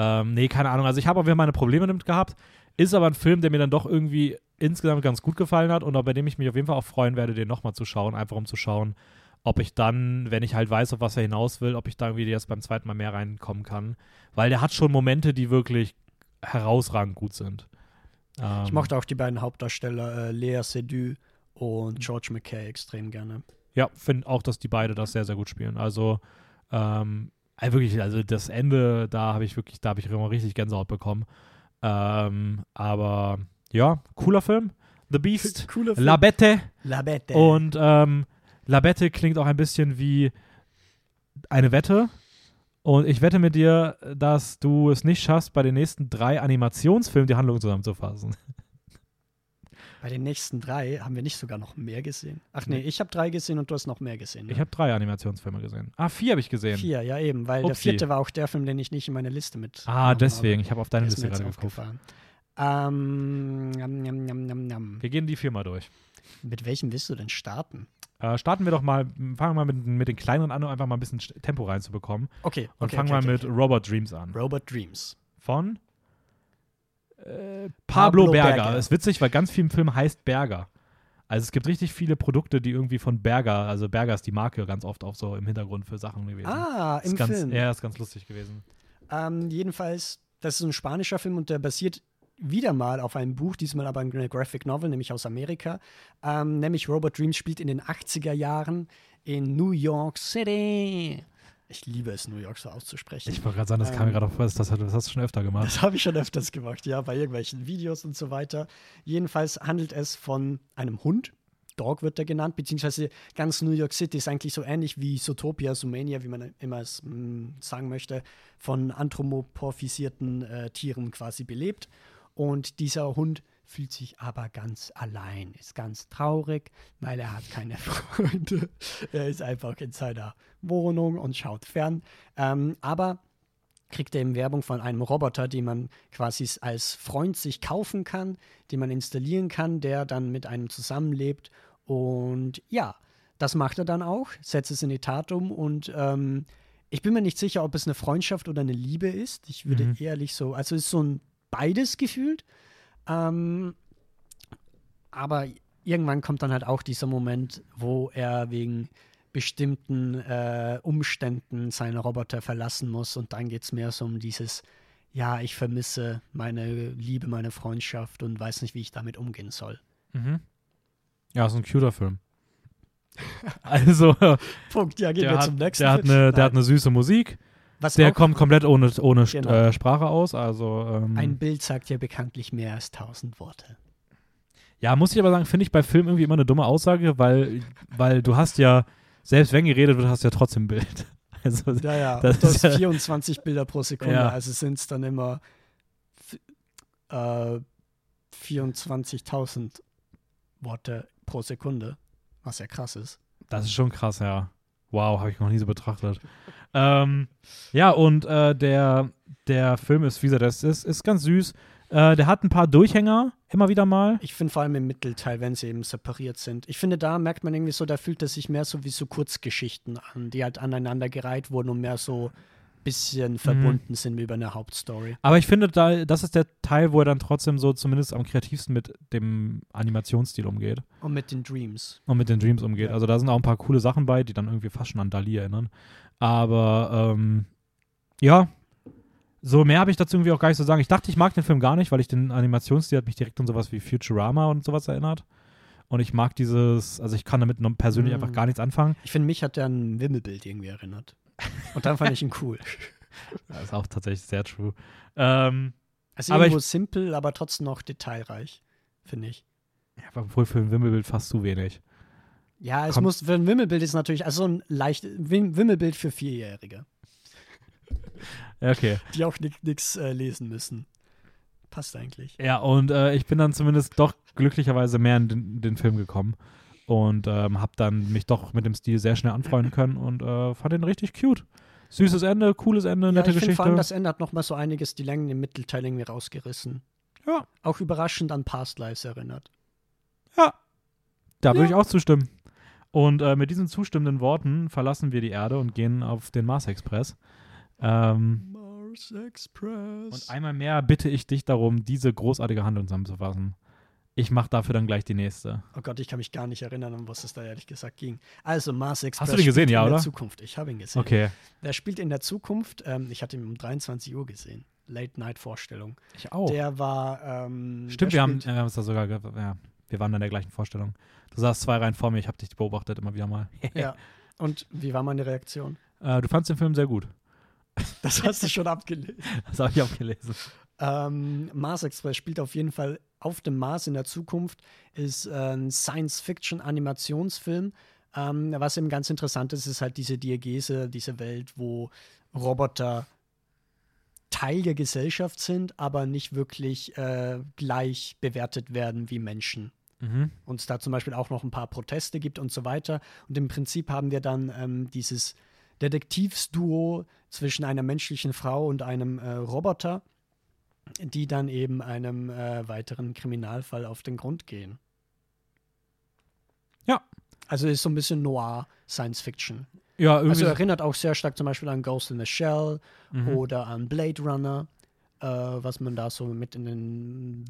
Ähm, nee, keine Ahnung. Also ich habe auch wieder meine Probleme damit gehabt. Ist aber ein Film, der mir dann doch irgendwie insgesamt ganz gut gefallen hat und auch bei dem ich mich auf jeden Fall auch freuen werde, den nochmal zu schauen, einfach um zu schauen, ob ich dann, wenn ich halt weiß, auf was er hinaus will, ob ich da irgendwie jetzt beim zweiten Mal mehr reinkommen kann. Weil der hat schon Momente, die wirklich herausragend gut sind. Ähm, ich mochte auch die beiden Hauptdarsteller, äh, Lea Seydoux und George McKay, extrem gerne. Ja, finde auch, dass die beide das sehr, sehr gut spielen. Also, ähm, also wirklich, also das Ende, da habe ich wirklich, da habe ich immer richtig Gänsehaut bekommen. Ähm, aber ja, cooler Film. The Beast, Cooler Film. La Bette. La Bette. Und ähm, La Bette klingt auch ein bisschen wie eine Wette. Und ich wette mit dir, dass du es nicht schaffst, bei den nächsten drei Animationsfilmen die Handlung zusammenzufassen. Bei den nächsten drei haben wir nicht sogar noch mehr gesehen. Ach nee, ich habe drei gesehen und du hast noch mehr gesehen. Ne? Ich habe drei Animationsfilme gesehen. Ah, vier habe ich gesehen. Vier, ja eben, weil Upsi. der vierte war auch der Film, den ich nicht in meine Liste mit. Ah, deswegen. Habe. Ich habe auf deine Liste gerade geguckt. Ähm, nam, nam, nam, wir gehen die vier mal durch. Mit welchem willst du denn starten? Äh, starten wir doch mal, fangen wir mal mit, mit den kleineren an, um einfach mal ein bisschen Tempo reinzubekommen. Okay. Und okay, fangen okay, wir okay, mit Robot Dreams an. Robot Dreams. Von äh, Pablo, Pablo Berger. Berger. Ist witzig, weil ganz viel im Film heißt Berger. Also es gibt richtig viele Produkte, die irgendwie von Berger, also Berger ist die Marke ganz oft auch so im Hintergrund für Sachen gewesen. Ah, im ganz, Film. Ja, ist ganz lustig gewesen. Ähm, jedenfalls, das ist ein spanischer Film und der basiert wieder mal auf einem Buch, diesmal aber eine Graphic Novel, nämlich aus Amerika. Ähm, nämlich Robot Dreams spielt in den 80er Jahren in New York City. Ich liebe es, New York so auszusprechen. Ich wollte gerade sagen, das ähm, kam mir gerade auf, das, das, das hast du schon öfter gemacht. Das habe ich schon öfters gemacht, ja, bei irgendwelchen Videos und so weiter. Jedenfalls handelt es von einem Hund. Dog wird er genannt, beziehungsweise ganz New York City ist eigentlich so ähnlich wie Zootopia, Sumania, wie man immer es mh, mm, sagen möchte, von anthropomorphisierten äh, Tieren quasi belebt. Und dieser Hund fühlt sich aber ganz allein, ist ganz traurig, weil er hat keine Freunde. er ist einfach in seiner Wohnung und schaut fern. Ähm, aber kriegt er eben Werbung von einem Roboter, den man quasi als Freund sich kaufen kann, den man installieren kann, der dann mit einem zusammenlebt. Und ja, das macht er dann auch, setzt es in die Tat um und ähm, ich bin mir nicht sicher, ob es eine Freundschaft oder eine Liebe ist. Ich würde mhm. ehrlich so, also es ist so ein beides gefühlt. Ähm, aber irgendwann kommt dann halt auch dieser Moment, wo er wegen bestimmten äh, Umständen seine Roboter verlassen muss und dann geht es mehr so um dieses, ja, ich vermisse meine Liebe, meine Freundschaft und weiß nicht, wie ich damit umgehen soll. Mhm. Ja, ist ein cuter Film. also, Punkt, ja, gehen wir hat, zum nächsten. Der hat, eine, der hat eine süße Musik. Was der kommt komplett ohne, ohne genau. äh, Sprache aus. Also, ähm, Ein Bild sagt ja bekanntlich mehr als tausend Worte. Ja, muss ich aber sagen, finde ich bei Filmen irgendwie immer eine dumme Aussage, weil, weil du hast ja, selbst wenn geredet wird, hast du ja trotzdem ein Bild. Also, ja, ja, das du hast 24 Bilder pro Sekunde, ja. also sind es dann immer äh, 24.000 Worte pro Sekunde, was ja krass ist. Das ist schon krass, ja. Wow, habe ich noch nie so betrachtet. Ähm, ja, und äh, der, der Film ist, wie gesagt, das ist, ist ganz süß. Äh, der hat ein paar Durchhänger, immer wieder mal. Ich finde vor allem im Mittelteil, wenn sie eben separiert sind. Ich finde, da merkt man irgendwie so, da fühlt es sich mehr so wie so Kurzgeschichten an, die halt aneinander gereiht wurden und mehr so bisschen mhm. verbunden mhm. sind über eine Hauptstory. Aber ich finde, da, das ist der Teil, wo er dann trotzdem so zumindest am kreativsten mit dem Animationsstil umgeht. Und mit den Dreams. Und mit den Dreams umgeht. Ja. Also da sind auch ein paar coole Sachen bei, die dann irgendwie fast schon an Dali erinnern. Aber ähm, ja, So, mehr habe ich dazu irgendwie auch gar nicht zu sagen. Ich dachte, ich mag den Film gar nicht, weil ich den Animationsstil hat mich direkt an sowas wie Futurama und sowas erinnert. Und ich mag dieses, also ich kann damit persönlich Mm. einfach gar nichts anfangen. Ich finde, mich hat der an ein Wimmelbild irgendwie erinnert. Und dann fand ich ihn cool. Das ist auch tatsächlich sehr true. Ähm, Also Aber irgendwo simpel, aber trotzdem noch detailreich, finde ich. ja, aber wohl für ein Wimmelbild fast zu wenig. Ja, es Kommt- muss, für ein Wimmelbild ist natürlich, also so ein leicht, Wim Wimmelbild für Vierjährige, okay. die auch nichts äh, lesen müssen. Passt eigentlich. Ja, und äh, ich bin dann zumindest doch glücklicherweise mehr in den, den Film gekommen und ähm, habe dann mich doch mit dem Stil sehr schnell anfreunden können und äh, fand ihn richtig cute. Süßes Ende, cooles Ende, Ja, nette ich finde Geschichte. vor allem, das Ende hat noch mal so einiges, die Längen im Mittelteil irgendwie rausgerissen. Ja. Auch überraschend an Past Lives erinnert. ja, da würde Ja. ich auch zustimmen. Und äh, mit diesen zustimmenden Worten verlassen wir die Erde und gehen auf den Mars Express. Ähm, Mars Express. und einmal mehr bitte ich dich darum, diese großartige Handlung zusammenzufassen. Ich mache dafür dann gleich die nächste. Oh Gott, ich kann mich gar nicht erinnern, um was es da ehrlich gesagt ging. Also, Mars Express. du den gesehen, ja, in oder? der Zukunft. Ich habe ihn gesehen. Okay. Der spielt in der Zukunft. Ähm, ich hatte ihn um 23 Uhr gesehen. Late-Night-Vorstellung. Ich auch. Der war. Ähm, Stimmt, der wir haben, es da sogar, ja, wir waren in der gleichen Vorstellung. Du saßt zwei Reihen vor mir, ich habe dich beobachtet immer wieder mal. Ja. Und wie war meine Reaktion? Äh, du fandst den Film sehr gut. Das hast du schon abgelesen. Das habe ich auch gelesen. Ähm, Mars Express spielt auf jeden Fall auf dem Mars in der Zukunft, ist äh, ein Science-Fiction-Animationsfilm. Ähm, was eben ganz interessant ist, ist halt diese Diagese, diese Welt, wo Roboter Teil der Gesellschaft sind, aber nicht wirklich äh, gleich bewertet werden wie Menschen. Mhm. Und es da zum Beispiel auch noch ein paar Proteste gibt und so weiter. Und im Prinzip haben wir dann ähm, dieses Detektivsduo zwischen einer menschlichen Frau und einem äh, Roboter, die dann eben einem äh, weiteren Kriminalfall auf den Grund gehen. Ja. Also ist so ein bisschen Noir Science Fiction. Ja, irgendwie. Also erinnert auch sehr stark zum Beispiel an Ghost in the Shell mhm. oder an Blade Runner, äh, was man da so mit in den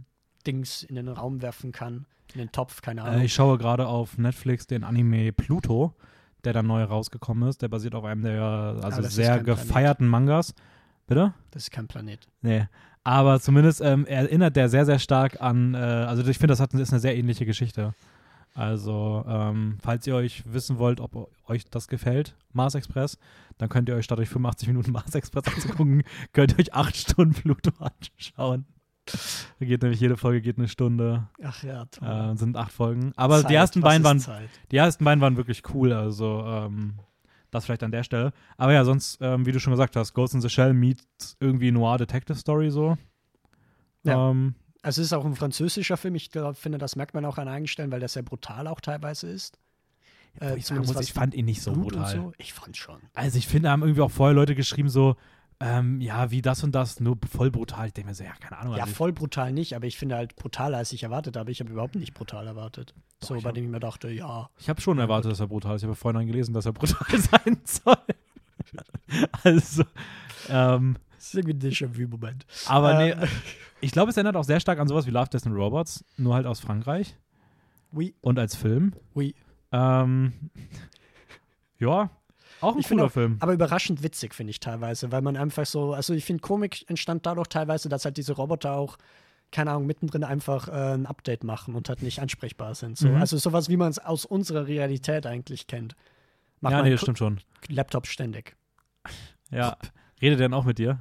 Dings in den Raum werfen kann, in den Topf, keine Ahnung. äh, ich schaue gerade auf Netflix den Anime Pluto, der dann neu rausgekommen ist. Der basiert auf einem der also das ist sehr kein Planet. gefeierten Mangas. Bitte? das ist kein Planet. Nee. Aber zumindest ähm, erinnert der sehr, sehr stark an, äh, also ich finde, das hat, ist eine sehr ähnliche Geschichte. Also, ähm, falls ihr euch wissen wollt, ob euch das gefällt, Mars Express, dann könnt ihr euch statt euch 85 Minuten Mars Express anzugucken, könnt ihr euch 8 Stunden Pluto anschauen. Da geht nämlich jede Folge geht eine Stunde, Ach ja, toll. äh, sind acht Folgen. Aber Zeit, die ersten beiden waren, Zeit? die ersten beiden waren wirklich cool, also ähm, das vielleicht an der Stelle. Aber ja, sonst, ähm, wie du schon gesagt hast, Ghost in the Shell meets irgendwie Noir Detective Story so. Ja. Ähm, Also es ist auch ein französischer Film. Ich glaub, finde, das merkt man auch an einigen Stellen, weil der sehr brutal auch teilweise ist. Äh, ich, muss, ich fand ihn nicht so Blut brutal. so. Ich fand schon. Also ich finde, da haben irgendwie auch vorher Leute geschrieben so, ähm, ja, wie das und das, nur voll brutal. Ich denke mir so, ja, keine Ahnung. Ja, also voll brutal nicht, aber ich finde halt brutaler, als ich erwartet habe. Ich habe überhaupt nicht brutal erwartet. So, ich bei hab- dem ich mir dachte, ja. ich, habe schon erwartet, dass er brutal ist. Ich habe vorhin gelesen, dass er brutal sein soll. also, ähm, Das ist irgendwie ein Déjà-vu-Moment. aber nee, Ähm. ich glaube, es erinnert auch sehr stark an sowas wie Love, Death and Robots, nur halt aus Frankreich Oui, und als Film. oui. Ähm, ja, auch ein Ich cooler auch- Film. Aber überraschend witzig, finde ich teilweise, weil man einfach so, also ich finde, Komik entstand dadurch teilweise, dass halt diese Roboter auch, keine Ahnung, mittendrin einfach äh, ein Update machen und halt nicht ansprechbar sind. So. Mhm. Also sowas, wie man es aus unserer Realität eigentlich kennt. Macht ja, nee, das stimmt schon. Laptop ständig. Ja. Redet er dann auch mit dir?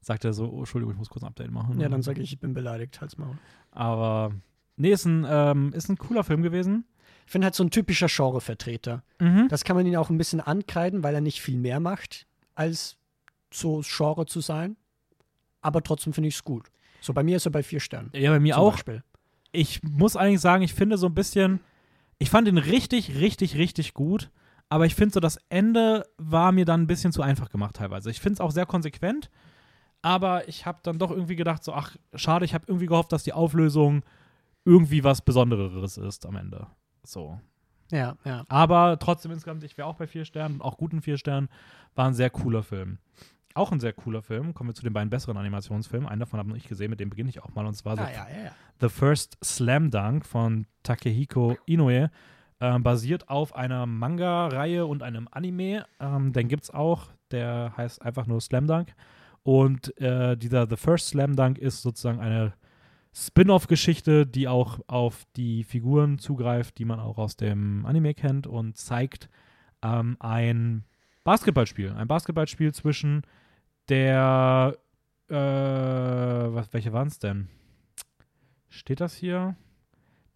Sagt er so, oh, Entschuldigung, ich muss kurz ein Update machen. Ja, dann sage ich, ich bin beleidigt, halt's Maul. Aber nee, ist ein, ähm, ist ein cooler Film gewesen. Ich finde halt so ein typischer Genrevertreter. Mhm. Das kann man ihn auch ein bisschen ankreiden, weil er nicht viel mehr macht, als so Genre zu sein. Aber trotzdem finde ich es gut. So, bei mir ist er bei vier Sternen. Ja, bei mir auch. Beispiel. Ich muss eigentlich sagen, ich finde so ein bisschen, ich fand ihn richtig, richtig, richtig gut. Aber ich finde so, das Ende war mir dann ein bisschen zu einfach gemacht teilweise. Ich finde es auch sehr konsequent. Aber ich habe dann doch irgendwie gedacht, so, ach, schade, ich habe irgendwie gehofft, dass die Auflösung irgendwie was Besondereres ist am Ende. So. Ja, ja. Aber trotzdem insgesamt, ich wäre auch bei vier Sternen, auch guten vier Sternen, war ein sehr cooler Film. Auch ein sehr cooler Film. Kommen wir zu den beiden besseren Animationsfilmen. Einen davon habe ich gesehen, mit dem beginne ich auch mal. Und zwar Ah, The, ja, ja, ja. The First Slam Dunk von Takehiko Inoue. Ähm, basiert auf einer Manga-Reihe und einem Anime. Ähm, den gibt es auch. Der heißt einfach nur Slam Dunk. Und äh, dieser The First Slam Dunk ist sozusagen eine Spin-off-Geschichte, die auch auf die Figuren zugreift, die man auch aus dem Anime kennt und zeigt ähm, ein Basketballspiel. Ein Basketballspiel zwischen der, äh, was, welche waren es denn? Steht das hier?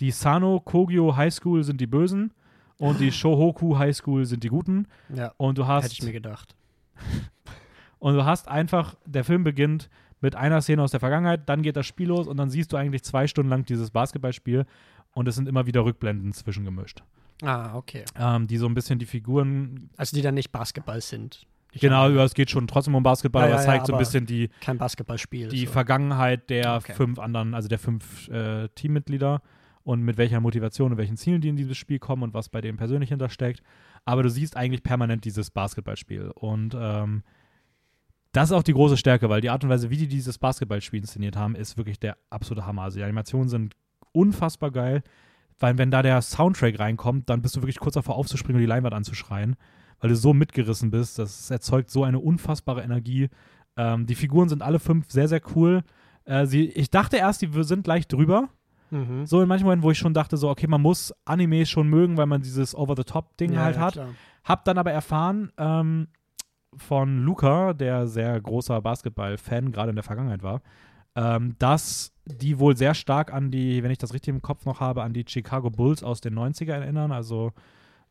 Die Sano Kogyo High School sind die Bösen und die Shohoku High School sind die Guten. Ja, Und du hast hätte ich mir gedacht. und du hast einfach, der Film beginnt mit einer Szene aus der Vergangenheit, dann geht das Spiel los und dann siehst du eigentlich zwei Stunden lang dieses Basketballspiel und es sind immer wieder Rückblenden zwischengemischt, Ah, okay. ähm, die so ein bisschen die Figuren, Also die dann nicht Basketball sind. Ich genau, ja, es geht schon trotzdem um Basketball, Ja, aber ja, es ja, zeigt so ein bisschen die, kein Basketballspiel. die so. Vergangenheit der Okay. fünf anderen, also der fünf äh, Teammitglieder und mit welcher Motivation und welchen Zielen die in dieses Spiel kommen und was bei denen persönlich hintersteckt. Aber du siehst eigentlich permanent dieses Basketballspiel. Und ähm, das ist auch die große Stärke, weil die Art und Weise, wie die dieses Basketballspiel inszeniert haben, ist wirklich der absolute Hammer. Also die Animationen sind unfassbar geil, weil wenn da der Soundtrack reinkommt, dann bist du wirklich kurz davor aufzuspringen und die Leinwand anzuschreien, weil du so mitgerissen bist. Das erzeugt so eine unfassbare Energie. Ähm, die Figuren sind alle fünf sehr, sehr cool. Äh, sie, ich dachte erst, die sind leicht drüber. Mhm. So in manchen Momenten, wo ich schon dachte, so, okay, man muss Animes schon mögen, weil man dieses Over-the-Top-Ding Ja, halt ja, hat. klar. Hab dann aber erfahren ähm, von Luca, der sehr großer Basketball-Fan gerade in der Vergangenheit war, ähm, dass die wohl sehr stark an die, wenn ich das richtig im Kopf noch habe, an die Chicago Bulls aus den 90er erinnern. Also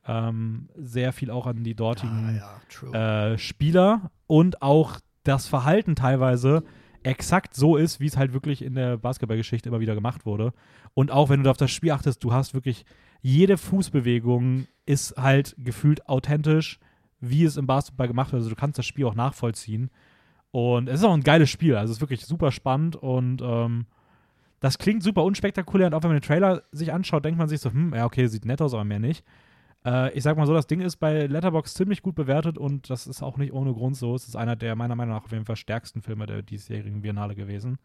ähm, sehr viel auch an die Ah, dortigen ja, true. äh, Spieler und auch das Verhalten teilweise exakt so ist, wie es halt wirklich in der Basketballgeschichte immer wieder gemacht wurde. Und auch wenn du auf das Spiel achtest, du hast wirklich jede Fußbewegung ist halt gefühlt authentisch, wie es im Basketball gemacht wird. Also du kannst das Spiel auch nachvollziehen. Und es ist auch ein geiles Spiel. Also es ist wirklich super spannend und ähm, das klingt super unspektakulär. Und auch wenn man den Trailer sich anschaut, denkt man sich so, hm, ja, okay, sieht nett aus, aber mehr nicht. Äh, ich sag mal so, das Ding ist bei Letterboxd ziemlich gut bewertet und das ist auch nicht ohne Grund so. Es ist einer der meiner Meinung nach auf jeden Fall stärksten Filme der diesjährigen Biennale gewesen.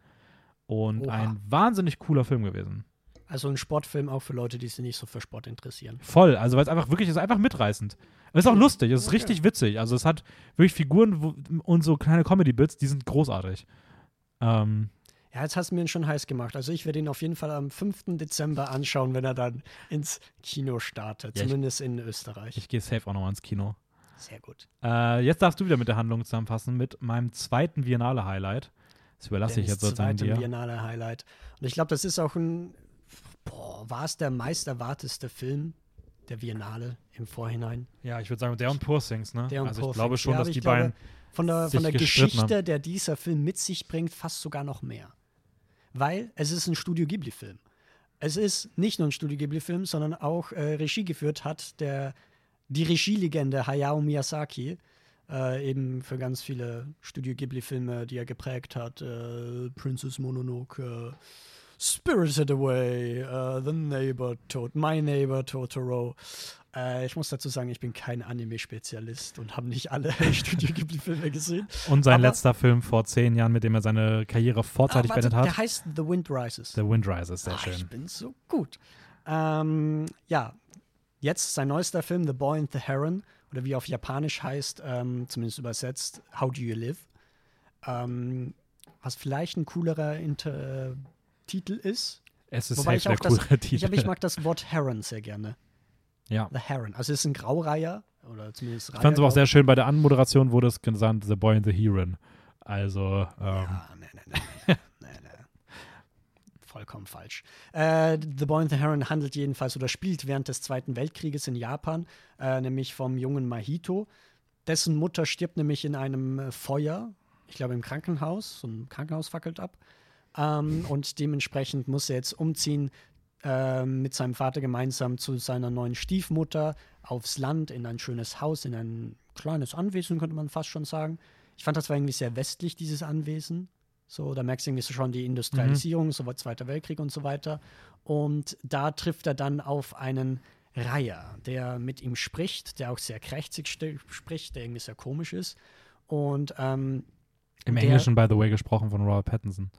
Und Oha. ein wahnsinnig cooler Film gewesen. also ein Sportfilm auch für Leute, die sich nicht so für Sport interessieren. Voll, also weil es einfach wirklich, ist einfach mitreißend. Es ist auch lustig, es ist Okay. richtig witzig. Also es hat wirklich Figuren wo, und so kleine Comedy-Bits, die sind großartig. Ähm, Ja, jetzt hast du mir ihn schon heiß gemacht. Also ich werde ihn auf jeden Fall am 5. Dezember anschauen, wenn er dann ins Kino startet. Ja, ich- zumindest in Österreich. ich gehe safe auch nochmal ins Kino. Sehr gut. Äh, jetzt darfst du wieder mit der Handlung zusammenfassen mit meinem zweiten Biennale-Highlight. Das überlasse ich Dennis jetzt sozusagen dir. Biennale Highlight. Und ich glaube, das ist auch ein, boah, war es der meist erwartetste Film der Biennale im Vorhinein? Ja, ich würde sagen, der und Poor Things, ne? Der und also Poor ich glaube schon, Ja, dass die glaube, beiden Von der, von der Geschichte, haben. der dieser Film mit sich bringt, fast sogar noch mehr. Weil es ist ein Studio Ghibli-Film. Es ist nicht nur ein Studio Ghibli-Film, sondern auch äh, Regie geführt hat der, die Regielegende Hayao Miyazaki. Äh, eben für ganz viele Studio Ghibli-Filme, die er geprägt hat. Äh, Princess Mononoke, Spirited Away, äh, The Neighbor, Tot My Neighbor Totoro. Äh, ich muss dazu sagen, ich bin kein Anime-Spezialist und habe nicht alle Studio Ghibli-Filme gesehen. und sein aber- letzter Film vor zehn Jahren, mit dem er seine Karriere vorzeitig Ah, beendet hat. Der heißt The Wind Rises. The Wind Rises, sehr Ich schön. bin so gut. Ähm, ja, jetzt sein neuester Film, The Boy and the Heron, oder wie er auf Japanisch heißt, ähm, zumindest übersetzt, How Do You Live? Ähm, was vielleicht ein coolerer Inter Titel ist. Es ist Wobei safe ich der auch das- Titel. Ich, ich mag das Wort Heron sehr gerne. ja. The Heron. Also es ist ein Graureiher, oder zumindest Ich fand es aber auch sehr schön, bei der Anmoderation wurde es genannt The Boy and the Heron. Also, ähm, Ja, nee, nee, nee. nee, nee. Vollkommen falsch. Äh, The Boy and the Heron handelt jedenfalls oder spielt während des Zweiten Weltkrieges in Japan, äh, nämlich vom jungen Mahito. Dessen Mutter stirbt nämlich in einem äh, Feuer, ich glaube im Krankenhaus, so ein Krankenhaus fackelt ab. Ähm, und dementsprechend muss er jetzt umziehen ähm, mit seinem Vater gemeinsam zu seiner neuen Stiefmutter aufs Land in ein schönes Haus, in ein kleines Anwesen, könnte man fast schon sagen. Ich fand, das war irgendwie sehr westlich, dieses Anwesen. So, da merkst du irgendwie schon die Industrialisierung, so Zweiter Weltkrieg und so weiter. Und da trifft er dann auf einen Reiher, der mit ihm spricht, der auch sehr krächzig spricht, der irgendwie sehr komisch ist. Und ähm, im der- Englischen, by the way, gesprochen von Robert Pattinson.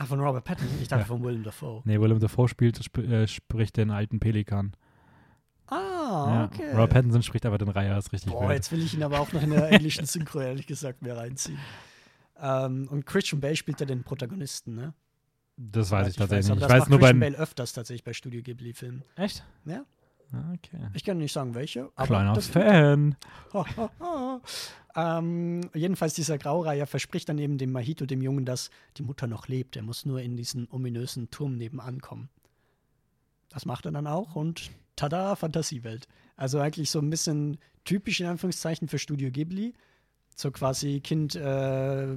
Ah, von Robert Pattinson, ich dachte Ja. von Willem Dafoe. Nee, Willem Dafoe spielt, sp äh, spricht den alten Pelikan. Ah, Ja. okay. Robert Pattinson spricht aber den Reiher, ist richtig Boah, wild. jetzt will ich ihn aber auch noch in der englischen Synchro, ehrlich gesagt, mehr reinziehen. Ähm, und Christian Bale spielt ja den Protagonisten, ne? Das weiß ich, Soweit tatsächlich aber nicht. Ich das weiß nur Christian bei. Bale öfters tatsächlich bei Studio Ghibli-Filmen. Echt? Ja. Ah, Okay. Ich kann nicht sagen, welche. Aber Kleiner das Fan. ähm, jedenfalls dieser Graureiher verspricht dann eben dem Mahito, dem Jungen, dass die Mutter noch lebt. Er muss nur in diesen ominösen Turm nebenan kommen. Das macht er dann auch und tada, Fantasiewelt. Also eigentlich so ein bisschen typisch in Anführungszeichen für Studio Ghibli. So quasi Kind, äh,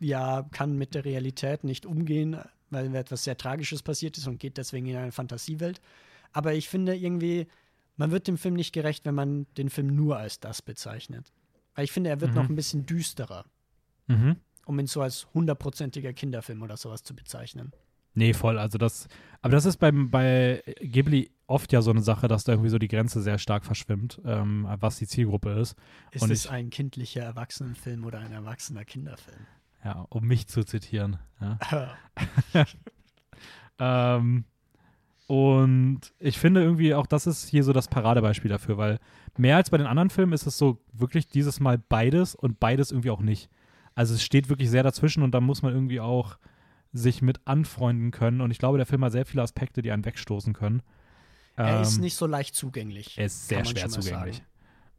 ja, kann mit der Realität nicht umgehen, weil etwas sehr Tragisches passiert ist und geht deswegen in eine Fantasiewelt. Aber ich finde irgendwie, man wird dem Film nicht gerecht, wenn man den Film nur als das bezeichnet. Weil ich finde, er wird Mhm. noch ein bisschen düsterer, Mhm. um ihn so als hundertprozentiger Kinderfilm oder sowas zu bezeichnen. Nee, voll. Also das, aber das ist beim, bei Ghibli oft ja so eine Sache, dass da irgendwie so die Grenze sehr stark verschwimmt, ähm, was die Zielgruppe ist. Ist Und es ich- ein kindlicher Erwachsenenfilm oder ein erwachsener Kinderfilm? Ja, um mich zu zitieren. Ja. Ähm, und ich finde irgendwie auch, das ist hier so das Paradebeispiel dafür, weil mehr als bei den anderen Filmen ist es so wirklich dieses Mal beides und beides irgendwie auch nicht. Also es steht wirklich sehr dazwischen und da muss man irgendwie auch sich mit anfreunden können. Und ich glaube, der Film hat sehr viele Aspekte, die einen wegstoßen können. er ist Ähm, nicht so leicht zugänglich. er ist sehr schwer zugänglich. sagen.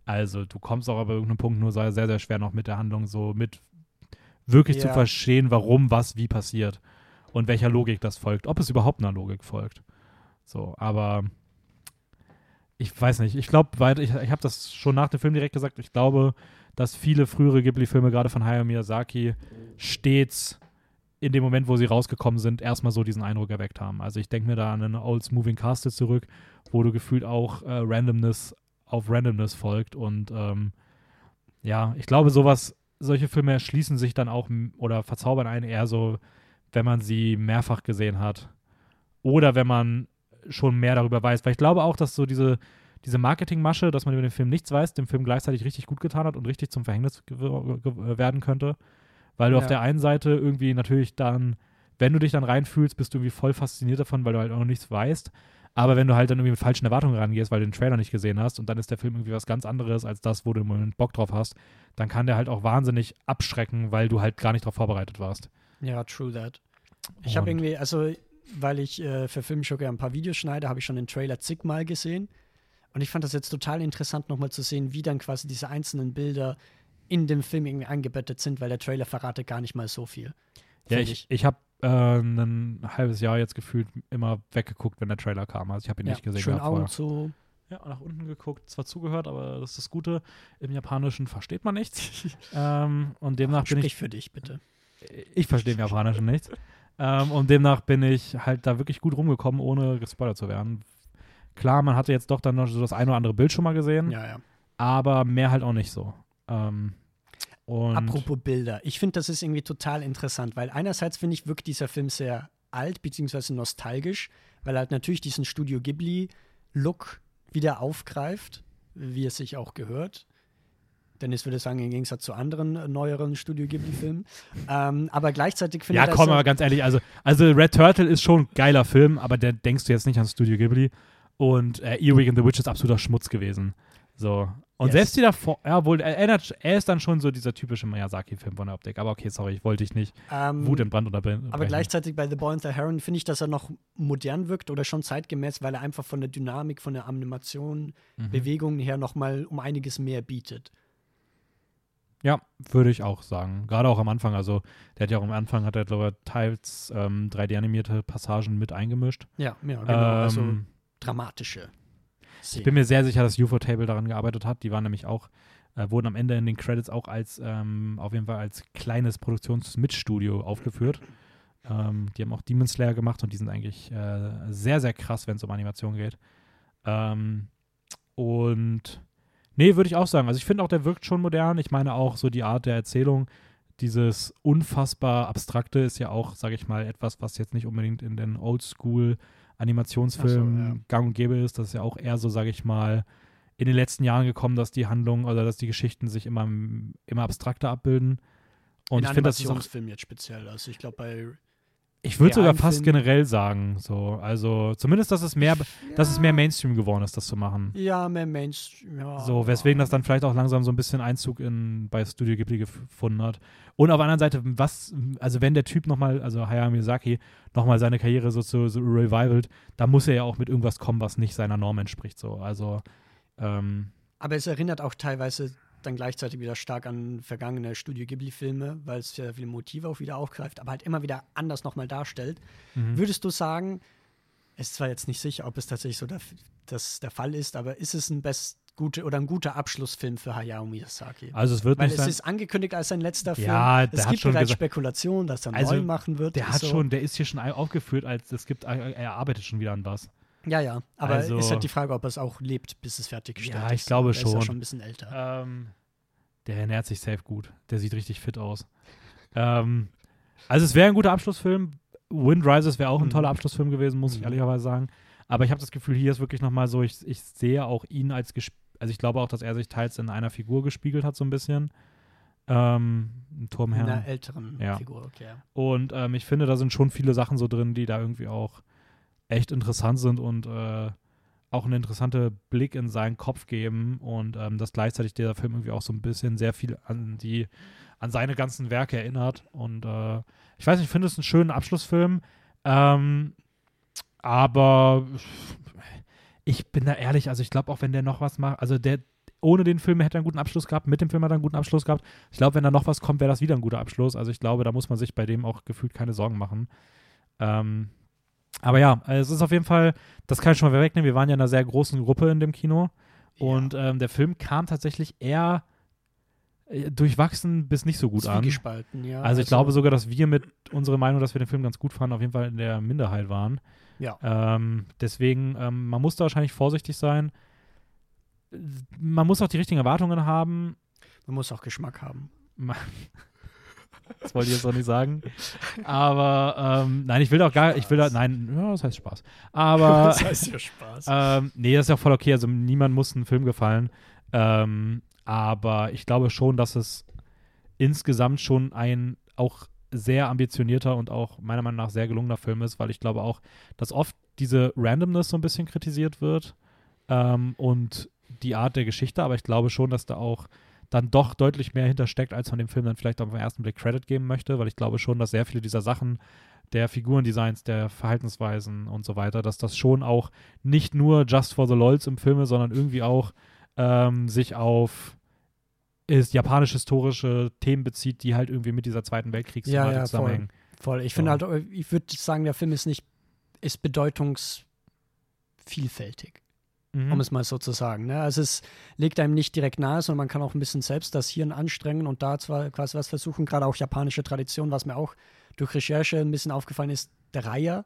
Also du kommst auch aber irgendeinem Punkt nur sehr, sehr schwer noch mit der Handlung so mit wirklich zu Ja. verstehen, warum was wie passiert und welcher Logik das folgt, ob es überhaupt einer Logik folgt. So, aber ich weiß nicht. Ich glaube, ich, ich habe das schon nach dem Film direkt gesagt. Ich glaube, dass viele frühere Ghibli-Filme, gerade von Hayao Miyazaki, stets in dem Moment, wo sie rausgekommen sind, erstmal so diesen Eindruck erweckt haben. Also ich denke mir da an einen Olds Moving Castle zurück, wo du gefühlt auch äh, Randomness auf Randomness folgt und ähm, ja, ich glaube, sowas, solche Filme erschließen sich dann auch oder verzaubern einen eher so, wenn man sie mehrfach gesehen hat oder wenn man schon mehr darüber weiß. Weil ich glaube auch, dass so diese, diese Marketingmasche, dass man über den Film nichts weiß, dem Film gleichzeitig richtig gut getan hat und richtig zum Verhängnis gew- werden könnte. Weil du auf Ja. der einen Seite irgendwie natürlich dann, wenn du dich dann reinfühlst, bist du irgendwie voll fasziniert davon, weil du halt auch noch nichts weißt. Aber wenn du halt dann irgendwie mit falschen Erwartungen rangehst, weil du den Trailer nicht gesehen hast und dann ist der Film irgendwie was ganz anderes als das, wo du im Moment Bock drauf hast, dann kann der halt auch wahnsinnig abschrecken, weil du halt gar nicht darauf vorbereitet warst. Ja, true that. Ich habe irgendwie, also weil ich äh, für Filmschocker ein paar Videos schneide, habe ich schon den Trailer zigmal gesehen. Und ich fand das jetzt total interessant, nochmal zu sehen, wie dann quasi diese einzelnen Bilder in dem Film irgendwie eingebettet sind, weil der Trailer verratet gar nicht mal so viel. Ja, find ich, ich habe äh, ein halbes Jahr jetzt gefühlt immer weggeguckt, wenn der Trailer kam. Also ich habe ihn Ja, nicht gesehen schön Augen vorher. zu. Ja, nach unten geguckt, zwar zugehört, aber das ist das Gute. Im Japanischen versteht man nichts. ähm, und demnach bin ich Sprich für dich, bitte. ich verstehe im Japanischen nichts. Ähm, und demnach bin ich halt da wirklich gut rumgekommen, ohne gespoilert zu werden. Klar, man hatte jetzt doch dann noch so das ein oder andere Bild schon mal gesehen, Ja, ja. aber mehr halt auch nicht so. Ähm, und Apropos Bilder. Ich finde, das ist irgendwie total interessant, weil einerseits finde ich, wirkt dieser Film sehr alt bzw. nostalgisch, weil er halt natürlich diesen Studio Ghibli-Look wieder aufgreift, wie es sich auch gehört. Dennis würde sagen, im Gegensatz zu anderen äh, neueren Studio Ghibli-Filmen. Ähm, aber gleichzeitig finde ja, ich. komm, aber ganz ehrlich, also, also Red Turtle ist schon ein geiler Film, aber der denkst du jetzt nicht an Studio Ghibli. Und äh, Earwig and the Witch ist absoluter Schmutz gewesen. So. Und Yes. selbst die davor, ja, wohl, er, erinnert, er ist dann schon so dieser typische Miyazaki-Film von der Optik. Aber okay, sorry, ich wollte dich nicht ähm, Wut in Brand unterbrechen. Aber gleichzeitig bei The Boy and the Heron finde ich, dass er noch modern wirkt oder schon zeitgemäß, weil er einfach von der Dynamik, von der Animation, Mhm. Bewegungen her nochmal um einiges mehr bietet. Ja, würde ich auch sagen. Gerade auch am Anfang. Also, der hat ja auch am Anfang, hat er, glaube ich, teils ähm, 3D-animierte Passagen mit eingemischt. Ja, ja genau. also Ähm, dramatische ich Szenen. bin mir sehr sicher, dass UFO Table daran gearbeitet hat. Die waren nämlich auch, äh, wurden am Ende in den Credits auch als, ähm, auf jeden Fall als kleines Produktionsmitstudio aufgeführt. Ähm, die haben auch Demon Slayer gemacht und die sind eigentlich äh, sehr, sehr krass, wenn es um Animation geht. Ähm, und nee, würde ich auch sagen. Also ich finde auch, der wirkt schon modern. Ich meine auch so die Art der Erzählung, dieses unfassbar abstrakte ist ja auch, sage ich mal, etwas, was jetzt nicht unbedingt in den Oldschool Animationsfilmen Ach so, ja. gang und gäbe ist. Das ist ja auch eher so, sage ich mal, in den letzten Jahren gekommen, dass die Handlungen oder dass die Geschichten sich immer, immer abstrakter abbilden. Und In ich finde, das auch Animationsfilm jetzt speziell. Also ich glaube, bei Ich würde sogar fast Film- generell sagen, so. Also zumindest, dass es mehr, dass es mehr Mainstream geworden ist, das zu machen. Ja, mehr Mainstream. Ja, So, weswegen das dann vielleicht auch langsam so ein bisschen Einzug in, bei Studio Ghibli gefunden hat. Und auf der anderen Seite, was, also wenn der Typ nochmal, also Hayao Miyazaki, nochmal seine Karriere so, so, so revivalt, da muss er ja auch mit irgendwas kommen, was nicht seiner Norm entspricht. So, also, ähm, Aber es erinnert auch teilweise dann gleichzeitig wieder stark an vergangene Studio Ghibli-Filme, weil es sehr viele Motive auch wieder aufgreift, aber halt immer wieder anders nochmal darstellt. mhm. Würdest du sagen, es ist zwar jetzt nicht sicher, ob es tatsächlich so der, das der Fall ist, aber ist es ein best gute oder ein guter Abschlussfilm für Hayao Miyazaki? also es wird Weil nicht es ist angekündigt als sein letzter Film. Ja, der es gibt schon bereits Spekulationen, dass er einen Also, neuen machen wird. der hat so. schon, der ist hier schon au- aufgeführt, als es gibt, er er arbeitet schon wieder an was. Ja, ja. Aber Also- ist halt die Frage, ob er es auch lebt, bis es fertiggestellt Ja, ist. ich glaube der Ist ja schon. schon ein bisschen älter. Ähm, der ernährt sich safe gut. Der sieht richtig fit aus. ähm, also es wäre ein guter Abschlussfilm. Wind Rises wäre auch ein Mhm. toller Abschlussfilm gewesen, muss ich Mhm. ehrlicherweise sagen. Aber ich habe das Gefühl, hier ist wirklich nochmal so, ich, ich sehe auch ihn als, also ich glaube auch, dass er sich teils in einer Figur gespiegelt hat, so ein bisschen. Ähm, ein In Turmherrn. einer älteren Ja. Figur, okay. Und ähm, ich finde, da sind schon viele Sachen so drin, die da irgendwie auch echt interessant sind und äh, auch einen interessanten Blick in seinen Kopf geben und ähm, dass gleichzeitig dieser Film irgendwie auch so ein bisschen sehr viel an die an seine ganzen Werke erinnert und äh, ich weiß nicht, ich finde es einen schönen Abschlussfilm, ähm, aber ich bin da ehrlich, also ich glaube auch, wenn der noch was macht, also der ohne den Film hätte er einen guten Abschluss gehabt, mit dem Film hat er einen guten Abschluss gehabt. Ich glaube, wenn da noch was kommt, wäre das wieder ein guter Abschluss. Also ich glaube, da muss man sich bei dem auch gefühlt keine Sorgen machen. Ähm, aber ja, es ist auf jeden Fall, das kann ich schon mal wegnehmen. Wir waren ja in einer sehr großen Gruppe in dem Kino und ähm, der Film kam tatsächlich eher äh, durchwachsen bis nicht so gut an. Zwiegespalten, ja. Also ich glaube sogar, dass wir mit unserer Meinung, dass wir den Film ganz gut fanden, auf jeden Fall in der Minderheit waren. Ja. Ähm, deswegen, ähm, man muss da wahrscheinlich vorsichtig sein. Man muss auch die richtigen Erwartungen haben. Man muss auch Geschmack haben. Das wollte ich jetzt auch nicht sagen. Aber ähm, nein, ich will doch gar, ich will da, nein, ja, das heißt Spaß. Aber heißt ja Spaß. ähm, nee, das ist ja voll okay. Also niemand muss einen Film gefallen. Ähm, aber ich glaube schon, dass es insgesamt schon ein auch sehr ambitionierter und auch meiner Meinung nach sehr gelungener Film ist, weil ich glaube auch, dass oft diese Randomness so ein bisschen kritisiert wird ähm, und die Art der Geschichte, aber ich glaube schon, dass da auch dann doch deutlich mehr hintersteckt, als man dem Film dann vielleicht auf den ersten Blick Credit geben möchte, weil ich glaube schon, dass sehr viele dieser Sachen, der Figurendesigns, der Verhaltensweisen und so weiter, dass das schon auch nicht nur just for the lols im Film ist, sondern irgendwie auch ähm, sich auf ist japanisch-historische Themen bezieht, die halt irgendwie mit dieser Zweiten Weltkriegsthematik Ja, ja, voll. zusammenhängen. Voll. Ich So. finde halt, ich würde sagen, der Film ist nicht, ist bedeutungsvielfältig, Mhm. um es mal so zu sagen. Ne? Also es legt einem nicht direkt nahe, sondern man kann auch ein bisschen selbst das Hirn anstrengen und da zwar quasi was versuchen, gerade auch japanische Tradition, was mir auch durch Recherche ein bisschen aufgefallen ist, der Reiher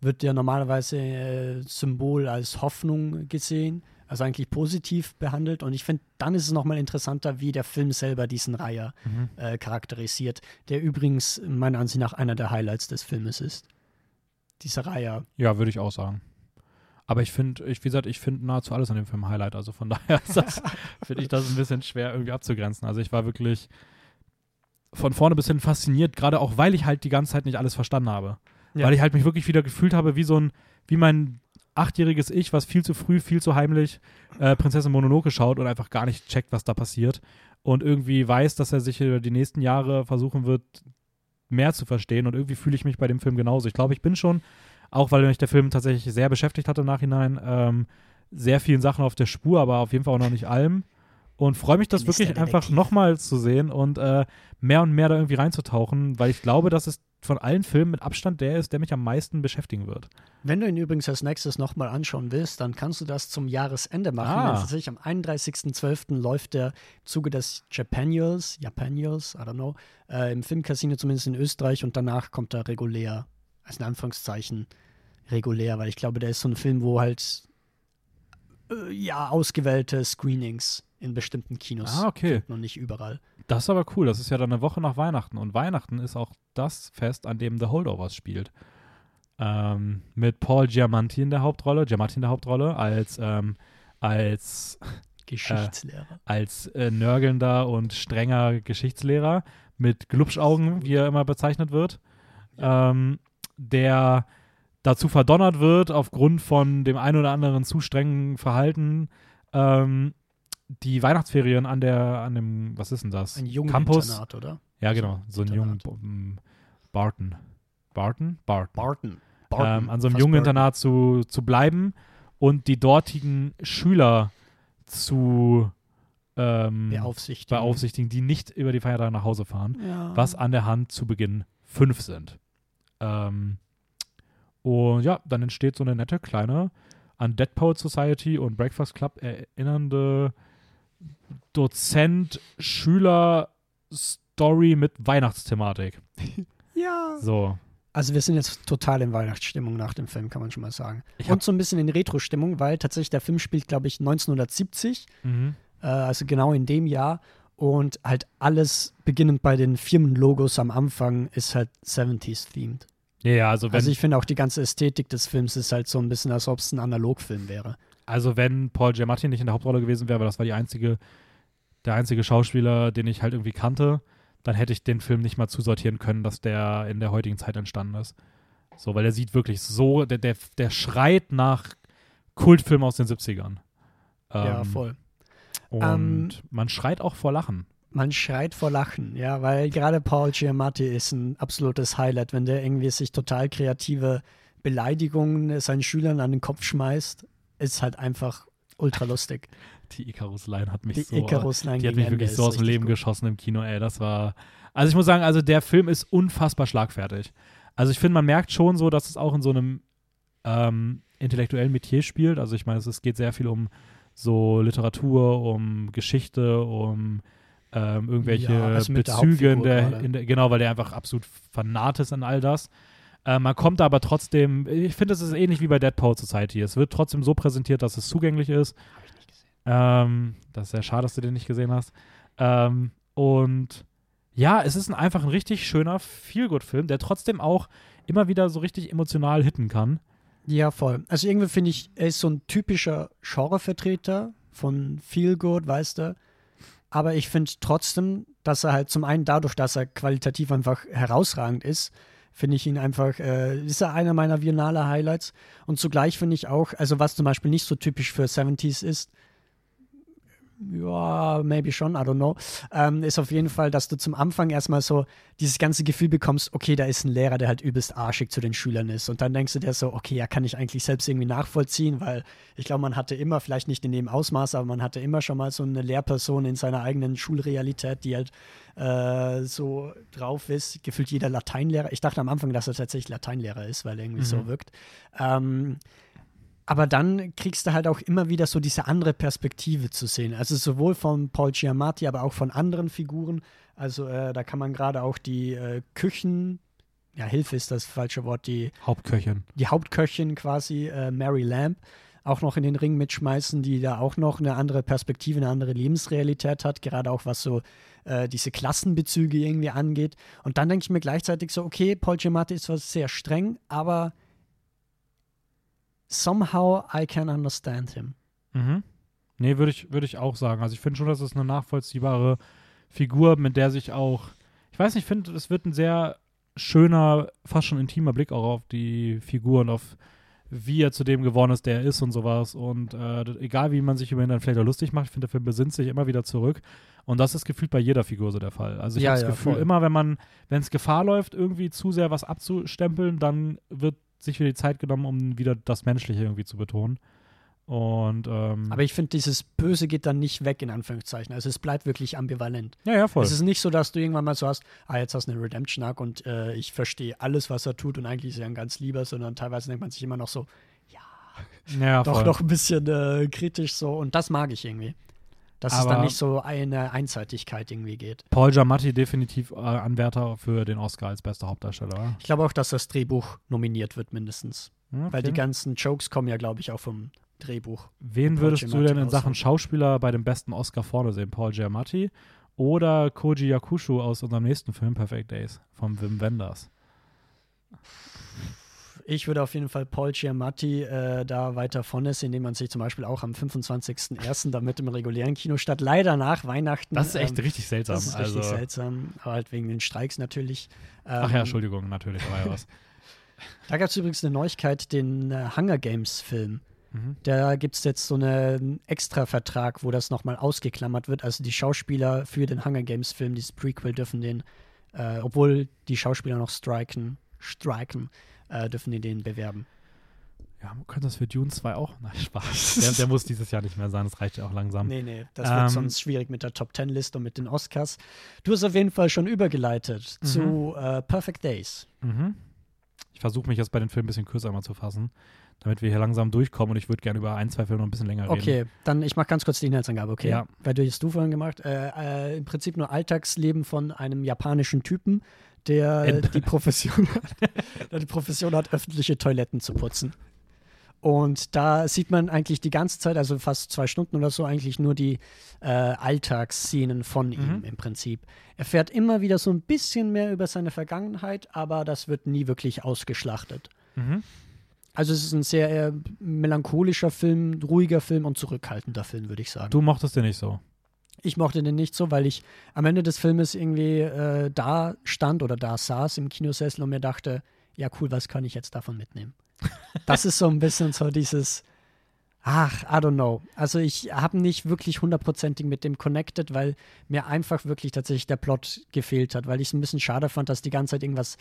wird ja normalerweise äh, Symbol als Hoffnung gesehen, also eigentlich positiv behandelt und ich finde, dann ist es nochmal interessanter, wie der Film selber diesen Reiher Mhm. äh, charakterisiert, der übrigens meiner Ansicht nach einer der Highlights des Filmes ist. Dieser Reiher. Ja, würde ich auch sagen. Aber ich finde, ich, wie gesagt, ich finde nahezu alles an dem Film Highlight. Also von daher finde ich das ein bisschen schwer irgendwie abzugrenzen. Also ich war wirklich von vorne bis hin fasziniert, gerade auch, weil ich halt die ganze Zeit nicht alles verstanden habe. Ja. Weil ich halt mich wirklich wieder gefühlt habe, wie so ein, wie mein achtjähriges Ich, was viel zu früh, viel zu heimlich äh, Prinzessin Mononoke schaut und einfach gar nicht checkt, was da passiert. Und irgendwie weiß, dass er sich über die nächsten Jahre versuchen wird, mehr zu verstehen. Und irgendwie fühle ich mich bei dem Film genauso. Ich glaube, ich bin schon, auch weil mich der Film tatsächlich sehr beschäftigt hat im Nachhinein, ähm, sehr vielen Sachen auf der Spur, aber auf jeden Fall auch noch nicht allem. Und freue mich, das wirklich einfach nochmal zu sehen und äh, mehr und mehr da irgendwie reinzutauchen, weil ich glaube, dass es von allen Filmen mit Abstand der ist, der mich am meisten beschäftigen wird. Wenn du ihn übrigens als nächstes nochmal anschauen willst, dann kannst du das zum Jahresende machen. Ah. Also tatsächlich am 31.12. läuft der Zuge des Japanuals, Japanuals, I don't know, äh, im Filmcasino zumindest in Österreich und danach kommt er regulär, also in Anführungszeichen regulär, weil ich glaube, der ist so ein Film, wo halt äh, ja ausgewählte Screenings in bestimmten Kinos Ah, okay. noch nicht überall. Das ist aber cool. Das ist ja dann eine Woche nach Weihnachten. Und Weihnachten ist auch das Fest, an dem The Holdovers spielt. Ähm, mit Paul Giamatti in der Hauptrolle, Giamatti in der Hauptrolle, als, ähm, als, Geschichtslehrer. als äh, nörgelnder und strenger Geschichtslehrer mit Glubschaugen, wie er immer bezeichnet wird. Ähm, der dazu verdonnert wird, aufgrund von dem ein oder anderen zu strengen Verhalten, ähm, die Weihnachtsferien an der, an dem, was ist denn das? Ein jungen Campus. Internat, oder? Ja, genau, so ein jungen ähm, Barton. Barton? Barton. Barton. ähm, an so einem jungen Barton. Internat zu, zu bleiben und die dortigen Schüler zu ähm, Beaufsichtigen. beaufsichtigen, die nicht über die Feiertage nach Hause fahren, Ja. was an der Hand zu Beginn fünf sind. Ähm, und ja, dann entsteht so eine nette kleine an Dead Poet Society und Breakfast Club erinnernde Dozent-Schüler-Story mit Weihnachtsthematik. Ja. So. Also wir sind jetzt total in Weihnachtsstimmung nach dem Film, kann man schon mal sagen. Und so ein bisschen in Retro-Stimmung, weil tatsächlich der Film spielt, glaube ich, 1970, Mhm. äh, also genau in dem Jahr. Und halt alles, beginnend bei den Firmenlogos am Anfang, ist halt 70s-themed. Ja, ja, also wenn, Also ich finde auch die ganze Ästhetik des Films ist halt so ein bisschen, als ob es ein Analogfilm wäre. Also wenn Paul Giamatti nicht in der Hauptrolle gewesen wäre, weil das war die einzige, der einzige Schauspieler, den ich halt irgendwie kannte, dann hätte ich den Film nicht mal zusortieren können, dass der in der heutigen Zeit entstanden ist. So, weil der sieht wirklich so, der, der, der schreit nach Kultfilm aus den 70ern. ja, Ähm, voll. Und Ähm, man schreit auch vor Lachen. Man schreit vor Lachen, ja, weil gerade Paul Giamatti ist ein absolutes Highlight, wenn der irgendwie sich total kreative Beleidigungen seinen Schülern an den Kopf schmeißt, ist halt einfach ultra lustig. Die Icarus-Line hat mich Die so. Icarus-Line die hat mich Ende wirklich so aus dem Leben gut. geschossen im Kino, ey. Das war. Also ich muss sagen, also der Film ist unfassbar schlagfertig. Also ich finde, man merkt schon so, dass es auch in so einem ähm, intellektuellen Metier spielt. Also ich meine, es, es geht sehr viel um so Literatur, um Geschichte, um ähm, irgendwelche Ja, also Bezüge in der, in der, genau, weil der einfach absolut fanat ist an all das. Äh, man kommt aber trotzdem, ich finde, es ist ähnlich wie bei Dead Poet Society. Es wird trotzdem so präsentiert, dass es zugänglich ist. Ähm, das ist sehr schade, dass du den nicht gesehen hast. Ähm, und ja, es ist ein, einfach ein richtig schöner Feelgood-Film, der trotzdem auch immer wieder so richtig emotional hitten kann. Ja, voll. Also irgendwie finde ich, er ist so ein typischer Genrevertreter von Feel Good, weißt du. Aber ich finde trotzdem, dass er halt zum einen dadurch, dass er qualitativ einfach herausragend ist, finde ich ihn einfach, äh, ist er einer meiner Viennale Highlights. Und zugleich finde ich auch, also was zum Beispiel nicht so typisch für 70s ist, ja, maybe schon, I don't know, ähm, ist auf jeden Fall, dass du zum Anfang erstmal so dieses ganze Gefühl bekommst, okay, da ist ein Lehrer, der halt übelst arschig zu den Schülern ist. Und dann denkst du dir so, okay, ja, kann ich eigentlich selbst irgendwie nachvollziehen, weil ich glaube, man hatte immer, vielleicht nicht in dem Ausmaß, aber man hatte immer schon mal so eine Lehrperson in seiner eigenen Schulrealität, die halt äh, so drauf ist. Gefühlt jeder Lateinlehrer. Ich dachte am Anfang, dass er tatsächlich Lateinlehrer ist, weil er irgendwie so Mhm. wirkt. Ähm, aber dann kriegst du halt auch immer wieder so diese andere Perspektive zu sehen. Also sowohl von Paul Giamatti, aber auch von anderen Figuren. Also äh, da kann man gerade auch die äh, Küchen, ja, Hilfe ist das falsche Wort, die, Hauptköchin. die Hauptköchin quasi, äh, Mary Lamb, auch noch in den Ring mitschmeißen, die da auch noch eine andere Perspektive, eine andere Lebensrealität hat, gerade auch was so äh, diese Klassenbezüge irgendwie angeht. Und dann denke ich mir gleichzeitig so, okay, Paul Giamatti ist zwar sehr streng, aber somehow I can understand him. Mhm. Nee, würde ich, würd ich auch sagen. Also ich finde schon, dass es eine nachvollziehbare Figur, mit der sich auch, ich weiß nicht, ich finde, es wird ein sehr schöner, fast schon intimer Blick auch auf die Figur und auf wie er zu dem geworden ist, der er ist und sowas. Und äh, egal, wie man sich über ihn dann vielleicht auch lustig macht, ich finde, der Film besinnt sich immer wieder zurück. Und das ist gefühlt bei jeder Figur so der Fall. Also ich Ja, habe das ja, Gefühl, voll. immer wenn man, wenn es Gefahr läuft, irgendwie zu sehr was abzustempeln, dann wird sich wieder die Zeit genommen, um wieder das Menschliche irgendwie zu betonen. Und ähm, Aber ich finde, dieses Böse geht dann nicht weg, in Anführungszeichen. Also es bleibt wirklich ambivalent. ja, ja, voll. Es ist nicht so, dass du irgendwann mal so hast, ah, jetzt hast du eine Redemption-Arc und äh, ich verstehe alles, was er tut und eigentlich ist er ein ganz lieber, sondern teilweise denkt man sich immer noch so, ja, doch voll. noch ein bisschen äh, kritisch so und das mag ich irgendwie. Dass es Aber- dann nicht so eine Einseitigkeit irgendwie geht. Paul Giamatti definitiv äh, Anwärter für den Oscar als bester Hauptdarsteller. Ich glaube auch, dass das Drehbuch nominiert wird mindestens. Ja, Weil die okay. ganzen Jokes kommen ja, glaube ich, auch vom Drehbuch. Wen würdest du Giamatti denn in Sachen. Schauspieler bei dem besten Oscar vorne sehen? Paul Giamatti oder Koji Yakusho aus unserem nächsten Film Perfect Days von Wim Wenders? Ich würde auf jeden Fall Paul Giamatti äh, da weiter vorne sehen, indem man sich zum Beispiel auch am 25.01. damit im regulären Kino statt leider nach Weihnachten. Das ist echt ähm, richtig seltsam. Das ist also, richtig seltsam, aber halt wegen den Streiks natürlich. Ach Ähm, ja, Entschuldigung, natürlich, da war ja was. Da gab es übrigens eine Neuigkeit, den äh, Hunger Games-Film. Mhm. Da gibt es jetzt so einen Extra-Vertrag, wo das nochmal ausgeklammert wird. Also die Schauspieler für den Hunger Games-Film, dieses Prequel, dürfen den, äh, obwohl die Schauspieler noch striken, striken, äh, dürfen die den bewerben. Ja, man könnte das für Dune 2 auch? Nein, Spaß. Der, der muss dieses Jahr nicht mehr sein, das reicht ja auch langsam. Nee, nee, das Ähm, wird sonst schwierig mit der Top Ten-Liste und mit den Oscars. Du hast auf jeden Fall schon übergeleitet Mhm. zu äh, Perfect Days. Mhm. Ich versuche mich jetzt bei den Filmen ein bisschen kürzer mal zu fassen, damit wir hier langsam durchkommen und ich würde gerne über ein, zwei Filme noch ein bisschen länger reden. Okay, dann ich mache ganz kurz die Inhaltsangabe, okay? Ja. Weil du hast du vorhin gemacht. Äh, äh, Im Prinzip nur Alltagsleben von einem japanischen Typen, der Ent- die Profession hat, der die Profession hat, öffentliche Toiletten zu putzen. Und da sieht man eigentlich die ganze Zeit, also fast zwei Stunden oder so, eigentlich nur die äh, Alltagsszenen von ihm Mhm. im Prinzip. Er fährt immer wieder so ein bisschen mehr über seine Vergangenheit, aber das wird nie wirklich ausgeschlachtet. Mhm. Also es ist ein sehr melancholischer Film, ruhiger Film und zurückhaltender Film, würde ich sagen. Du mochtest den nicht so. Ich mochte den nicht so, weil ich am Ende des Filmes irgendwie äh, da stand oder da saß im Kinosessel und mir dachte, ja cool, was kann ich jetzt davon mitnehmen? Das ist so ein bisschen so dieses, ach, I don't know. Also ich habe nicht wirklich hundertprozentig mit dem connected, weil mir einfach wirklich tatsächlich der Plot gefehlt hat, weil ich es ein bisschen schade fand, dass die ganze Zeit irgendwas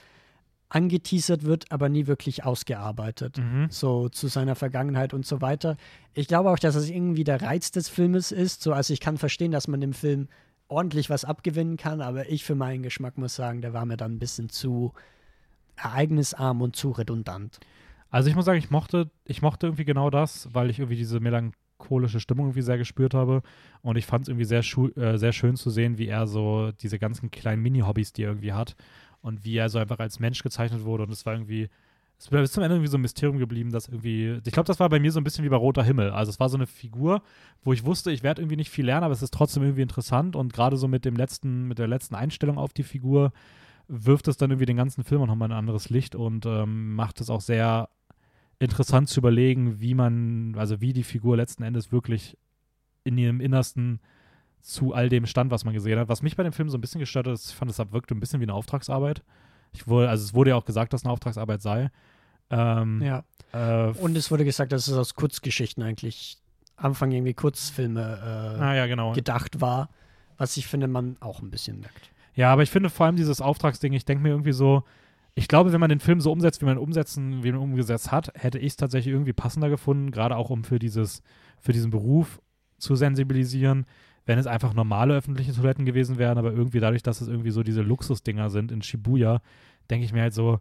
angeteasert wird, aber nie wirklich ausgearbeitet Mhm. so zu seiner Vergangenheit und so weiter. Ich glaube auch, dass es irgendwie der Reiz des Filmes ist. So, also ich kann verstehen, dass man dem Film ordentlich was abgewinnen kann, aber ich für meinen Geschmack muss sagen, der war mir dann ein bisschen zu ereignisarm und zu redundant. Also ich muss sagen, ich mochte, ich mochte irgendwie genau das, weil ich irgendwie diese melancholische Stimmung irgendwie sehr gespürt habe. Und ich fand es irgendwie sehr, äh, sehr schön zu sehen, wie er so diese ganzen kleinen Mini-Hobbys, die er irgendwie hat und wie er so einfach als Mensch gezeichnet wurde. Und es war irgendwie, es ist bis zum Ende irgendwie so ein Mysterium geblieben, dass irgendwie, ich glaube, das war bei mir so ein bisschen wie bei Roter Himmel. Also es war so eine Figur, wo ich wusste, ich werde irgendwie nicht viel lernen, aber es ist trotzdem irgendwie interessant. Und gerade so mit dem letzten, mit der letzten Einstellung auf die Figur wirft es dann irgendwie den ganzen Film nochmal ein anderes Licht und ähm, macht es auch sehr interessant zu überlegen, wie man, also wie die Figur letzten Endes wirklich in ihrem Innersten zu all dem stand, was man gesehen hat. Was mich bei dem Film so ein bisschen gestört hat, ist, ich fand, es wirkte ein bisschen wie eine Auftragsarbeit. Ich wurde, also es wurde ja auch gesagt, dass es eine Auftragsarbeit sei. Ähm, Ja. äh, Und es wurde gesagt, dass es aus Kurzgeschichten eigentlich Anfang irgendwie Kurzfilme äh, ah, ja, genau. gedacht war, was ich finde, man auch ein bisschen merkt. Ja, aber ich finde vor allem dieses Auftragsding, ich denke mir irgendwie so, ich glaube, wenn man den Film so umsetzt, wie man ihn umsetzen, wie man umgesetzt hat, hätte ich es tatsächlich irgendwie passender gefunden, gerade auch um für dieses, für diesen Beruf zu sensibilisieren, wenn es einfach normale öffentliche Toiletten gewesen wären, aber irgendwie dadurch, dass es irgendwie so diese Luxusdinger sind in Shibuya, denke ich mir halt so,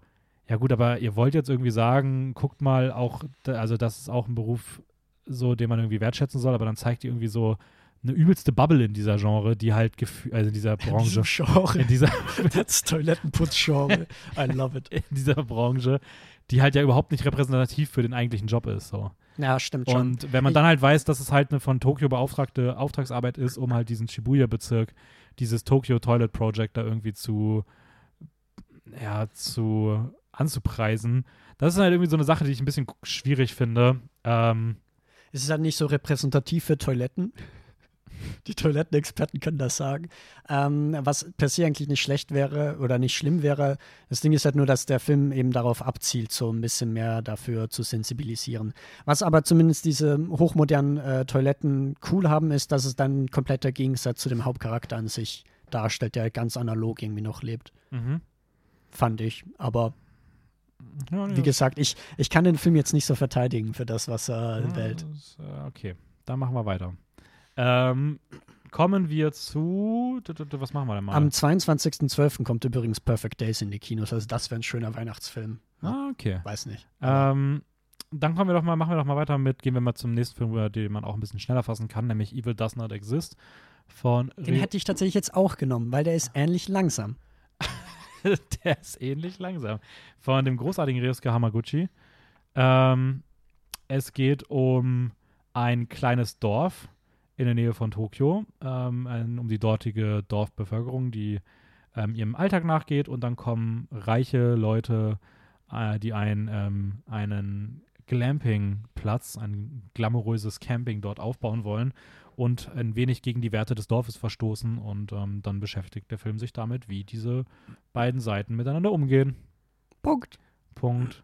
ja gut, aber ihr wollt jetzt irgendwie sagen, guckt mal auch, also das ist auch ein Beruf, so, den man irgendwie wertschätzen soll, aber dann zeigt ihr irgendwie so eine übelste Bubble in dieser Genre, die halt, gefü- also in dieser Branche, Genre. in dieser, Das Toilettenputzgenre. I love it. in dieser Branche, die halt ja überhaupt nicht repräsentativ für den eigentlichen Job ist. So. Ja, stimmt schon. Und wenn man dann halt weiß, dass es halt eine von Tokio beauftragte Auftragsarbeit ist, um halt diesen Shibuya-Bezirk, dieses Tokyo Toilet Project da irgendwie zu, ja, zu anzupreisen, das ist halt irgendwie so eine Sache, die ich ein bisschen schwierig finde. Ähm, Es ist halt nicht so repräsentativ für Toiletten. Die Toilettenexperten können das sagen. Ähm, was per se eigentlich nicht schlecht wäre oder nicht schlimm wäre. Das Ding ist halt nur, dass der Film eben darauf abzielt, so ein bisschen mehr dafür zu sensibilisieren. Was aber zumindest diese hochmodernen äh, Toiletten cool haben, ist, dass es dann ein kompletter Gegensatz zu dem Hauptcharakter an sich darstellt, der ganz analog irgendwie noch lebt. mhm. Fand ich. Aber ja, wie gesagt, ich, ich kann den Film jetzt nicht so verteidigen für das, was er Ja, wählt. das, äh, okay, dann machen wir weiter. Ähm, kommen wir zu. Was machen wir denn mal? Am 22.12. kommt übrigens Perfect Days in die Kinos. Also das wäre ein schöner Weihnachtsfilm. ah, okay. Weiß nicht. Ähm, dann kommen wir doch mal, machen wir doch mal weiter mit, gehen wir mal zum nächsten Film, über den man auch ein bisschen schneller fassen kann, nämlich Evil Does Not Exist von Den Re- hätte ich tatsächlich jetzt auch genommen, weil der ist ähnlich langsam. Der ist ähnlich langsam. Von dem großartigen Ryosuke Hamaguchi. Ähm, es geht um ein kleines Dorf in der Nähe von Tokio, ähm, um die dortige Dorfbevölkerung, die ähm, ihrem Alltag nachgeht und dann kommen reiche Leute, äh, die ein, ähm, einen Glamping-Platz, ein glamouröses Camping dort aufbauen wollen und ein wenig gegen die Werte des Dorfes verstoßen und ähm, dann beschäftigt der Film sich damit, wie diese beiden Seiten miteinander umgehen. Punkt. Punkt.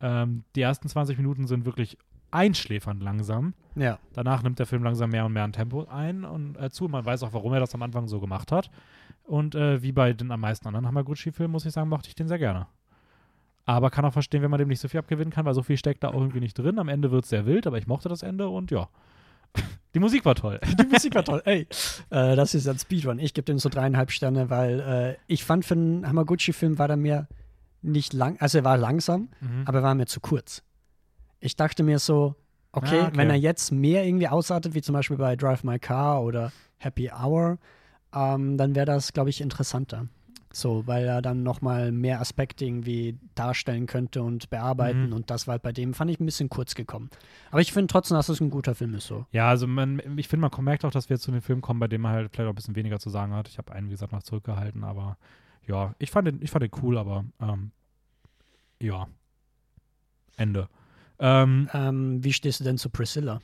Ähm, die ersten 20 Minuten sind wirklich einschläfernd langsam. Ja. Danach nimmt der Film langsam mehr und mehr an Tempo ein und äh, zu. Man weiß auch, warum er das am Anfang so gemacht hat. Und äh, wie bei den am meisten anderen Hamaguchi-Filmen, muss ich sagen, mochte ich den sehr gerne. Aber kann auch verstehen, wenn man dem nicht so viel abgewinnen kann, weil so viel steckt da auch irgendwie nicht drin. Am Ende wird es sehr wild, aber ich mochte das Ende und ja. Die Musik war toll. Die Musik war toll. Ey, äh, das ist ein Speedrun. Ich gebe dem so dreieinhalb Sterne, weil äh, ich fand, für einen Hamaguchi-Film war der mir nicht lang, also er war langsam, Mhm. aber er war mir zu kurz. Ich dachte mir so, okay, Ah, okay. wenn er jetzt mehr irgendwie ausartet, wie zum Beispiel bei Drive My Car oder Happy Hour, ähm, dann wäre das, glaube ich, interessanter. So, weil er dann nochmal mehr Aspekte irgendwie darstellen könnte und bearbeiten Mhm. und das war halt bei dem, fand ich ein bisschen kurz gekommen. Aber ich finde trotzdem, dass es ein guter Film ist so. Ja, also man, ich finde, man merkt auch, dass wir jetzt zu einem Film kommen, bei dem man halt vielleicht auch ein bisschen weniger zu sagen hat. Ich habe einen, wie gesagt, noch zurückgehalten, aber ja, ich fand den, ich fand den cool, aber ähm, ja. Ende. Ähm, Ähm, wie stehst du denn zu Priscilla?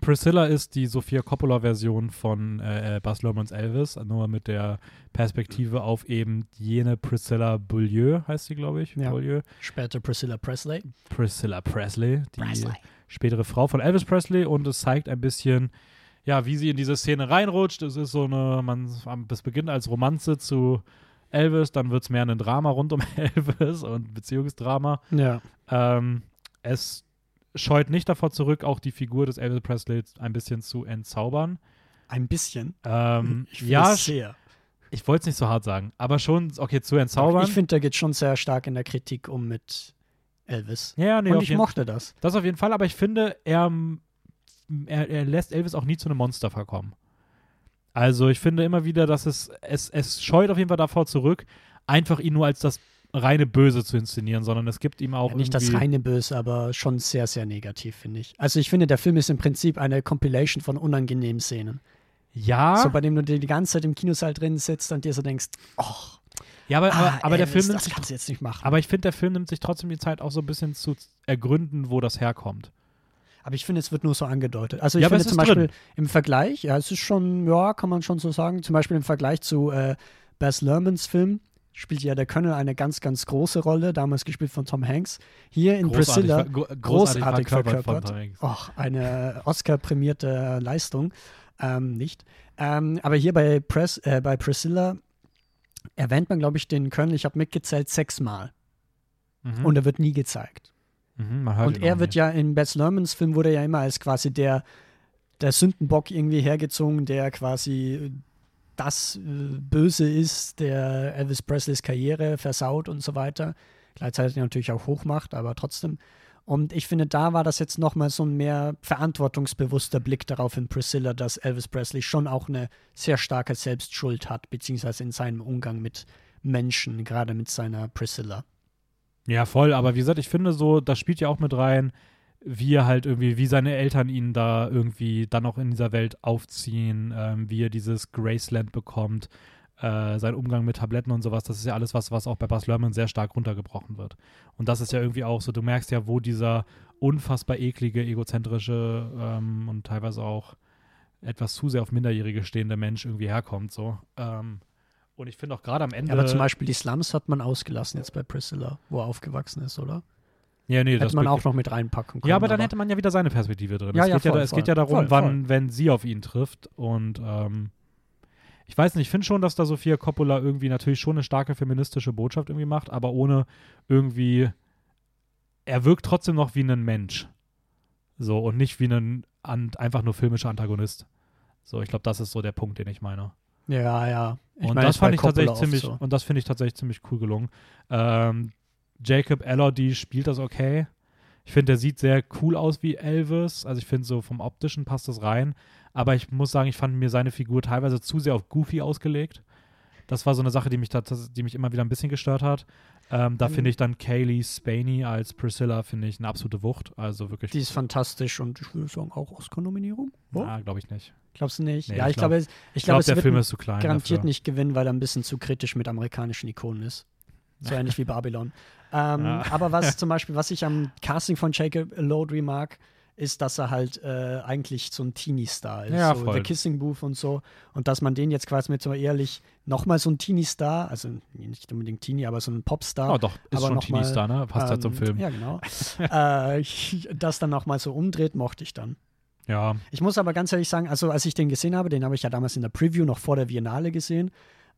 Priscilla ist die Sofia Coppola-Version von äh, äh, Baz Luhrmanns Elvis, nur mit der Perspektive auf eben jene Priscilla Beaulieu, heißt sie, glaube ich. Ja. Beaulieu. Später Priscilla Presley. Priscilla Presley, die spätere Frau von Elvis Presley und es zeigt ein bisschen, ja, wie sie in diese Szene reinrutscht. Es ist so eine, man, es beginnt als Romanze zu Elvis, dann wird es mehr ein Drama rund um Elvis und Beziehungsdrama. Ja. Ähm, es scheut nicht davor zurück, auch die Figur des Elvis Presley ein bisschen zu entzaubern. Ein bisschen. Ähm, Ich finde ja, sehr. ich wollte es nicht so hart sagen, aber schon, okay, zu entzaubern. Ich finde, da geht schon sehr stark in der Kritik um mit Elvis. ja, nee, Und ich jeden- mochte das. Das auf jeden Fall, aber ich finde, er, er, er lässt Elvis auch nie zu einem Monster verkommen. Also ich finde immer wieder, dass es, es, es scheut auf jeden Fall davor zurück, einfach ihn nur als das reine Böse zu inszenieren, sondern es gibt ihm auch Ja, nicht das reine Böse, aber schon sehr, sehr negativ, finde ich. Also ich finde, der Film ist im Prinzip eine Compilation von unangenehmen Szenen. Ja, So bei dem du die ganze Zeit im Kinosaal drin sitzt und dir so denkst, oh, ja aber, aber, ah, aber der Elvis, Film nimmt das sich, kannst du jetzt nicht machen. aber ich finde, der Film nimmt sich trotzdem die Zeit auch so ein bisschen zu ergründen, wo das herkommt. Aber ich finde, es wird nur so angedeutet. Also ich Ja, finde zum Beispiel drin. im Vergleich, ja, es ist schon, ja, kann man schon so sagen, zum Beispiel im Vergleich zu äh, Baz Luhrmanns Film spielt ja der Colonel eine ganz, ganz große Rolle, damals gespielt von Tom Hanks. Hier in Priscilla ver- gro- großartig verkörpert verkörpert. von Tom Hanks. Och, eine Oscar-prämierte Leistung. Ähm, nicht. Ähm, aber hier bei, Pres äh, bei Priscilla erwähnt man, glaube ich, den Colonel, ich habe mitgezählt, sechsmal. Mhm. Und er wird nie gezeigt. mhm, Und er wird nicht. ja in Baz Luhrmanns Film wurde er ja immer als quasi der, der Sündenbock irgendwie hergezogen, der quasi das äh, Böse ist, der Elvis Presleys Karriere versaut und so weiter. Gleichzeitig natürlich auch hochmacht, aber trotzdem. Und ich finde, da war das jetzt nochmal so ein mehr verantwortungsbewusster Blick darauf in Priscilla, dass Elvis Presley schon auch eine sehr starke Selbstschuld hat, beziehungsweise in seinem Umgang mit Menschen, gerade mit seiner Priscilla. Ja, voll, aber wie gesagt, ich finde so, das spielt ja auch mit rein, wie er halt irgendwie, wie seine Eltern ihn da irgendwie dann auch in dieser Welt aufziehen, ähm, wie er dieses Graceland bekommt, äh, sein Umgang mit Tabletten und sowas, das ist ja alles was, was auch bei Bas Lerman sehr stark runtergebrochen wird. Und das ist ja irgendwie auch so, du merkst ja, wo dieser unfassbar eklige, egozentrische ähm, und teilweise auch etwas zu sehr auf Minderjährige stehende Mensch irgendwie herkommt, so. Ähm, und ich finde auch gerade am Ende. Ja, aber zum Beispiel die Slums hat man ausgelassen jetzt bei Priscilla, wo er aufgewachsen ist, oder? Ja, nee, Hätte das man auch noch mit reinpacken können. Ja, aber dann hätte man ja wieder seine Perspektive drin. Ja, es, ja, geht ja, voll, da- es geht ja darum, Voll, wann, wenn sie auf ihn trifft. Und ähm, ich weiß nicht, ich finde schon, dass da Sophia Coppola irgendwie natürlich schon eine starke feministische Botschaft irgendwie macht, aber ohne irgendwie. Er wirkt trotzdem noch wie ein Mensch. So, und nicht wie ein an, einfach nur filmischer Antagonist. So, ich glaube, das ist so der Punkt, den ich meine. Ja, ja. Ich und meine, das fand ich tatsächlich ziemlich, so. und das finde ich tatsächlich ziemlich cool gelungen. Ähm, Jacob Elordi spielt das okay. Ich finde, der sieht sehr cool aus wie Elvis. Also ich finde, so vom optischen passt das rein. Aber ich muss sagen, ich fand mir seine Figur teilweise zu sehr auf Goofy ausgelegt. Das war so eine Sache, die mich, die mich immer wieder ein bisschen gestört hat. Ähm, da Mhm. finde ich dann Kaylee Spaney als Priscilla, finde ich, eine absolute Wucht. Also wirklich, Die ist fantastisch und ich würde sagen auch Oscar-Nominierung. Oh? na, glaube ich nicht. Glaubst du nicht? Nee, ja, ich glaube, es- ich Ich glaube, glaube, es der Film ist zu klein garantiert dafür. nicht gewinnen, weil er ein bisschen zu kritisch mit amerikanischen Ikonen ist. So ähnlich wie Babylon. Ähm, Ja. Aber was zum Beispiel, was ich am Casting von Jacob Elordi mag, ist, dass er halt äh, eigentlich so ein Teenie-Star ist. Ja, so voll. The Kissing Booth und so. Und dass man den jetzt quasi mit so ehrlich nochmal so ein Teenie-Star, also nicht unbedingt Teenie, aber so ein Popstar. Oh, doch, ist aber schon Teenie-Star, ne? Passt halt zum ähm, Film. Ja, genau. äh, das dann nochmal so umdreht, mochte ich dann. Ja. Ich muss aber ganz ehrlich sagen, also als ich den gesehen habe, den habe ich ja damals in der Preview noch vor der Biennale gesehen.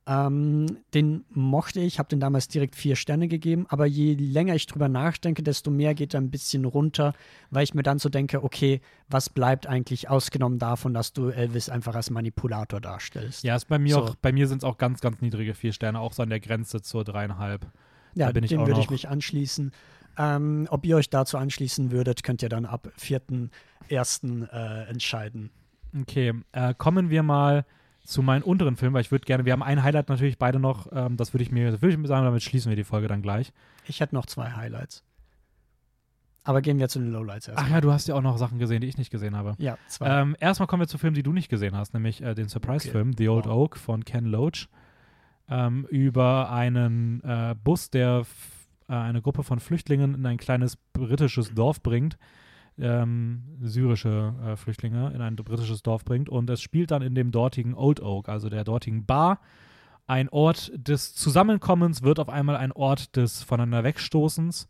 Ähm, den mochte ich, habe den damals direkt vier Sterne gegeben, aber je länger ich drüber nachdenke, desto mehr geht er ein bisschen runter, weil ich mir dann so denke, okay, was bleibt eigentlich ausgenommen davon, dass du Elvis einfach als Manipulator darstellst? Ja, ist bei mir So. auch, bei mir sind es auch ganz, ganz niedrige vier Sterne, auch so an der Grenze zur dreieinhalb. Ja, Da bin ich dem würde ich mich anschließen. Ähm, ob ihr euch dazu anschließen würdet, könnt ihr dann ab 4.1. Äh, entscheiden. Okay, äh, kommen wir mal zu meinen unteren Filmen, weil ich würde gerne, wir haben ein Highlight natürlich beide noch, ähm, das würde ich mir, das würde ich mir sagen, damit schließen wir die Folge dann gleich. Ich hätte noch zwei Highlights. Aber gehen wir zu den Lowlights erst. Ach ja, du hast ja auch noch Sachen gesehen, die ich nicht gesehen habe. Ja, zwei. Ähm, erstmal kommen wir zu Filmen, die du nicht gesehen hast, nämlich äh, den Surprise-Film The Old Wow. Oak von Ken Loach ähm, über einen äh, Bus, der äh, eine Gruppe von Flüchtlingen in ein kleines britisches Dorf bringt, ähm, syrische äh, Flüchtlinge in ein britisches Dorf bringt und es spielt dann in dem dortigen Old Oak, also der dortigen Bar. Ein Ort des Zusammenkommens wird auf einmal ein Ort des Voneinander Wegstoßens.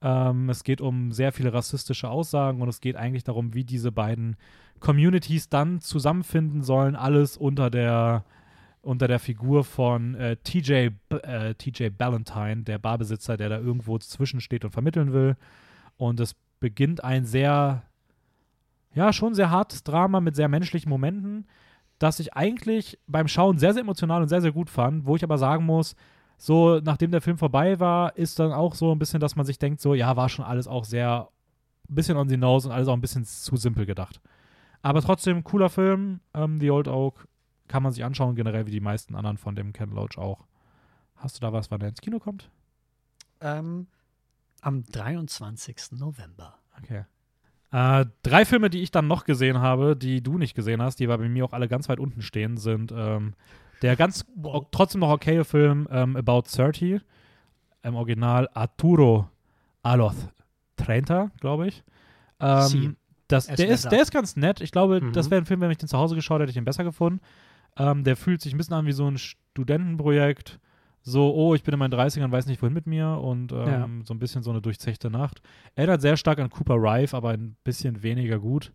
Ähm, es geht um sehr viele rassistische Aussagen und es geht eigentlich darum, wie diese beiden Communities dann zusammenfinden sollen. Alles unter der, unter der Figur von äh, TJ, äh, TJ Ballantyne, der Barbesitzer, der da irgendwo zwischensteht und vermitteln will. Und es beginnt ein sehr, ja, schon sehr hartes Drama mit sehr menschlichen Momenten, das ich eigentlich beim Schauen sehr, sehr emotional und sehr, sehr gut fand, wo ich aber sagen muss, so, nachdem der Film vorbei war, ist dann auch so ein bisschen, dass man sich denkt, so, ja, war schon alles auch sehr, ein bisschen on the nose und alles auch ein bisschen zu simpel gedacht. Aber trotzdem, cooler Film, ähm, The Old Oak, kann man sich anschauen, generell wie die meisten anderen von dem Ken Loach auch. Hast du da was, wann der ins Kino kommt? Ähm, am 23. November. Okay. Äh, drei Filme, die ich dann noch gesehen habe, die du nicht gesehen hast, die bei mir auch alle ganz weit unten stehen, sind ähm, der ganz o- trotzdem noch okaye Film ähm, About 30, im Original Arturo a los 30, glaube ich. Ähm, Sie. das, Es der, ist, der ist ganz nett. Ich glaube, Mhm. das wäre ein Film, wenn ich den zu Hause geschaut hätte, ich den besser gefunden. Ähm, der fühlt sich ein bisschen an wie so ein Studentenprojekt. So, oh, ich bin in meinen 30ern, weiß nicht wohin mit mir und ähm, Ja. so ein bisschen so eine durchzechte Nacht. Erinnert sehr stark an Cooper Rife, aber ein bisschen weniger gut.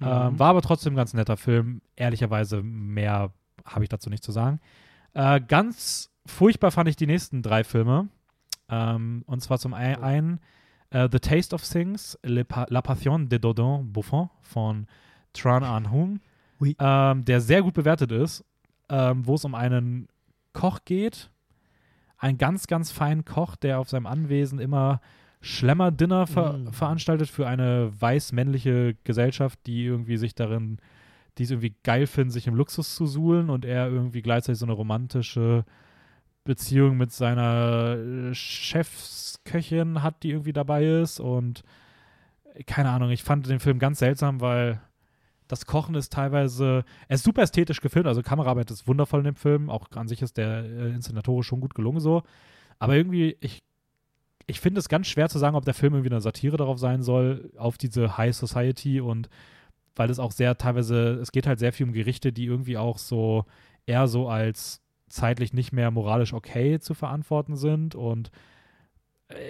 Ähm, Mhm. war aber trotzdem ein ganz netter Film. Ehrlicherweise mehr habe ich dazu nicht zu sagen. Äh, ganz furchtbar fand ich die nächsten drei Filme. Ähm, und zwar zum ein- einen äh, The Taste of Things, Le pa La Passion de Dodon Buffon von Tran An Hung, Oui. ähm, der sehr gut bewertet ist, ähm, wo es um einen Koch geht. Ein ganz, ganz feinen Koch, der auf seinem Anwesen immer Schlemmer-Dinner ver Mm. veranstaltet für eine weiß-männliche Gesellschaft, die irgendwie sich darin, die es irgendwie geil finden, sich im Luxus zu suhlen und er irgendwie gleichzeitig so eine romantische Beziehung mit seiner äh, Chefsköchin hat, die irgendwie dabei ist und äh, keine Ahnung, ich fand den Film ganz seltsam, weil das Kochen ist teilweise, er ist super ästhetisch gefilmt, also Kameraarbeit ist wundervoll in dem Film, auch an sich ist der äh, inszenatorisch schon gut gelungen so, aber irgendwie, ich, ich finde es ganz schwer zu sagen, ob der Film irgendwie eine Satire darauf sein soll, auf diese High Society und weil es auch sehr teilweise, es geht halt sehr viel um Gerichte, die irgendwie auch so eher so als zeitlich nicht mehr moralisch okay zu verantworten sind und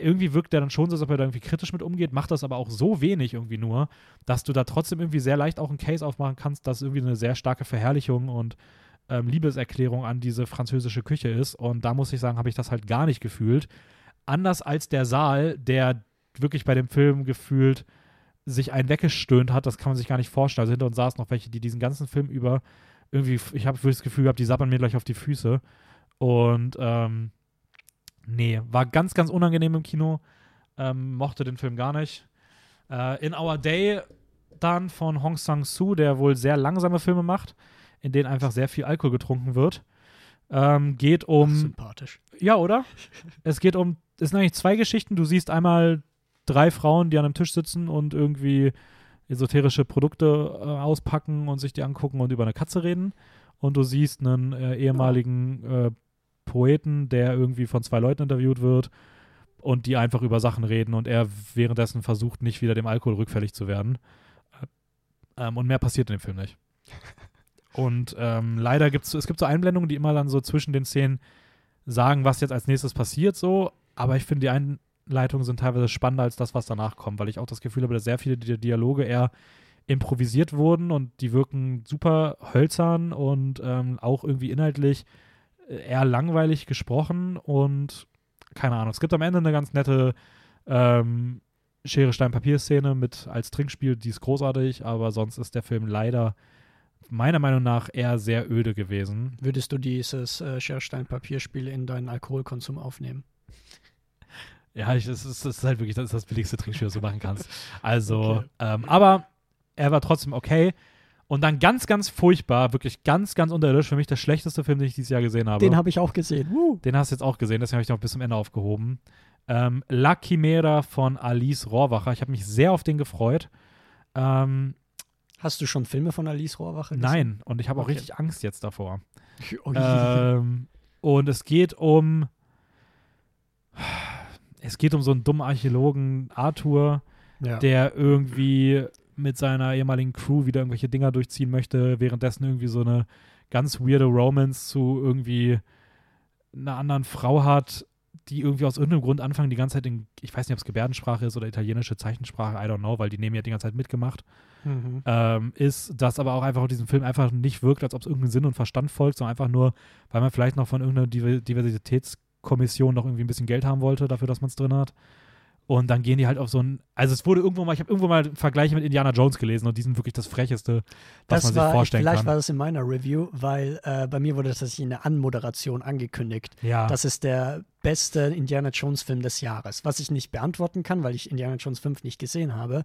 irgendwie wirkt der dann schon so, als ob er da irgendwie kritisch mit umgeht, macht das aber auch so wenig irgendwie nur, dass du da trotzdem irgendwie sehr leicht auch einen Case aufmachen kannst, dass irgendwie eine sehr starke Verherrlichung und ähm, Liebeserklärung an diese französische Küche ist. Und da muss ich sagen, habe ich das halt gar nicht gefühlt. Anders als der Saal, der wirklich bei dem Film gefühlt sich einen weggestöhnt hat, das kann man sich gar nicht vorstellen. Also hinter uns saßen noch welche, die diesen ganzen Film über irgendwie, ich habe das Gefühl gehabt, die sabbern mir gleich auf die Füße. Und ähm, nee, war ganz, ganz unangenehm im Kino. Ähm, mochte den Film gar nicht. Äh, In Our Day dann von Hong Sang-soo, der wohl sehr langsame Filme macht, in denen einfach sehr viel Alkohol getrunken wird. Ähm, geht um. Sympathisch. Ja, oder? es geht um, es sind eigentlich zwei Geschichten. Du siehst einmal drei Frauen, die an einem Tisch sitzen und irgendwie esoterische Produkte äh, auspacken und sich die angucken und über eine Katze reden. Und du siehst einen äh, ehemaligen äh, Poeten, der irgendwie von zwei Leuten interviewt wird. und die einfach über Sachen reden und er währenddessen versucht, nicht wieder dem Alkohol rückfällig zu werden. Ähm, und mehr passiert in dem Film nicht. Und ähm, leider gibt es, es gibt so Einblendungen, die immer dann so zwischen den Szenen sagen, was jetzt als nächstes passiert, so. Aber ich finde, die Einleitungen sind teilweise spannender als das, was danach kommt, weil ich auch das Gefühl habe, dass sehr viele Dialoge eher improvisiert wurden und die wirken super hölzern und ähm, auch irgendwie inhaltlich äh, eher langweilig gesprochen und keine Ahnung. Es gibt am Ende eine ganz nette ähm, Schere, Stein, Papier-Szene mit als Trinkspiel, die ist großartig, aber sonst ist der Film leider meiner Meinung nach eher sehr öde gewesen. Würdest du dieses äh, Schere, Stein, Papier-Spiel in deinen Alkoholkonsum aufnehmen? Ja, es ist, ist, halt wirklich das, ist das billigste Trinkspiel, das du machen kannst. Also, okay. ähm, aber er war trotzdem okay. Und dann ganz, ganz furchtbar, wirklich ganz, ganz unterirdisch, für mich der schlechteste Film, den ich dieses Jahr gesehen habe. Den habe ich auch gesehen. Uh. Den hast du jetzt auch gesehen, deswegen habe ich noch bis zum Ende aufgehoben. Ähm, La Chimera von Alice Rohrwacher. Ich habe mich sehr auf den gefreut. Ähm, Hast du schon Filme von Alice Rohrwacher gesehen? Nein, und ich habe auch okay. richtig Angst jetzt davor. Oh ähm, und es geht um. Es geht um so einen dummen Archäologen, Arthur, ja. der irgendwie mit seiner ehemaligen Crew wieder irgendwelche Dinger durchziehen möchte, währenddessen irgendwie so eine ganz weirde Romance zu irgendwie einer anderen Frau hat, die irgendwie aus irgendeinem Grund anfangen, die ganze Zeit in, ich weiß nicht, ob es Gebärdensprache ist oder italienische Zeichensprache, I don't know, weil die nehmen ja die ganze Zeit mitgemacht, mhm. ähm, ist, dass aber auch einfach auf diesem Film einfach nicht wirkt, als ob es irgendeinen Sinn und Verstand folgt, sondern einfach nur, weil man vielleicht noch von irgendeiner Diversitätskommission noch irgendwie ein bisschen Geld haben wollte, dafür, dass man es drin hat. Und dann gehen die halt auf so ein. Also es wurde irgendwo mal, ich habe irgendwo mal Vergleiche mit Indiana Jones gelesen und die sind wirklich das Frecheste, was das man sich war, vorstellen vielleicht kann. Vielleicht war das in meiner Review, weil äh, bei mir wurde das in der Anmoderation angekündigt. Ja. Das ist der beste Indiana Jones-Film des Jahres. Was ich nicht beantworten kann, weil ich Indiana Jones 5 nicht gesehen habe.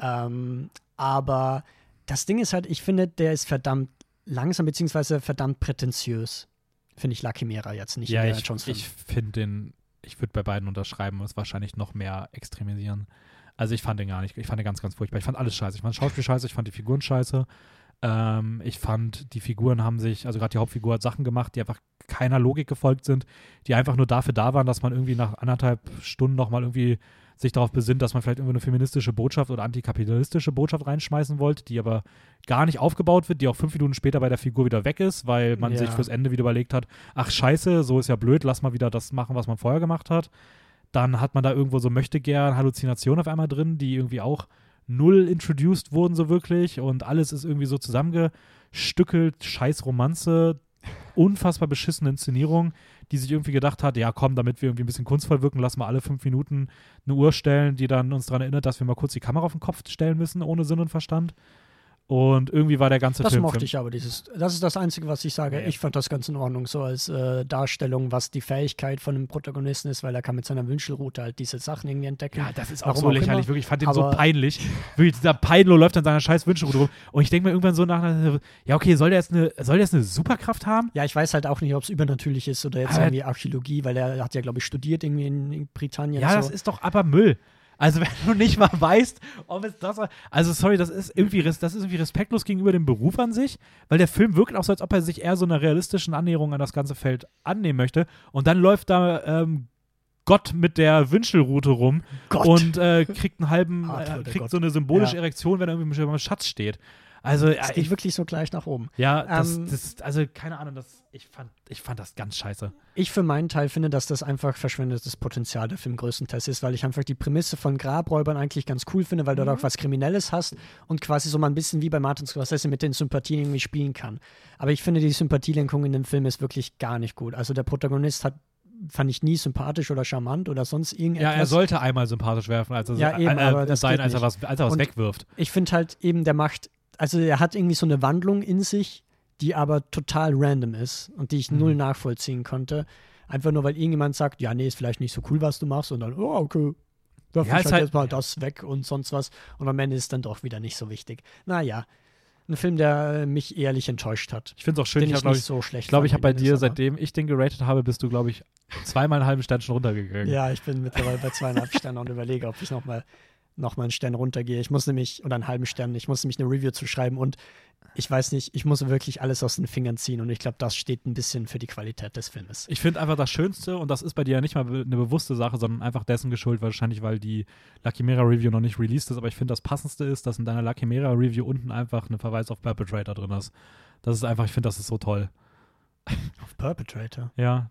Ähm, aber das Ding ist halt, ich finde, der ist verdammt langsam beziehungsweise verdammt prätentiös. Finde ich Lucky Mera jetzt nicht ja, Indiana ich, Jones 5. Ich finde den ich würde bei beiden unterschreiben und es wahrscheinlich noch mehr extremisieren. Also ich fand den gar nicht, ich fand den ganz, ganz furchtbar. Ich fand alles scheiße. Ich fand Schauspiel scheiße, ich fand die Figuren scheiße. Ähm, ich fand, die Figuren haben sich, also gerade die Hauptfigur hat Sachen gemacht, die einfach keiner Logik gefolgt sind, die einfach nur dafür da waren, dass man irgendwie nach anderthalb Stunden nochmal irgendwie sich darauf besinnt, dass man vielleicht irgendwie eine feministische Botschaft oder antikapitalistische Botschaft reinschmeißen wollte, die aber gar nicht aufgebaut wird, die auch fünf Minuten später bei der Figur wieder weg ist, weil man ja. sich fürs Ende wieder überlegt hat, ach scheiße, so ist ja blöd, lass mal wieder das machen, was man vorher gemacht hat. Dann hat man da irgendwo so möchte gern Halluzinationen auf einmal drin, die irgendwie auch null introduced wurden so wirklich und alles ist irgendwie so zusammengestückelt, scheiß Romanze, unfassbar beschissene Inszenierung, die sich irgendwie gedacht hat, ja komm, damit wir irgendwie ein bisschen kunstvoll wirken, lassen wir alle fünf Minuten eine Uhr stellen, die dann uns daran erinnert, dass wir mal kurz die Kamera auf den Kopf stellen müssen, ohne Sinn und Verstand. Und irgendwie war der ganze das Film. Das mochte ich aber, dieses. Das ist das Einzige, was ich sage. Ja. Ich fand das ganz in Ordnung, so als äh, Darstellung, was die Fähigkeit von dem Protagonisten ist, weil er kann mit seiner Wünschelroute halt diese Sachen irgendwie entdecken. Ja, das ist auch Warum so lächerlich, wirklich. Ich fand den so peinlich. Wirklich, dieser Peinlo läuft an seiner scheiß Wünschelroute rum. Und ich denke mir irgendwann so nach, ja, okay, soll der jetzt eine, soll der jetzt eine Superkraft haben? Ja, ich weiß halt auch nicht, ob es übernatürlich ist oder jetzt aber irgendwie Archäologie, weil er hat ja, glaube ich, studiert irgendwie in Britannien. Ja, so. das ist doch aber Müll. Also wenn du nicht mal weißt, ob es das Also sorry, das ist irgendwie das ist irgendwie respektlos gegenüber dem Beruf an sich, weil der Film wirkt auch so, als ob er sich eher so einer realistischen Annäherung an das ganze Feld annehmen möchte. Und dann läuft da ähm, Gott mit der Wünschelrute rum Gott. und äh, kriegt einen halben, äh, kriegt so eine symbolische ja. Erektion, wenn er irgendwie beim Schatz steht. Also, es geht ich, wirklich so gleich nach oben. Ja, das, ähm, das, also keine Ahnung, das, ich, fand, ich fand das ganz scheiße. Ich für meinen Teil finde, dass das einfach verschwendetes Potenzial der Film größtenteils ist, weil ich einfach die Prämisse von Grabräubern eigentlich ganz cool finde, weil du mhm. da auch was Kriminelles hast und quasi so mal ein bisschen wie bei Martin Scorsese mit den Sympathien irgendwie spielen kann. Aber ich finde, die Sympathielenkung in dem Film ist wirklich gar nicht gut. Also der Protagonist hat fand ich nie sympathisch oder charmant oder sonst irgendetwas. Ja, er sollte einmal sympathisch werfen, als er, ja, eben, äh, sein, als er was, als er was wegwirft. Ich finde halt eben, der macht also er hat irgendwie so eine Wandlung in sich, die aber total random ist und die ich mhm. null nachvollziehen konnte. Einfach nur, weil irgendjemand sagt, ja, nee, ist vielleicht nicht so cool, was du machst, und dann, oh, okay, da ja, halt, halt jetzt mal das weg und sonst was. Und am Ende ist es dann doch wieder nicht so wichtig. Naja, ein Film, der mich ehrlich enttäuscht hat. Ich finde es auch schön, ich, ich glaube, ich, so schlecht ich, glaub, ich habe bei dir, seitdem ich den geratet habe, bist du, glaube ich, zweimal einen halben Stern schon runtergegangen. Ja, ich bin mittlerweile bei zweieinhalb Sternen und überlege, ob ich nochmal nochmal einen Stern runtergehe. Ich muss nämlich, oder einen halben Stern, ich muss nämlich eine Review zu schreiben und ich weiß nicht, ich muss wirklich alles aus den Fingern ziehen und ich glaube, das steht ein bisschen für die Qualität des Filmes. Ich finde einfach das Schönste, und das ist bei dir ja nicht mal eine bewusste Sache, sondern einfach dessen geschuldet, wahrscheinlich, weil die Lucky Mera Review noch nicht released ist, aber ich finde das Passendste ist, dass in deiner Lucky Mera Review unten einfach ein Verweis auf Perpetrator drin ist. Das ist einfach, ich finde, das ist so toll. Auf Perpetrator? Ja,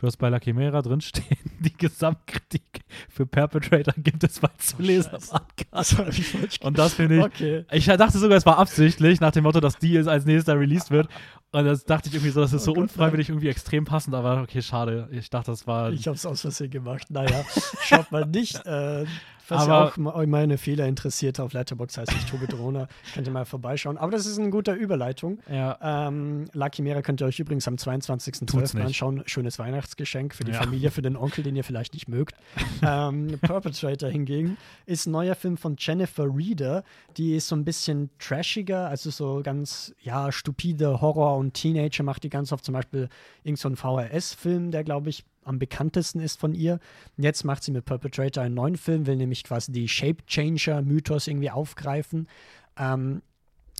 Du hast bei La Chimera drinstehen, die Gesamtkritik für Perpetrator gibt es mal zu oh, lesen am Podcast. Und das finde ich. Okay. Ich dachte sogar, es war absichtlich, nach dem Motto, dass die jetzt als nächster released wird. Und das dachte ich irgendwie so, das ist oh so Gott, unfreiwillig nein. irgendwie extrem passend, aber okay, schade. Ich dachte, das war. Ich habe es aus Versehen gemacht. Naja, schaut mal nicht. Äh, Falls aber ihr auch meine Fehler interessiert, auf Letterbox heißt ich Tobi Drohner, könnt ihr mal vorbeischauen. Aber das ist eine gute Überleitung. Ja. Ähm, Lucky Mera könnt ihr euch übrigens am 22.12. anschauen. Schönes Weihnachtsgeschenk für die ja. Familie, für den Onkel, den ihr vielleicht nicht mögt. ähm, Perpetrator hingegen ist ein neuer Film von Jennifer Reeder. Die ist so ein bisschen trashiger, also so ganz, ja, stupide Horror und Teenager macht die ganz oft. Zum Beispiel irgendein so VHS-Film, der, glaube ich, am bekanntesten ist von ihr. Jetzt macht sie mit Perpetrator einen neuen Film, will nämlich quasi die Shape Changer-Mythos irgendwie aufgreifen. Ähm,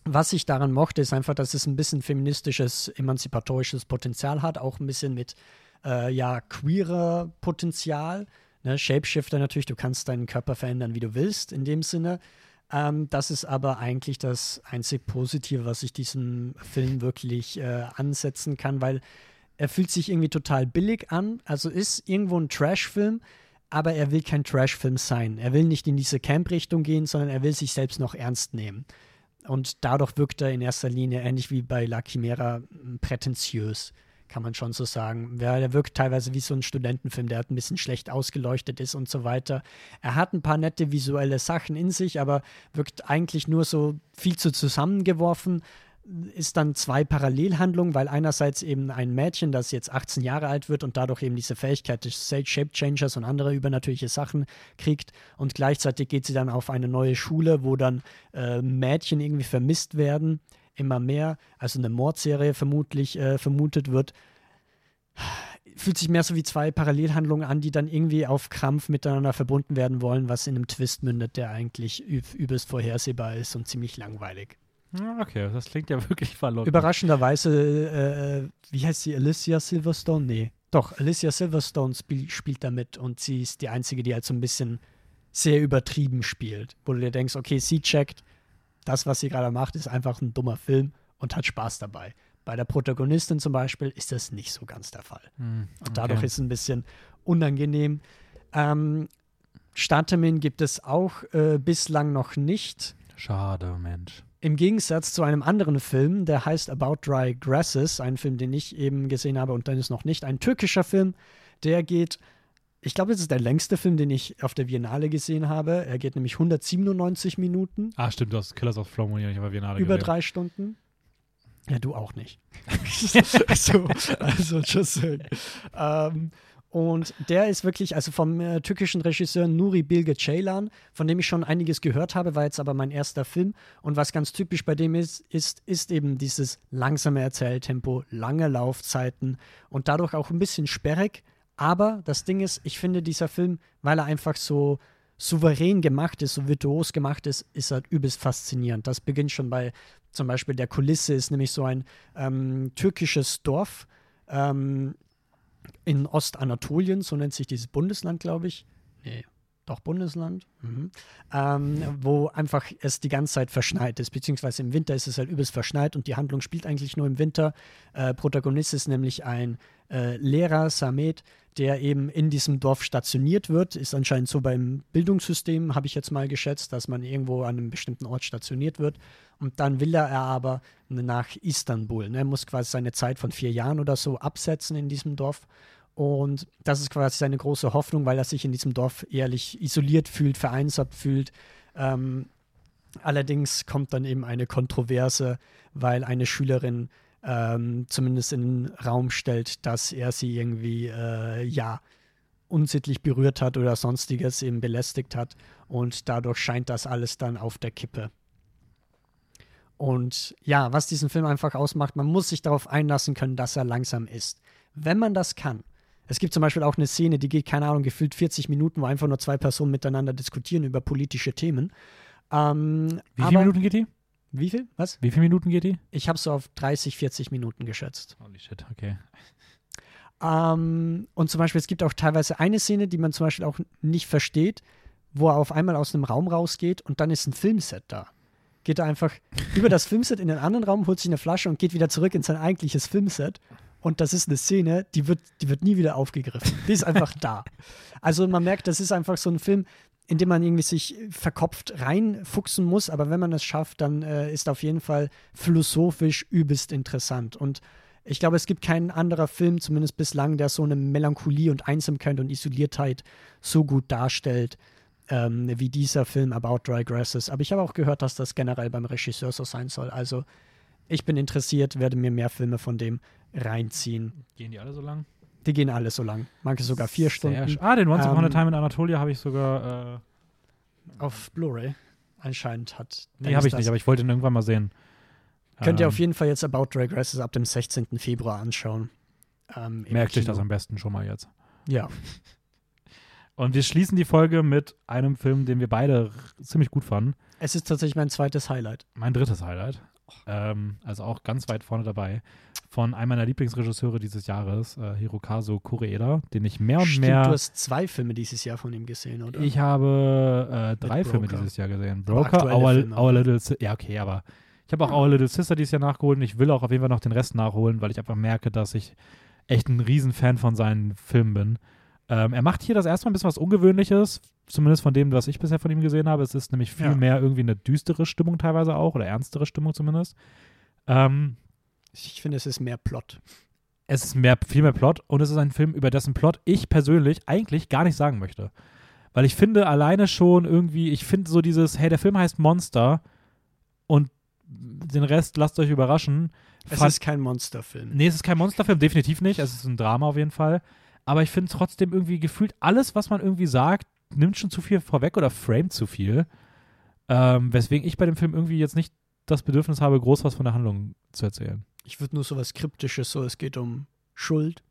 was ich daran mochte, ist einfach, dass es ein bisschen feministisches, emanzipatorisches Potenzial hat, auch ein bisschen mit äh, ja, queerer Potenzial. Ne? Shapeshifter natürlich, du kannst deinen Körper verändern, wie du willst, in dem Sinne. Ähm, das ist aber eigentlich das einzig Positive, was ich diesem Film wirklich äh, ansetzen kann, weil er fühlt sich irgendwie total billig an. Also ist irgendwo ein Trash-Film, aber er will kein Trash-Film sein. Er will nicht in diese Camp-Richtung gehen, sondern er will sich selbst noch ernst nehmen. Und dadurch wirkt er in erster Linie ähnlich wie bei La Chimera prätentiös, kann man schon so sagen. Ja, er wirkt teilweise wie so ein Studentenfilm, der ein bisschen schlecht ausgeleuchtet ist und so weiter. Er hat ein paar nette visuelle Sachen in sich, aber wirkt eigentlich nur so viel zu zusammengeworfen ist dann zwei Parallelhandlungen, weil einerseits eben ein Mädchen, das jetzt 18 Jahre alt wird und dadurch eben diese Fähigkeit des Shape Changers und andere übernatürliche Sachen kriegt und gleichzeitig geht sie dann auf eine neue Schule, wo dann äh, Mädchen irgendwie vermisst werden, immer mehr, also eine Mordserie vermutlich äh, vermutet wird. Fühlt sich mehr so wie zwei Parallelhandlungen an, die dann irgendwie auf Krampf miteinander verbunden werden wollen, was in einem Twist mündet, der eigentlich übelst vorhersehbar ist und ziemlich langweilig. Okay, das klingt ja wirklich verlockend. Überraschenderweise, äh, äh, wie heißt sie, Alicia Silverstone? Nee. Doch, Alicia Silverstone spiel, spielt damit und sie ist die Einzige, die halt so ein bisschen sehr übertrieben spielt. Wo du dir denkst, okay, sie checkt, das, was sie gerade macht, ist einfach ein dummer Film und hat Spaß dabei. Bei der Protagonistin zum Beispiel ist das nicht so ganz der Fall. Hm, okay. Und dadurch ist es ein bisschen unangenehm. Ähm, Starttermin gibt es auch äh, bislang noch nicht. Schade, Mensch. Im Gegensatz zu einem anderen Film, der heißt About Dry Grasses, ein Film, den ich eben gesehen habe und dann ist noch nicht, ein türkischer Film, der geht, ich glaube, es ist der längste Film, den ich auf der Biennale gesehen habe. Er geht nämlich 197 Minuten. Ah, stimmt, du hast Killers of Flow nicht auf der Biennale Über gesehen. drei Stunden. Ja, du auch nicht. so, also, just saying. Ähm, und der ist wirklich, also vom äh, türkischen Regisseur Nuri Bilge Ceylan, von dem ich schon einiges gehört habe, war jetzt aber mein erster Film. Und was ganz typisch bei dem ist, ist, ist eben dieses langsame Erzähltempo, lange Laufzeiten und dadurch auch ein bisschen sperrig. Aber das Ding ist, ich finde dieser Film, weil er einfach so souverän gemacht ist, so virtuos gemacht ist, ist er übelst faszinierend. Das beginnt schon bei zum Beispiel der Kulisse, ist nämlich so ein ähm, türkisches Dorf. Ähm, in Ostanatolien, so nennt sich dieses Bundesland, glaube ich. Nee, doch Bundesland, mhm. ähm, wo einfach es die ganze Zeit verschneit ist, beziehungsweise im Winter ist es halt übelst verschneit und die Handlung spielt eigentlich nur im Winter. Äh, Protagonist ist nämlich ein äh, Lehrer, Samet, der eben in diesem Dorf stationiert wird. Ist anscheinend so beim Bildungssystem, habe ich jetzt mal geschätzt, dass man irgendwo an einem bestimmten Ort stationiert wird. Und dann will er aber nach Istanbul. Ne? Er muss quasi seine Zeit von vier Jahren oder so absetzen in diesem Dorf. Und das ist quasi seine große Hoffnung, weil er sich in diesem Dorf ehrlich isoliert fühlt, vereinsamt fühlt. Ähm, allerdings kommt dann eben eine Kontroverse, weil eine Schülerin ähm, zumindest in den Raum stellt, dass er sie irgendwie, äh, ja, unsittlich berührt hat oder sonstiges eben belästigt hat. Und dadurch scheint das alles dann auf der Kippe. Und ja, was diesen Film einfach ausmacht, man muss sich darauf einlassen können, dass er langsam ist. Wenn man das kann, Es gibt zum Beispiel auch eine Szene, die geht, keine Ahnung, gefühlt 40 Minuten, wo einfach nur zwei Personen miteinander diskutieren über politische Themen. Ähm, Wie viele Minuten geht die? Wie viel? Was? Wie viele Minuten geht die? Ich habe so auf 30, 40 Minuten geschätzt. Holy shit, okay. Ähm, und zum Beispiel, es gibt auch teilweise eine Szene, die man zum Beispiel auch nicht versteht, wo er auf einmal aus einem Raum rausgeht und dann ist ein Filmset da. Geht er einfach über das Filmset in den anderen Raum, holt sich eine Flasche und geht wieder zurück in sein eigentliches Filmset. Und das ist eine Szene, die wird, die wird nie wieder aufgegriffen. Die ist einfach da. Also man merkt, das ist einfach so ein Film, in dem man irgendwie sich verkopft reinfuchsen muss, aber wenn man es schafft, dann äh, ist auf jeden Fall philosophisch übelst interessant. Und ich glaube, es gibt keinen anderen Film, zumindest bislang, der so eine Melancholie und Einsamkeit und Isoliertheit so gut darstellt ähm, wie dieser Film About Dry Grasses. Aber ich habe auch gehört, dass das generell beim Regisseur so sein soll. Also ich bin interessiert, werde mir mehr Filme von dem reinziehen. Gehen die alle so lang? Die gehen alle so lang. Manche sogar vier Sehr Stunden. Ah, den Once Upon a Ähm, Time in Anatolia habe ich sogar. Äh, Auf Blu-ray anscheinend hat. nee, habe ich nicht, aber ich wollte ihn irgendwann mal sehen. Könnt ihr Ähm, auf jeden Fall jetzt About Dry Grasses ab dem 16. Februar anschauen. Ähm, Merkt euch das am besten schon mal jetzt. Ja. Und wir schließen die Folge mit einem Film, den wir beide ziemlich gut fanden. Es ist tatsächlich mein zweites Highlight. Mein drittes Highlight. Ähm, also auch ganz weit vorne dabei. Von einem meiner Lieblingsregisseure dieses Jahres, äh, Hirokazu Koreeda, den ich mehr und Stimmt, mehr. du hast zwei Filme dieses Jahr von ihm gesehen, oder? Ich habe äh, drei Filme dieses Jahr gesehen. Broker, Our, Filme. Our Little Sister. Ja, okay, aber ich habe auch Our Little Sister dieses Jahr nachgeholt und ich will auch auf jeden Fall noch den Rest nachholen, weil ich einfach merke, dass ich echt ein Riesenfan von seinen Filmen bin. Ähm, er macht hier das erstmal ein bisschen was Ungewöhnliches, zumindest von dem, was ich bisher von ihm gesehen habe. Es ist nämlich viel Ja. mehr irgendwie eine düstere Stimmung teilweise auch oder ernstere Stimmung zumindest. Ähm, Ich finde, es ist mehr Plot. es ist mehr, viel mehr Plot und es ist ein Film, über dessen Plot ich persönlich eigentlich gar nicht sagen möchte. Weil ich finde alleine schon irgendwie, ich finde so dieses, hey, der Film heißt Monster und den Rest lasst euch überraschen. Es Fand- ist kein Monsterfilm. nee, es ist kein Monsterfilm, definitiv nicht. Es ist ein Drama auf jeden Fall. Aber ich finde trotzdem irgendwie gefühlt, alles, was man irgendwie sagt, nimmt schon zu viel vorweg oder framet zu viel. Ähm, weswegen ich bei dem Film irgendwie jetzt nicht das Bedürfnis habe, groß was von der Handlung zu erzählen. Ich würde nur so was Kryptisches, so es geht um Schuld,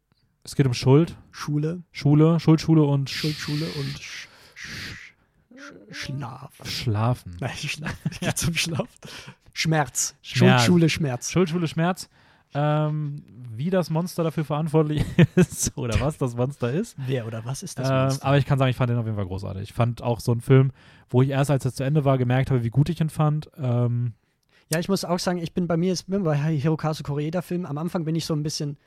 Es geht um Schuld, Schule, Schule, Schuldschule und Schuldschule und Sch Sch Sch Schlaf. Schlafen. Nein, Schlaf. Geht zum Schlaf. Schmerz. Schmerz. Schuldschule, Schmerz. Schuldschule, Schmerz. Ähm, wie das Monster dafür verantwortlich ist oder was das Monster ist. Wer oder was ist das Ähm, Monster? aber ich kann sagen, ich fand den auf jeden Fall großartig. Ich fand auch so einen Film, wo ich erst, als es zu Ende war, gemerkt habe, wie gut ich ihn fand. Ähm, Ja, ich muss auch sagen, ich bin bei mir, bin bei Hirokazu Koreeda Film, am Anfang bin ich so ein bisschen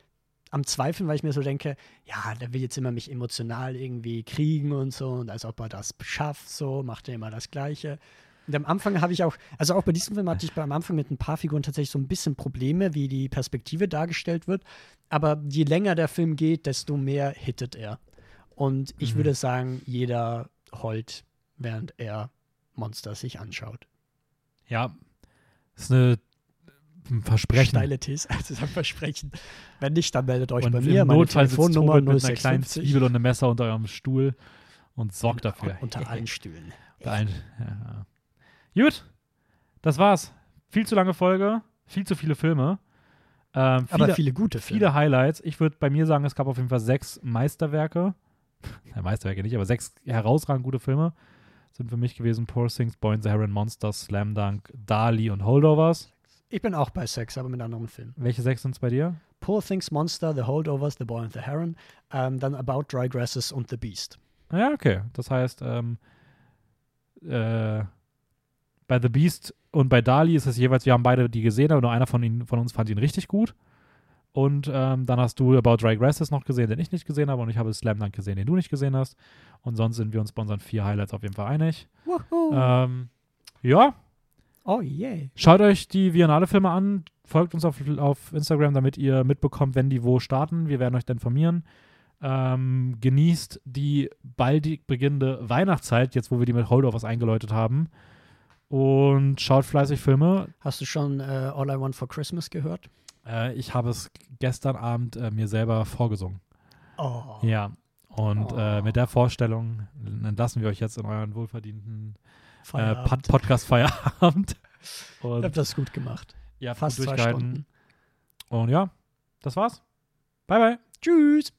am Zweifeln, weil ich mir so denke, ja, der will jetzt immer mich emotional irgendwie kriegen und so und als ob er das schafft, so, macht er immer das Gleiche. Und am Anfang habe ich auch, also auch bei diesem Film hatte ich am Anfang mit ein paar Figuren tatsächlich so ein bisschen Probleme, wie die Perspektive dargestellt wird. Aber je länger der Film geht, desto mehr hittet er. Und ich Mhm. würde sagen, jeder heult, während er Monster sich anschaut. ja, ist eine, ein Versprechen. Steile These, also das ist ein Versprechen. Wenn nicht, dann meldet euch und bei mir. Meine Notfall Telefonnummer mit einer kleinen 0650. Zwiebel und einem Messer unter eurem Stuhl und sorgt dafür. Unter allen Stühlen. Unter allen, ja. Gut, das war's. Viel zu lange Folge, viel zu viele Filme. Ähm, viele, Aber viele gute Filme. viele Highlights. Ich würde bei mir sagen, es gab auf jeden Fall sechs Meisterwerke. Ja, Meisterwerke nicht, aber sechs herausragend gute Filme sind für mich gewesen. Poor Things, Boy and the Heron, Monsters, Slam Dunk, Dali und Holdovers. Ich bin auch bei Sex, aber mit anderen Filmen. Welche sechs sind es bei dir? Poor Things, Monster, The Holdovers, The Boy and the Heron, ähm, dann About Dry Grasses und The Beast. Ja, okay. Das heißt, ähm, äh, bei The Beast und bei Dali ist es jeweils, wir haben beide die gesehen, aber nur einer von, ihnen, von uns fand ihn richtig gut. Und ähm, dann hast du About Dry Grasses noch gesehen, den ich nicht gesehen habe. Und ich habe Slam Dunk gesehen, den du nicht gesehen hast. Und sonst sind wir uns bei unseren vier Highlights auf jeden Fall einig. Ähm, ja, oh yeah. schaut euch die Viennale-Filme an. Folgt uns auf, auf Instagram, damit ihr mitbekommt, wenn die wo starten. Wir werden euch dann informieren. Ähm, genießt die baldig beginnende Weihnachtszeit, jetzt wo wir die mit Holdovers eingeläutet haben. Und schaut fleißig Filme. Hast du schon äh, All I Want for Christmas gehört? Äh, ich habe es gestern Abend äh, mir selber vorgesungen. Oh. Ja. Und äh, Oh. mit der Vorstellung entlassen wir euch jetzt in euren wohlverdienten äh. Pod Podcast-Feierabend. Ihr Und habt das gut gemacht. habt Fast gut durchgehalten. Stunden. Und ja, das war's. Bye, bye. Tschüss.